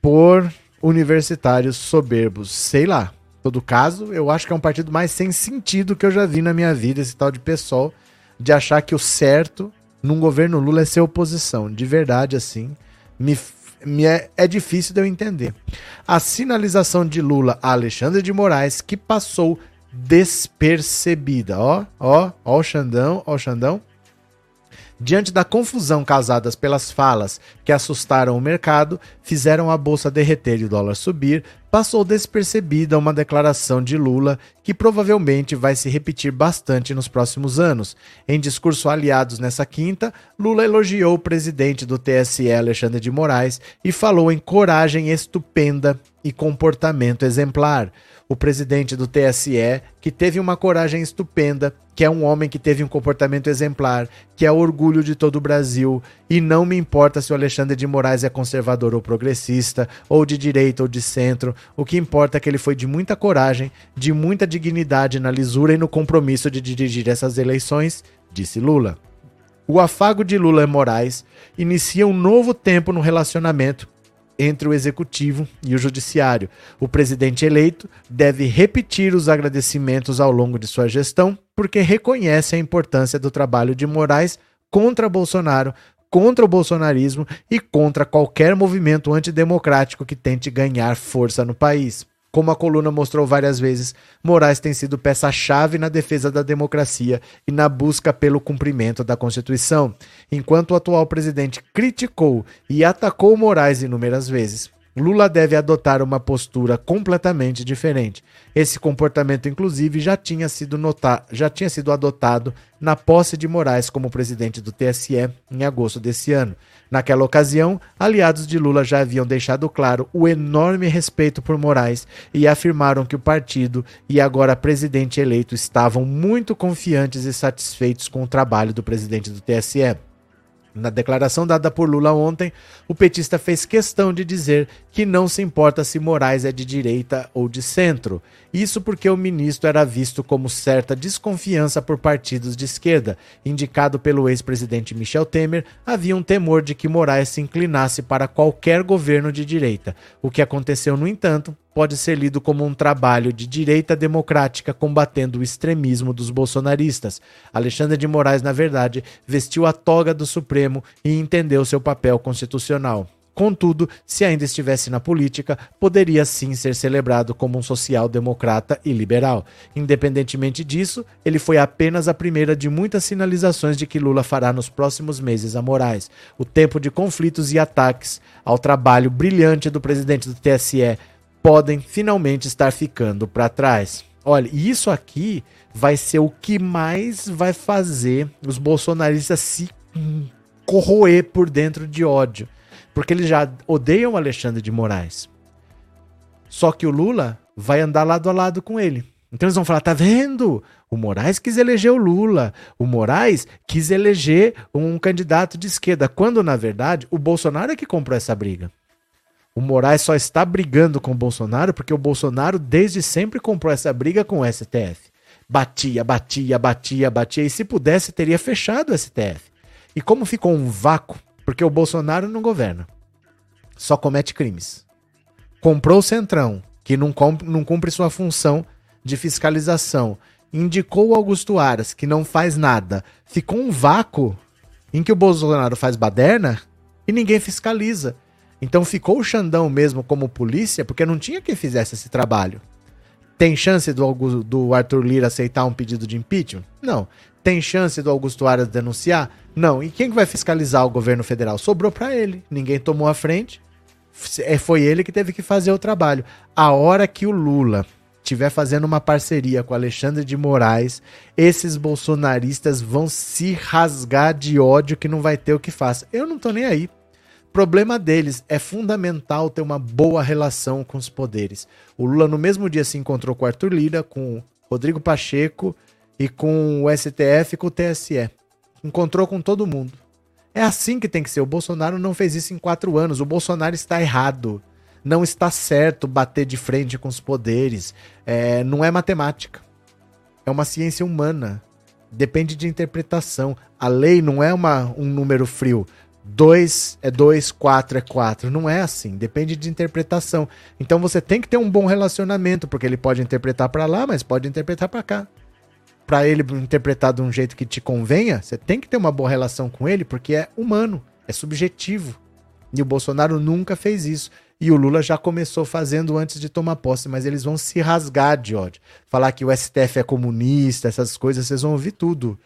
por universitários soberbos. Sei lá. Em todo caso, eu acho que é um partido mais sem sentido que eu já vi na minha vida, esse tal de pessoal, de achar que o certo num governo Lula é ser oposição. De verdade, assim, me, me é, é difícil de eu entender. A sinalização de Lula a Alexandre de Moraes, que passou despercebida. Ó, ó, ó o Xandão, ó o Xandão. Diante da confusão causadas pelas falas que assustaram o mercado, fizeram a bolsa derreter e o dólar subir, passou despercebida uma declaração de Lula que provavelmente vai se repetir bastante nos próximos anos. Em discurso aliados nessa quinta, Lula elogiou o presidente do TSE, Alexandre de Moraes, e falou em coragem estupenda e comportamento exemplar o presidente do TSE, que teve uma coragem estupenda, que é um homem que teve um comportamento exemplar, que é orgulho de todo o Brasil, e não me importa se o Alexandre de Moraes é conservador ou progressista, ou de direita ou de centro, o que importa é que ele foi de muita coragem, de muita dignidade na lisura e no compromisso de dirigir essas eleições, disse Lula. O afago de Lula e Moraes inicia um novo tempo no relacionamento entre o executivo e o judiciário. O presidente eleito deve repetir os agradecimentos ao longo de sua gestão, porque reconhece a importância do trabalho de Moraes contra Bolsonaro, contra o bolsonarismo e contra qualquer movimento antidemocrático que tente ganhar força no país. Como a coluna mostrou várias vezes, Moraes tem sido peça-chave na defesa da democracia e na busca pelo cumprimento da Constituição. Enquanto o atual presidente criticou e atacou Moraes inúmeras vezes, Lula deve adotar uma postura completamente diferente. Esse comportamento, inclusive, já tinha sido, notado, já tinha sido adotado na posse de Moraes como presidente do TSE em agosto desse ano. Naquela ocasião, aliados de Lula já haviam deixado claro o enorme respeito por Moraes e afirmaram que o partido e agora presidente eleito estavam muito confiantes e satisfeitos com o trabalho do presidente do TSE. Na declaração dada por Lula ontem, o petista fez questão de dizer que não se importa se Moraes é de direita ou de centro. Isso porque o ministro era visto como certa desconfiança por partidos de esquerda. Indicado pelo ex-presidente Michel Temer, havia um temor de que Moraes se inclinasse para qualquer governo de direita. O que aconteceu, no entanto, pode ser lido como um trabalho de direita democrática combatendo o extremismo dos bolsonaristas. Alexandre de Moraes, na verdade, vestiu a toga do Supremo e entendeu seu papel constitucional. Contudo, se ainda estivesse na política, poderia sim ser celebrado como um social-democrata e liberal. Independentemente disso, ele foi apenas a primeira de muitas sinalizações de que Lula fará nos próximos meses a Moraes. O tempo de conflitos e ataques ao trabalho brilhante do presidente do TSE podem finalmente estar ficando para trás. Olha, isso aqui vai ser o que mais vai fazer os bolsonaristas se corroer por dentro de ódio. Porque eles já odeiam Alexandre de Moraes. Só que o Lula vai andar lado a lado com ele. Então eles vão falar: tá vendo? O Moraes quis eleger o Lula. O Moraes quis eleger um candidato de esquerda. Quando, na verdade, o Bolsonaro é que comprou essa briga. O Moraes só está brigando com o Bolsonaro porque o Bolsonaro desde sempre comprou essa briga com o STF. Batia, batia, batia, batia. E se pudesse, teria fechado o STF. E como ficou um vácuo, porque o Bolsonaro não governa, só comete crimes. Comprou o Centrão, que não, não cumpre sua função de fiscalização. Indicou o Augusto Aras, que não faz nada. Ficou um vácuo em que o Bolsonaro faz baderna e ninguém fiscaliza. Então ficou o Xandão mesmo como polícia, porque não tinha quem fizesse esse trabalho. Tem chance do, Augusto, do Arthur Lira aceitar um pedido de impeachment? Não. Tem chance do Augusto Aras denunciar? Não. E quem que vai fiscalizar o governo federal? Sobrou para ele. Ninguém tomou a frente. É, foi ele que teve que fazer o trabalho. A hora que o Lula estiver fazendo uma parceria com Alexandre de Moraes, esses bolsonaristas vão se rasgar de ódio que não vai ter o que faça. Eu não tô nem aí. Problema deles é fundamental ter uma boa relação com os poderes. O Lula no mesmo dia se encontrou com Arthur Lira, com Rodrigo Pacheco e com o STF e com o TSE. Encontrou com todo mundo. É assim que tem que ser. O Bolsonaro não fez isso em quatro anos. O Bolsonaro está errado. Não está certo bater de frente com os poderes. É, não é matemática. É uma ciência humana. Depende de interpretação. A lei não é uma, um número frio. 2 é 2, 4 é 4. Não é assim, depende de interpretação. Então você tem que ter um bom relacionamento, porque ele pode interpretar para lá, mas pode interpretar para cá. Para ele interpretar de um jeito que te convenha, você tem que ter uma boa relação com ele, porque é humano, é subjetivo. E o Bolsonaro nunca fez isso. E o Lula já começou fazendo antes de tomar posse, mas eles vão se rasgar de ódio. Falar que o STF é comunista, essas coisas, vocês vão ouvir tudo.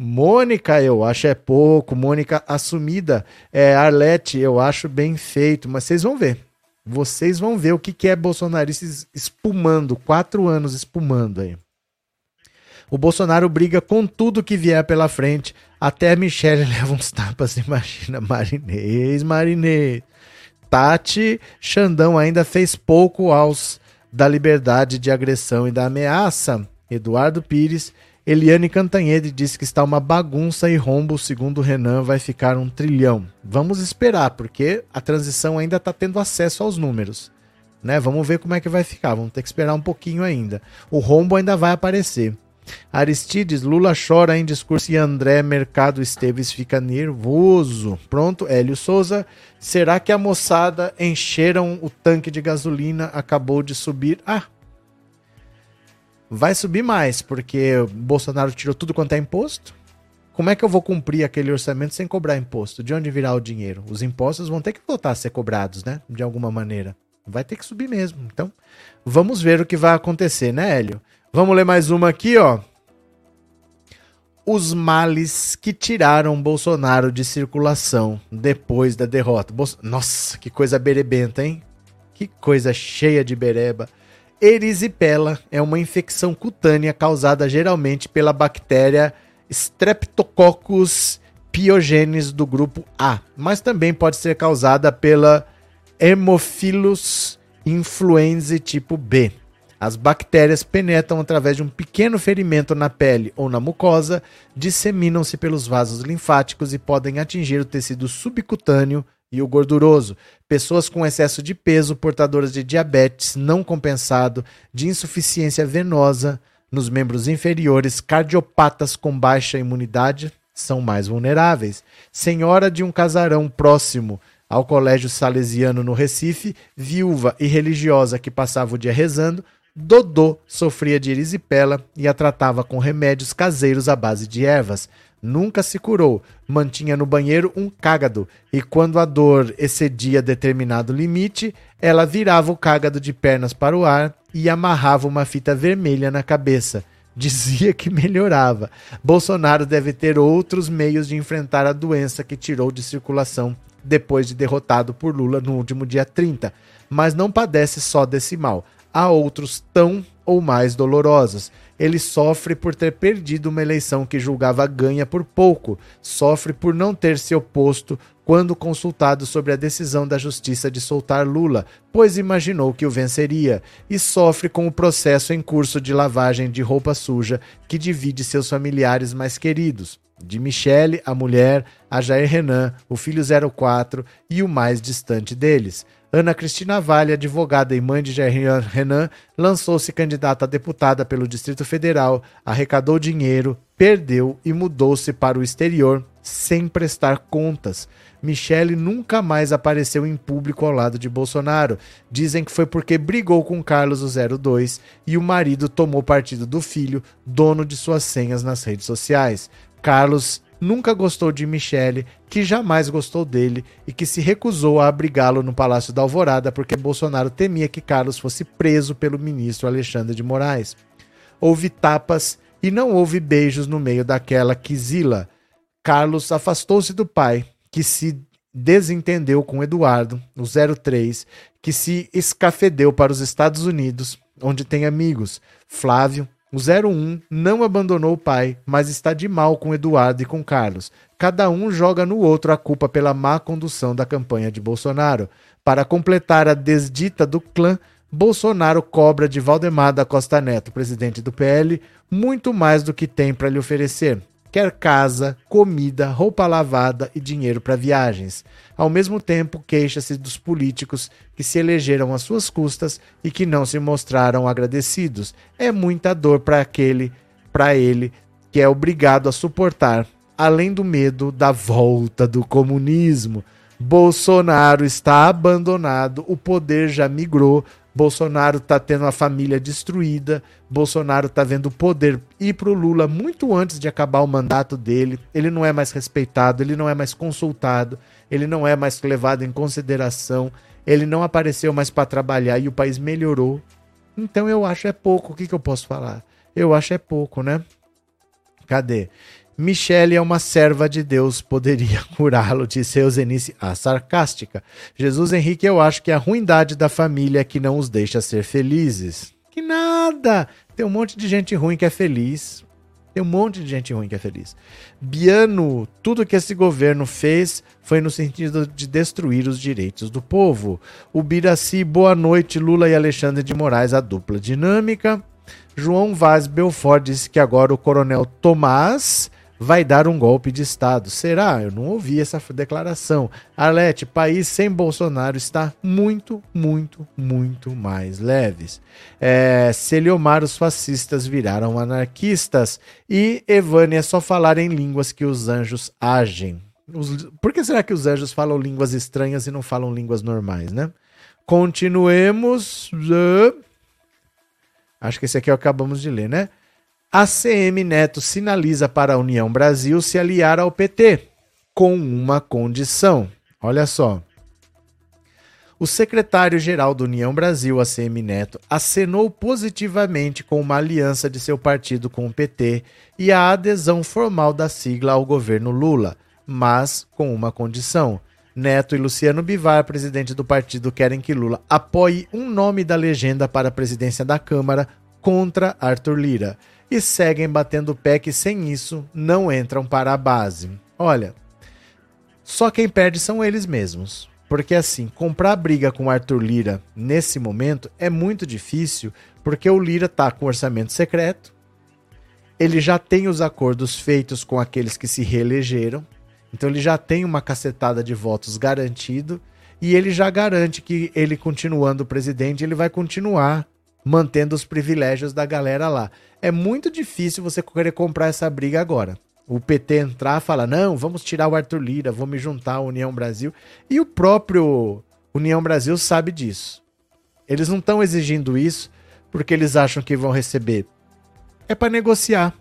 Mônica, eu acho é pouco. Mônica assumida. É, Arlete, eu acho bem feito. Mas vocês vão ver. Vocês vão ver o que, que é bolsonarista espumando. Quatro anos espumando aí. O Bolsonaro briga com tudo que vier pela frente. Até a Michelle <laughs> leva uns tapas, imagina. Marinês, Marinês. Tati Xandão ainda fez pouco aos da liberdade de agressão e da ameaça. Eduardo Pires Eliane Cantanhede disse que está uma bagunça e rombo, segundo Renan, vai ficar um trilhão. Vamos esperar, porque a transição ainda está tendo acesso aos números. Né? Vamos ver como é que vai ficar. Vamos ter que esperar um pouquinho ainda. O rombo ainda vai aparecer. Aristides, Lula chora em discurso e André Mercado Esteves fica nervoso. Pronto, Hélio Souza. Será que a moçada encheram o tanque de gasolina? Acabou de subir. Ah, vai subir mais, porque Bolsonaro tirou tudo quanto é imposto. Como é que eu vou cumprir aquele orçamento sem cobrar imposto? De onde virá o dinheiro? Os impostos vão ter que voltar a ser cobrados, né? De alguma maneira. Vai ter que subir mesmo. Então, vamos ver o que vai acontecer, né, Hélio? Vamos ler mais uma aqui, ó. Os males que tiraram Bolsonaro de circulação depois da derrota. Nossa, que coisa berebenta, hein? Que coisa cheia de bereba. Erisipela é uma infecção cutânea causada geralmente pela bactéria Streptococcus pyogenes do grupo A, mas também pode ser causada pela Haemophilus influenzae tipo B. As bactérias penetram através de um pequeno ferimento na pele ou na mucosa, disseminam-se pelos vasos linfáticos e podem atingir o tecido subcutâneo e o gorduroso, pessoas com excesso de peso, portadoras de diabetes não compensado, de insuficiência venosa nos membros inferiores, cardiopatas com baixa imunidade são mais vulneráveis. Senhora de um casarão próximo ao Colégio Salesiano no Recife, viúva e religiosa que passava o dia rezando, Dodô sofria de erisipela e a tratava com remédios caseiros à base de ervas nunca se curou, mantinha no banheiro um cágado, e quando a dor excedia determinado limite, ela virava o cágado de pernas para o ar e amarrava uma fita vermelha na cabeça. <laughs> Dizia que melhorava. Bolsonaro deve ter outros meios de enfrentar a doença que tirou de circulação depois de derrotado por Lula no último dia 30, mas não padece só desse mal. Há outros tão ou mais dolorosas. Ele sofre por ter perdido uma eleição que julgava ganha por pouco, sofre por não ter se oposto quando consultado sobre a decisão da justiça de soltar Lula, pois imaginou que o venceria, e sofre com o processo em curso de lavagem de roupa suja que divide seus familiares mais queridos. De Michele, a mulher, a Jair Renan, o filho 04 e o mais distante deles. Ana Cristina Vale, advogada e mãe de Jair Renan, lançou-se candidata a deputada pelo Distrito Federal, arrecadou dinheiro, perdeu e mudou-se para o exterior sem prestar contas. Michele nunca mais apareceu em público ao lado de Bolsonaro. Dizem que foi porque brigou com Carlos o 02 e o marido tomou partido do filho, dono de suas senhas nas redes sociais. Carlos nunca gostou de Michele, que jamais gostou dele e que se recusou a abrigá-lo no Palácio da Alvorada porque Bolsonaro temia que Carlos fosse preso pelo ministro Alexandre de Moraes. Houve tapas e não houve beijos no meio daquela quizila. Carlos afastou-se do pai, que se desentendeu com Eduardo, o 03, que se escafedeu para os Estados Unidos, onde tem amigos. Flávio, o 01 não abandonou o pai, mas está de mal com Eduardo e com Carlos. Cada um joga no outro a culpa pela má condução da campanha de Bolsonaro. Para completar a desdita do clã, Bolsonaro cobra de Valdemar da Costa Neto, presidente do PL, muito mais do que tem para lhe oferecer quer casa, comida, roupa lavada e dinheiro para viagens. Ao mesmo tempo, queixa-se dos políticos que se elegeram às suas custas e que não se mostraram agradecidos. É muita dor para aquele, para ele, que é obrigado a suportar, além do medo da volta do comunismo. Bolsonaro está abandonado, o poder já migrou, Bolsonaro está tendo a família destruída, Bolsonaro está vendo o poder ir para o Lula muito antes de acabar o mandato dele. Ele não é mais respeitado, ele não é mais consultado, ele não é mais levado em consideração, ele não apareceu mais para trabalhar e o país melhorou. Então eu acho é pouco. O que, que eu posso falar? Eu acho é pouco, né? Cadê? Michele é uma serva de Deus, poderia <laughs> curá-lo, disse Eusenice, a sarcástica. Jesus Henrique, eu acho que a ruindade da família é que não os deixa ser felizes. Que nada! Tem um monte de gente ruim que é feliz. Tem um monte de gente ruim que é feliz. Biano, tudo que esse governo fez foi no sentido de destruir os direitos do povo. O Biraci, boa noite, Lula e Alexandre de Moraes, a dupla dinâmica. João Vaz Belfort disse que agora o coronel Tomás vai dar um golpe de Estado. Será? Eu não ouvi essa declaração. Arlete, país sem Bolsonaro está muito, muito, muito mais leves. É, Celiomar, os fascistas viraram anarquistas. E Evânia, é só falar em línguas que os anjos agem. Os, por que será que os anjos falam línguas estranhas e não falam línguas normais, né? Continuemos. Acho que esse aqui acabamos de ler, né? ACM Neto sinaliza para a União Brasil se aliar ao PT, com uma condição. Olha só. O secretário-geral da União Brasil, ACM Neto, acenou positivamente com uma aliança de seu partido com o PT e a adesão formal da sigla ao governo Lula, mas com uma condição. Neto e Luciano Bivar, presidente do partido, querem que Lula apoie um nome da legenda para a presidência da Câmara contra Arthur Lira e seguem batendo o pé que sem isso não entram para a base. Olha, só quem perde são eles mesmos. Porque assim, comprar briga com Arthur Lira nesse momento é muito difícil, porque o Lira tá com orçamento secreto, ele já tem os acordos feitos com aqueles que se reelegeram, então ele já tem uma cacetada de votos garantido, e ele já garante que ele continuando presidente, ele vai continuar mantendo os privilégios da galera lá. É muito difícil você querer comprar essa briga agora. O PT entrar falar: não, vamos tirar o Arthur Lira, vou me juntar à União Brasil. E o próprio União Brasil sabe disso. Eles não estão exigindo isso porque eles acham que vão receber. É para negociar.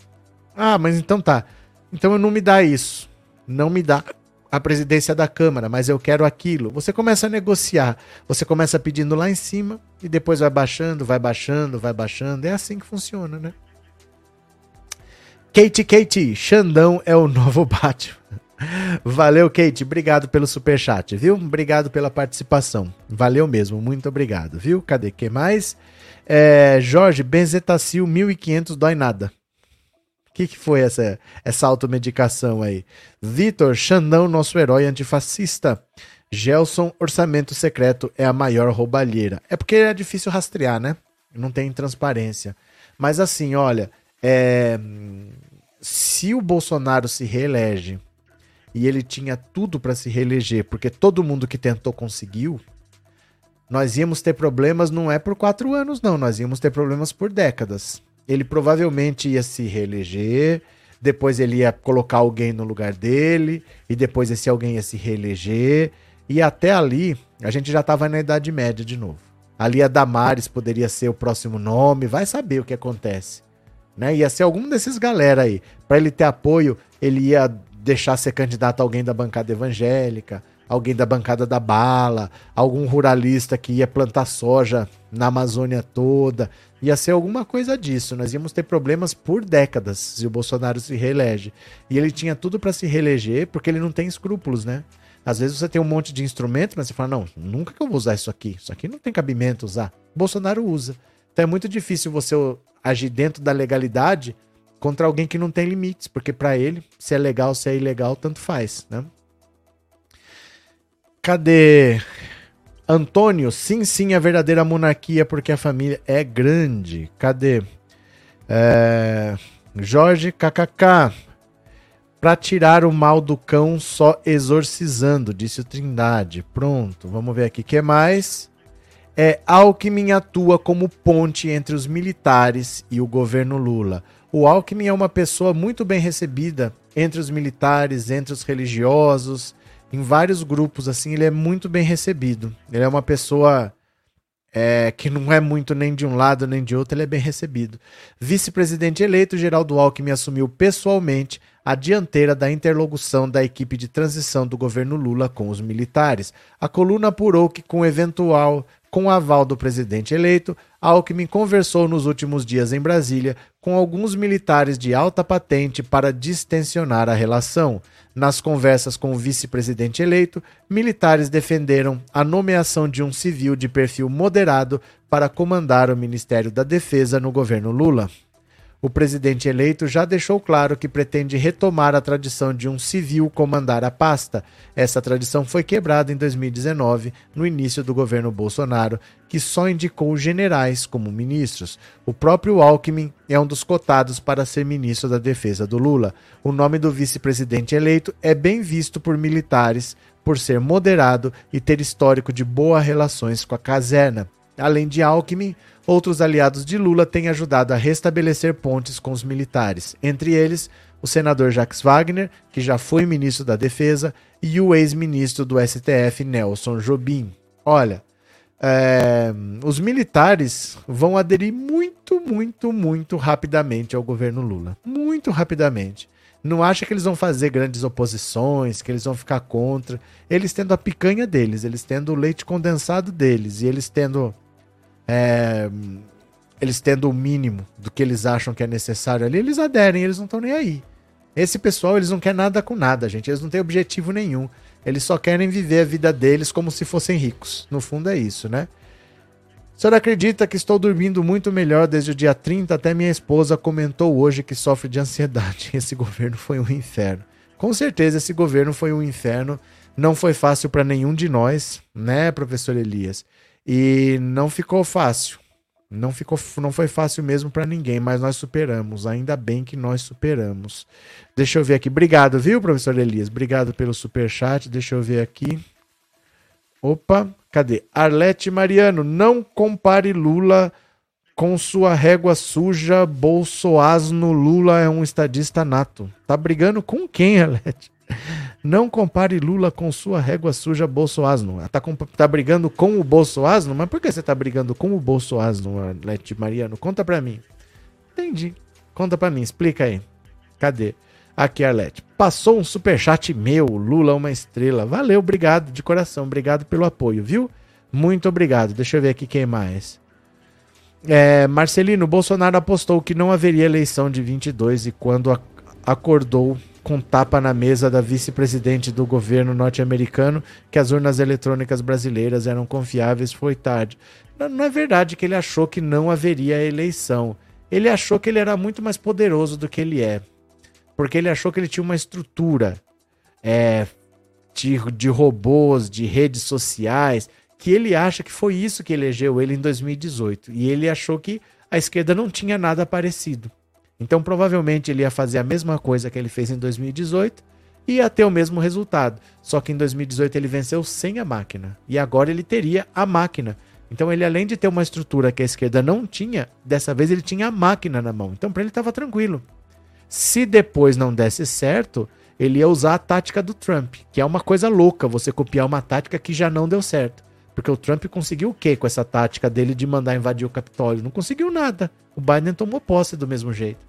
Ah, mas então tá. Então não me dá isso. Não me dá a presidência da Câmara, mas eu quero aquilo. Você começa a negociar, você começa pedindo lá em cima e depois vai baixando, vai baixando, vai baixando. É assim que funciona, né? Kate Kate, Xandão é o novo <laughs> Batman. Valeu, Kate. Obrigado pelo superchat, viu? Obrigado pela participação. Valeu mesmo. Muito obrigado, viu? Cadê? que mais? É, Jorge, Benzetacil 1500 dói nada. Que, que foi essa, essa automedicação aí? Vitor, Xandão, nosso herói antifascista. Gelson, orçamento secreto é a maior roubalheira. É porque é difícil rastrear, né? Não tem transparência. Mas assim, olha, é... se o Bolsonaro se reelege e ele tinha tudo para se reeleger, porque todo mundo que tentou conseguiu, nós íamos ter problemas não é por quatro anos, não, nós íamos ter problemas por décadas. Ele provavelmente ia se reeleger, depois ele ia colocar alguém no lugar dele, e depois esse alguém ia se reeleger, e até ali a gente já estava na Idade Média de novo. Ali a Damares poderia ser o próximo nome, vai saber o que acontece. Né? Ia ser algum desses galera aí. Para ele ter apoio, ele ia deixar ser candidato a alguém da bancada evangélica, alguém da bancada da bala, algum ruralista que ia plantar soja na Amazônia toda. Ia ser alguma coisa disso. Nós íamos ter problemas por décadas se o Bolsonaro se reelege. E ele tinha tudo para se reeleger porque ele não tem escrúpulos, né? Às vezes você tem um monte de instrumento, mas você fala, não, nunca que eu vou usar isso aqui. Isso aqui não tem cabimento usar. Bolsonaro usa. Então é muito difícil você agir dentro da legalidade contra alguém que não tem limites, porque para ele, se é legal, se é ilegal, tanto faz, né? Cadê? Antônio, sim, sim, a verdadeira monarquia, porque a família é grande. Cadê? É... Jorge KKK. Para tirar o mal do cão só exorcizando, disse o Trindade. Pronto, vamos ver aqui. O que mais? É, Alckmin atua como ponte entre os militares e o governo Lula. O Alckmin é uma pessoa muito bem recebida entre os militares, entre os religiosos, em vários grupos, assim, ele é muito bem recebido. Ele é uma pessoa é, que não é muito nem de um lado nem de outro, ele é bem recebido. Vice-presidente eleito, Geraldo Alckmin assumiu pessoalmente a dianteira da interlocução da equipe de transição do governo Lula com os militares. A coluna apurou que, com eventual com o aval do presidente eleito, Alckmin conversou nos últimos dias em Brasília com alguns militares de alta patente para distensionar a relação. Nas conversas com o vice-presidente eleito, militares defenderam a nomeação de um civil de perfil moderado para comandar o Ministério da Defesa no governo Lula. O presidente eleito já deixou claro que pretende retomar a tradição de um civil comandar a pasta. Essa tradição foi quebrada em 2019, no início do governo Bolsonaro, que só indicou generais como ministros. O próprio Alckmin é um dos cotados para ser ministro da Defesa do Lula. O nome do vice-presidente eleito é bem visto por militares por ser moderado e ter histórico de boas relações com a caserna. Além de Alckmin, outros aliados de Lula têm ajudado a restabelecer pontes com os militares, entre eles o senador Jacques Wagner, que já foi ministro da Defesa, e o ex-ministro do STF, Nelson Jobim. Olha, é, os militares vão aderir muito, muito, muito rapidamente ao governo Lula. Muito rapidamente. Não acha que eles vão fazer grandes oposições, que eles vão ficar contra. Eles tendo a picanha deles, eles tendo o leite condensado deles, e eles tendo é, eles tendo o mínimo do que eles acham que é necessário ali, eles aderem, eles não estão nem aí. Esse pessoal, eles não querem nada com nada, gente. Eles não têm objetivo nenhum. Eles só querem viver a vida deles como se fossem ricos. No fundo é isso, né? O senhor acredita que estou dormindo muito melhor desde o dia 30 até minha esposa comentou hoje que sofre de ansiedade. <laughs> Esse governo foi um inferno. Com certeza esse governo foi um inferno. Não foi fácil para nenhum de nós, né, professor Elias? E não ficou fácil. Não, ficou, não foi fácil mesmo para ninguém, mas nós superamos. Ainda bem que nós superamos. Deixa eu ver aqui. Obrigado, viu, professor Elias? Obrigado pelo super chat. Deixa eu ver aqui. Opa, cadê? Arlete Mariano, não compare Lula com sua régua suja. Bolsoasno Lula é um estadista nato. Tá brigando com quem, Arlete? Não compare Lula com sua régua suja Bolsoasno. Tá, tá brigando com o Bolsoasno? Mas por que você tá brigando com o Bolsoasno, Arlete Mariano? Conta pra mim. Entendi. Conta pra mim, explica aí. Cadê? Aqui, Arlete. Passou um superchat meu, Lula uma estrela. Valeu, obrigado de coração. Obrigado pelo apoio, viu? Muito obrigado. Deixa eu ver aqui quem mais. É, Marcelino, Bolsonaro apostou que não haveria eleição de 22 e quando acordou com tapa na mesa da vice-presidente do governo norte-americano que as urnas eletrônicas brasileiras eram confiáveis, foi tarde. Não, não é verdade que ele achou que não haveria eleição. Ele achou que ele era muito mais poderoso do que ele é. Porque ele achou que ele tinha uma estrutura é, de, de robôs, de redes sociais, que ele acha que foi isso que elegeu ele em 2018. E ele achou que a esquerda não tinha nada parecido. Então, provavelmente, ele ia fazer a mesma coisa que ele fez em 2018 e ia ter o mesmo resultado. Só que em 2018 ele venceu sem a máquina. E agora ele teria a máquina. Então, ele, além de ter uma estrutura que a esquerda não tinha, dessa vez ele tinha a máquina na mão. Então, para ele estava tranquilo. Se depois não desse certo, ele ia usar a tática do Trump, que é uma coisa louca você copiar uma tática que já não deu certo. Porque o Trump conseguiu o quê com essa tática dele de mandar invadir o Capitólio? Não conseguiu nada. O Biden tomou posse do mesmo jeito.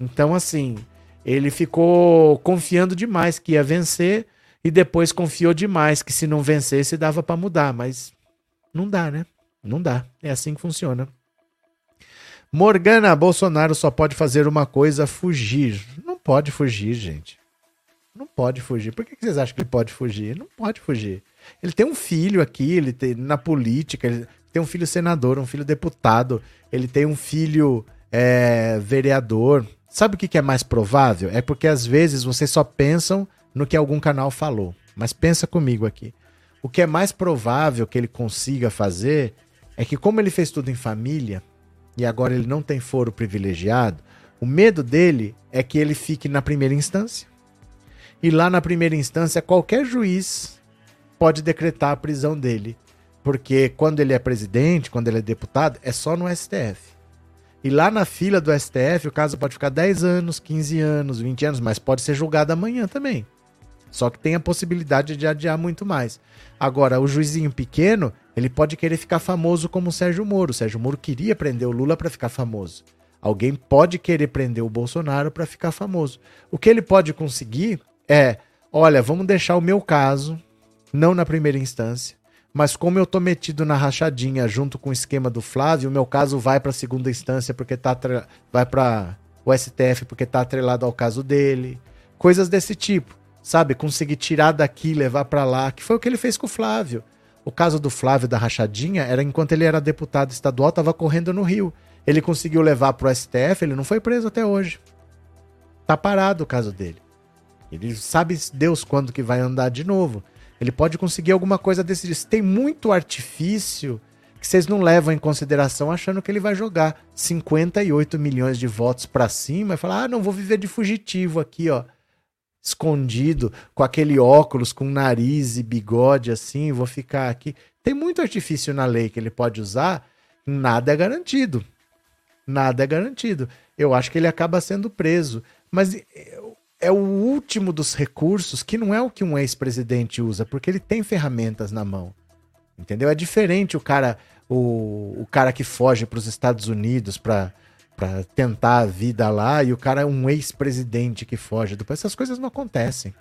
Então, assim, ele ficou confiando demais que ia vencer e depois confiou demais que se não vencesse dava para mudar, mas não dá, né? Não dá. É assim que funciona. Morgana, Bolsonaro só pode fazer uma coisa: fugir. Não pode fugir, gente. Não pode fugir. Por que vocês acham que ele pode fugir? Não pode fugir. Ele tem um filho aqui, ele tem na política, ele tem um filho senador, um filho deputado, ele tem um filho é, vereador. Sabe o que, que é mais provável? É porque às vezes vocês só pensam no que algum canal falou. Mas pensa comigo aqui. O que é mais provável que ele consiga fazer é que, como ele fez tudo em família e agora ele não tem foro privilegiado, o medo dele é que ele fique na primeira instância. E lá na primeira instância, qualquer juiz pode decretar a prisão dele. Porque quando ele é presidente, quando ele é deputado, é só no STF. E lá na fila do STF, o caso pode ficar 10 anos, 15 anos, 20 anos, mas pode ser julgado amanhã também. Só que tem a possibilidade de adiar muito mais. Agora, o juizinho pequeno, ele pode querer ficar famoso como o Sérgio Moro. O Sérgio Moro queria prender o Lula para ficar famoso. Alguém pode querer prender o Bolsonaro para ficar famoso. O que ele pode conseguir é: olha, vamos deixar o meu caso, não na primeira instância, mas como eu tô metido na rachadinha junto com o esquema do Flávio, o meu caso vai para segunda instância porque tá vai para o STF porque tá atrelado ao caso dele, coisas desse tipo, sabe? Conseguir tirar daqui, levar para lá, que foi o que ele fez com o Flávio. O caso do Flávio da rachadinha era enquanto ele era deputado estadual, tava correndo no Rio. Ele conseguiu levar pro STF, ele não foi preso até hoje. Tá parado o caso dele. Ele sabe Deus quando que vai andar de novo. Ele pode conseguir alguma coisa desse tipo. Tem muito artifício que vocês não levam em consideração achando que ele vai jogar 58 milhões de votos para cima e falar: "Ah, não vou viver de fugitivo aqui, ó, escondido, com aquele óculos com nariz e bigode assim, vou ficar aqui". Tem muito artifício na lei que ele pode usar, nada é garantido. Nada é garantido. Eu acho que ele acaba sendo preso, mas é o último dos recursos que não é o que um ex-presidente usa, porque ele tem ferramentas na mão. Entendeu? É diferente o cara, o, o cara que foge para os Estados Unidos para tentar a vida lá e o cara é um ex-presidente que foge. Depois essas coisas não acontecem.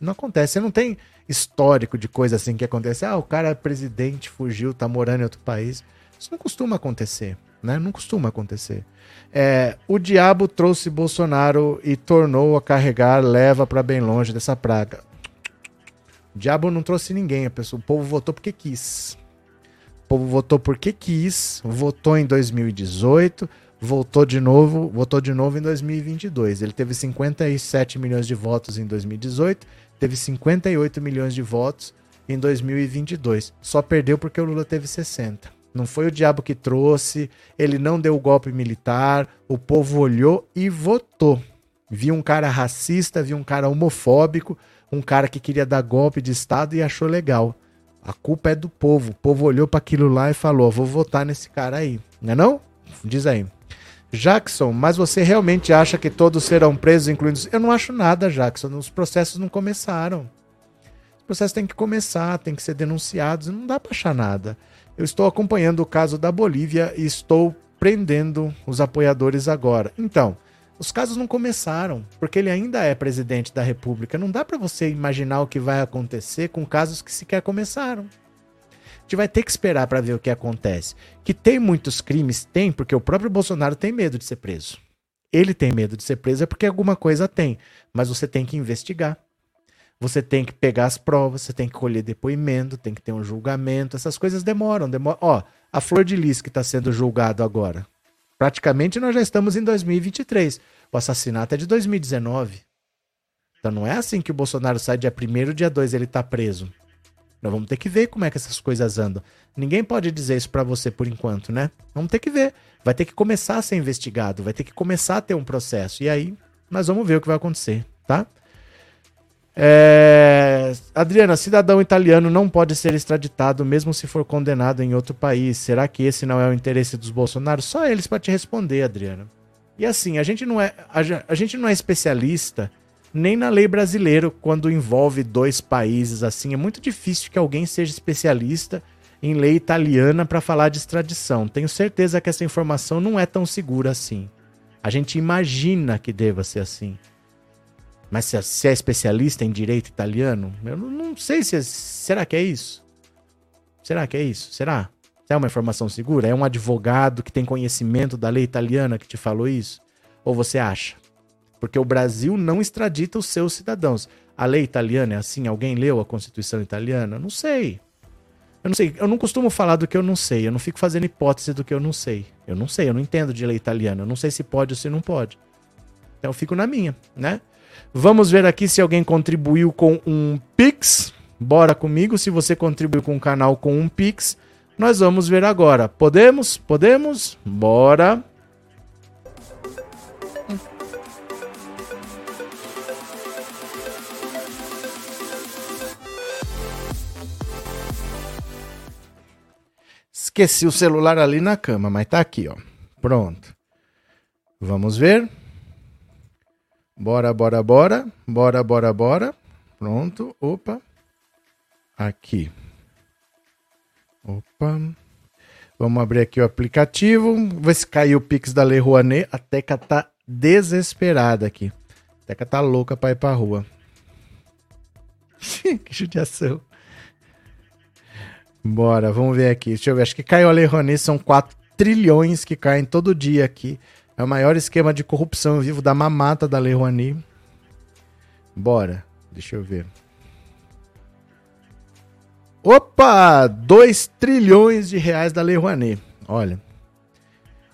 Não acontece. Você não tem histórico de coisa assim que acontece. Ah, o cara é presidente, fugiu, tá morando em outro país. Isso não costuma acontecer, né? Não costuma acontecer. É, o diabo trouxe Bolsonaro e tornou a carregar, leva para bem longe dessa praga. O diabo não trouxe ninguém, a pessoa, o povo votou porque quis. O povo votou porque quis, votou em 2018, votou de novo, votou de novo em 2022. Ele teve 57 milhões de votos em 2018, teve 58 milhões de votos em 2022. Só perdeu porque o Lula teve 60. Não foi o diabo que trouxe, ele não deu o golpe militar, o povo olhou e votou. Viu um cara racista, viu um cara homofóbico, um cara que queria dar golpe de Estado e achou legal. A culpa é do povo. O povo olhou para aquilo lá e falou: vou votar nesse cara aí. Não é não? Diz aí. Jackson, mas você realmente acha que todos serão presos, incluindo. Eu não acho nada, Jackson. Os processos não começaram. Os processos têm que começar, têm que ser denunciados. Não dá para achar nada. Eu estou acompanhando o caso da Bolívia e estou prendendo os apoiadores agora. Então, os casos não começaram, porque ele ainda é presidente da República. Não dá para você imaginar o que vai acontecer com casos que sequer começaram. A gente vai ter que esperar para ver o que acontece. Que tem muitos crimes, tem, porque o próprio Bolsonaro tem medo de ser preso. ele tem medo de ser preso é porque alguma coisa tem. Mas você tem que investigar. Você tem que pegar as provas, você tem que colher depoimento, tem que ter um julgamento. Essas coisas demoram. demoram. Ó, a Flor de Lis que está sendo julgado agora. Praticamente nós já estamos em 2023. O assassinato é de 2019. Então não é assim que o Bolsonaro sai dia 1 dia 2 ele tá preso. Nós vamos ter que ver como é que essas coisas andam. Ninguém pode dizer isso para você por enquanto, né? Vamos ter que ver. Vai ter que começar a ser investigado, vai ter que começar a ter um processo. E aí nós vamos ver o que vai acontecer, tá? É... Adriana, cidadão italiano não pode ser extraditado mesmo se for condenado em outro país. Será que esse não é o interesse dos Bolsonaro? Só eles para te responder, Adriana. E assim, a gente não é a, gente não é especialista nem na lei brasileira quando envolve dois países assim. É muito difícil que alguém seja especialista em lei italiana para falar de extradição. Tenho certeza que essa informação não é tão segura assim. A gente imagina que deva ser assim. Mas se é, especialista em direito italiano, eu não sei se é, será que é isso. Será que é isso? Será? É uma informação segura? É um advogado que tem conhecimento da lei italiana que te falou isso? Ou você acha? Porque o Brasil não extradita os seus cidadãos. A lei italiana é assim? Alguém leu a Constituição italiana? Não sei. Eu não sei. Eu não costumo falar do que eu não sei. Eu não fico fazendo hipótese do que eu não sei. Eu não sei. Eu não entendo de lei italiana. Eu não sei se pode ou se não pode. Então eu fico na minha, né? Vamos ver aqui se alguém contribuiu com um Pix. Bora comigo. Se você contribuiu com o canal com um Pix, nós vamos ver agora. Podemos? Podemos? Bora. Esqueci o celular ali na cama, mas tá aqui, ó. Pronto. Vamos ver. Bora, bora, bora. Bora, bora, bora. Pronto. Opa. Aqui. Opa. Vamos abrir aqui o aplicativo. Ver se caiu o Pix da Lei Rouanet. A Teca tá desesperada aqui. A Teca tá louca pra ir pra rua. <laughs> que judiação. Bora, vamos ver aqui. Deixa eu ver. Acho que caiu a Lei Rouanet. São 4 trilhões que caem todo dia aqui. É o maior esquema de corrupção vivo da mamata da Lei Rouanet. Bora. Deixa eu ver. Opa! 2 trilhões de reais da Lei Rouanet. Olha.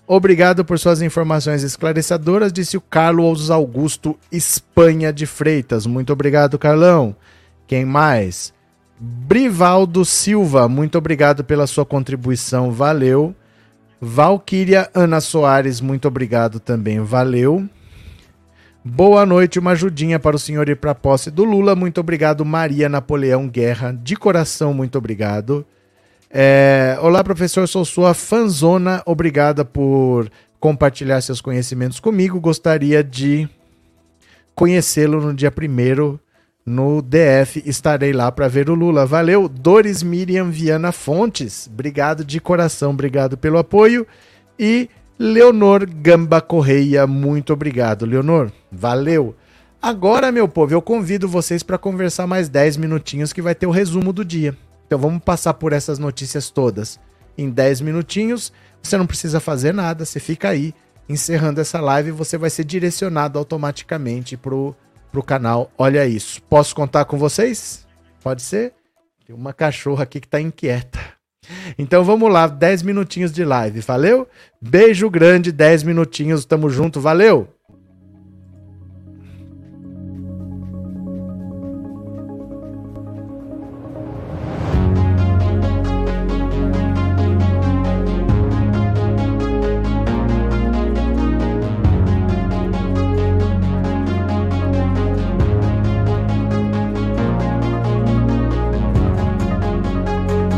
Obrigado por suas informações esclarecedoras, disse o Carlos Augusto Espanha de Freitas. Muito obrigado, Carlão. Quem mais? Brivaldo Silva, muito obrigado pela sua contribuição, valeu. Valquíria Ana Soares, muito obrigado também, valeu. Boa noite, uma ajudinha para o senhor ir para a posse do Lula. Muito obrigado, Maria Napoleão Guerra. De coração, muito obrigado. É... Olá, professor, sou sua fanzona. Obrigada por compartilhar seus conhecimentos comigo. Gostaria de conhecê-lo no dia primeiro no DF. Estarei lá para ver o Lula. Valeu, Doris Miriam Viana Fontes. Obrigado de coração, obrigado pelo apoio. E Leonor Gamba Correia, muito obrigado, Leonor. Valeu. Agora, meu povo, eu convido vocês para conversar mais 10 minutinhos que vai ter o resumo do dia. Então vamos passar por essas notícias todas em 10 minutinhos. Você não precisa fazer nada, você fica aí encerrando essa live você vai ser direcionado automaticamente pro pro canal Olha Isso. Posso contar com vocês? Pode ser? Tem uma cachorra aqui que tá inquieta. Então vamos lá, 10 minutinhos de live, valeu? Beijo grande, 10 minutinhos, tamo junto, valeu!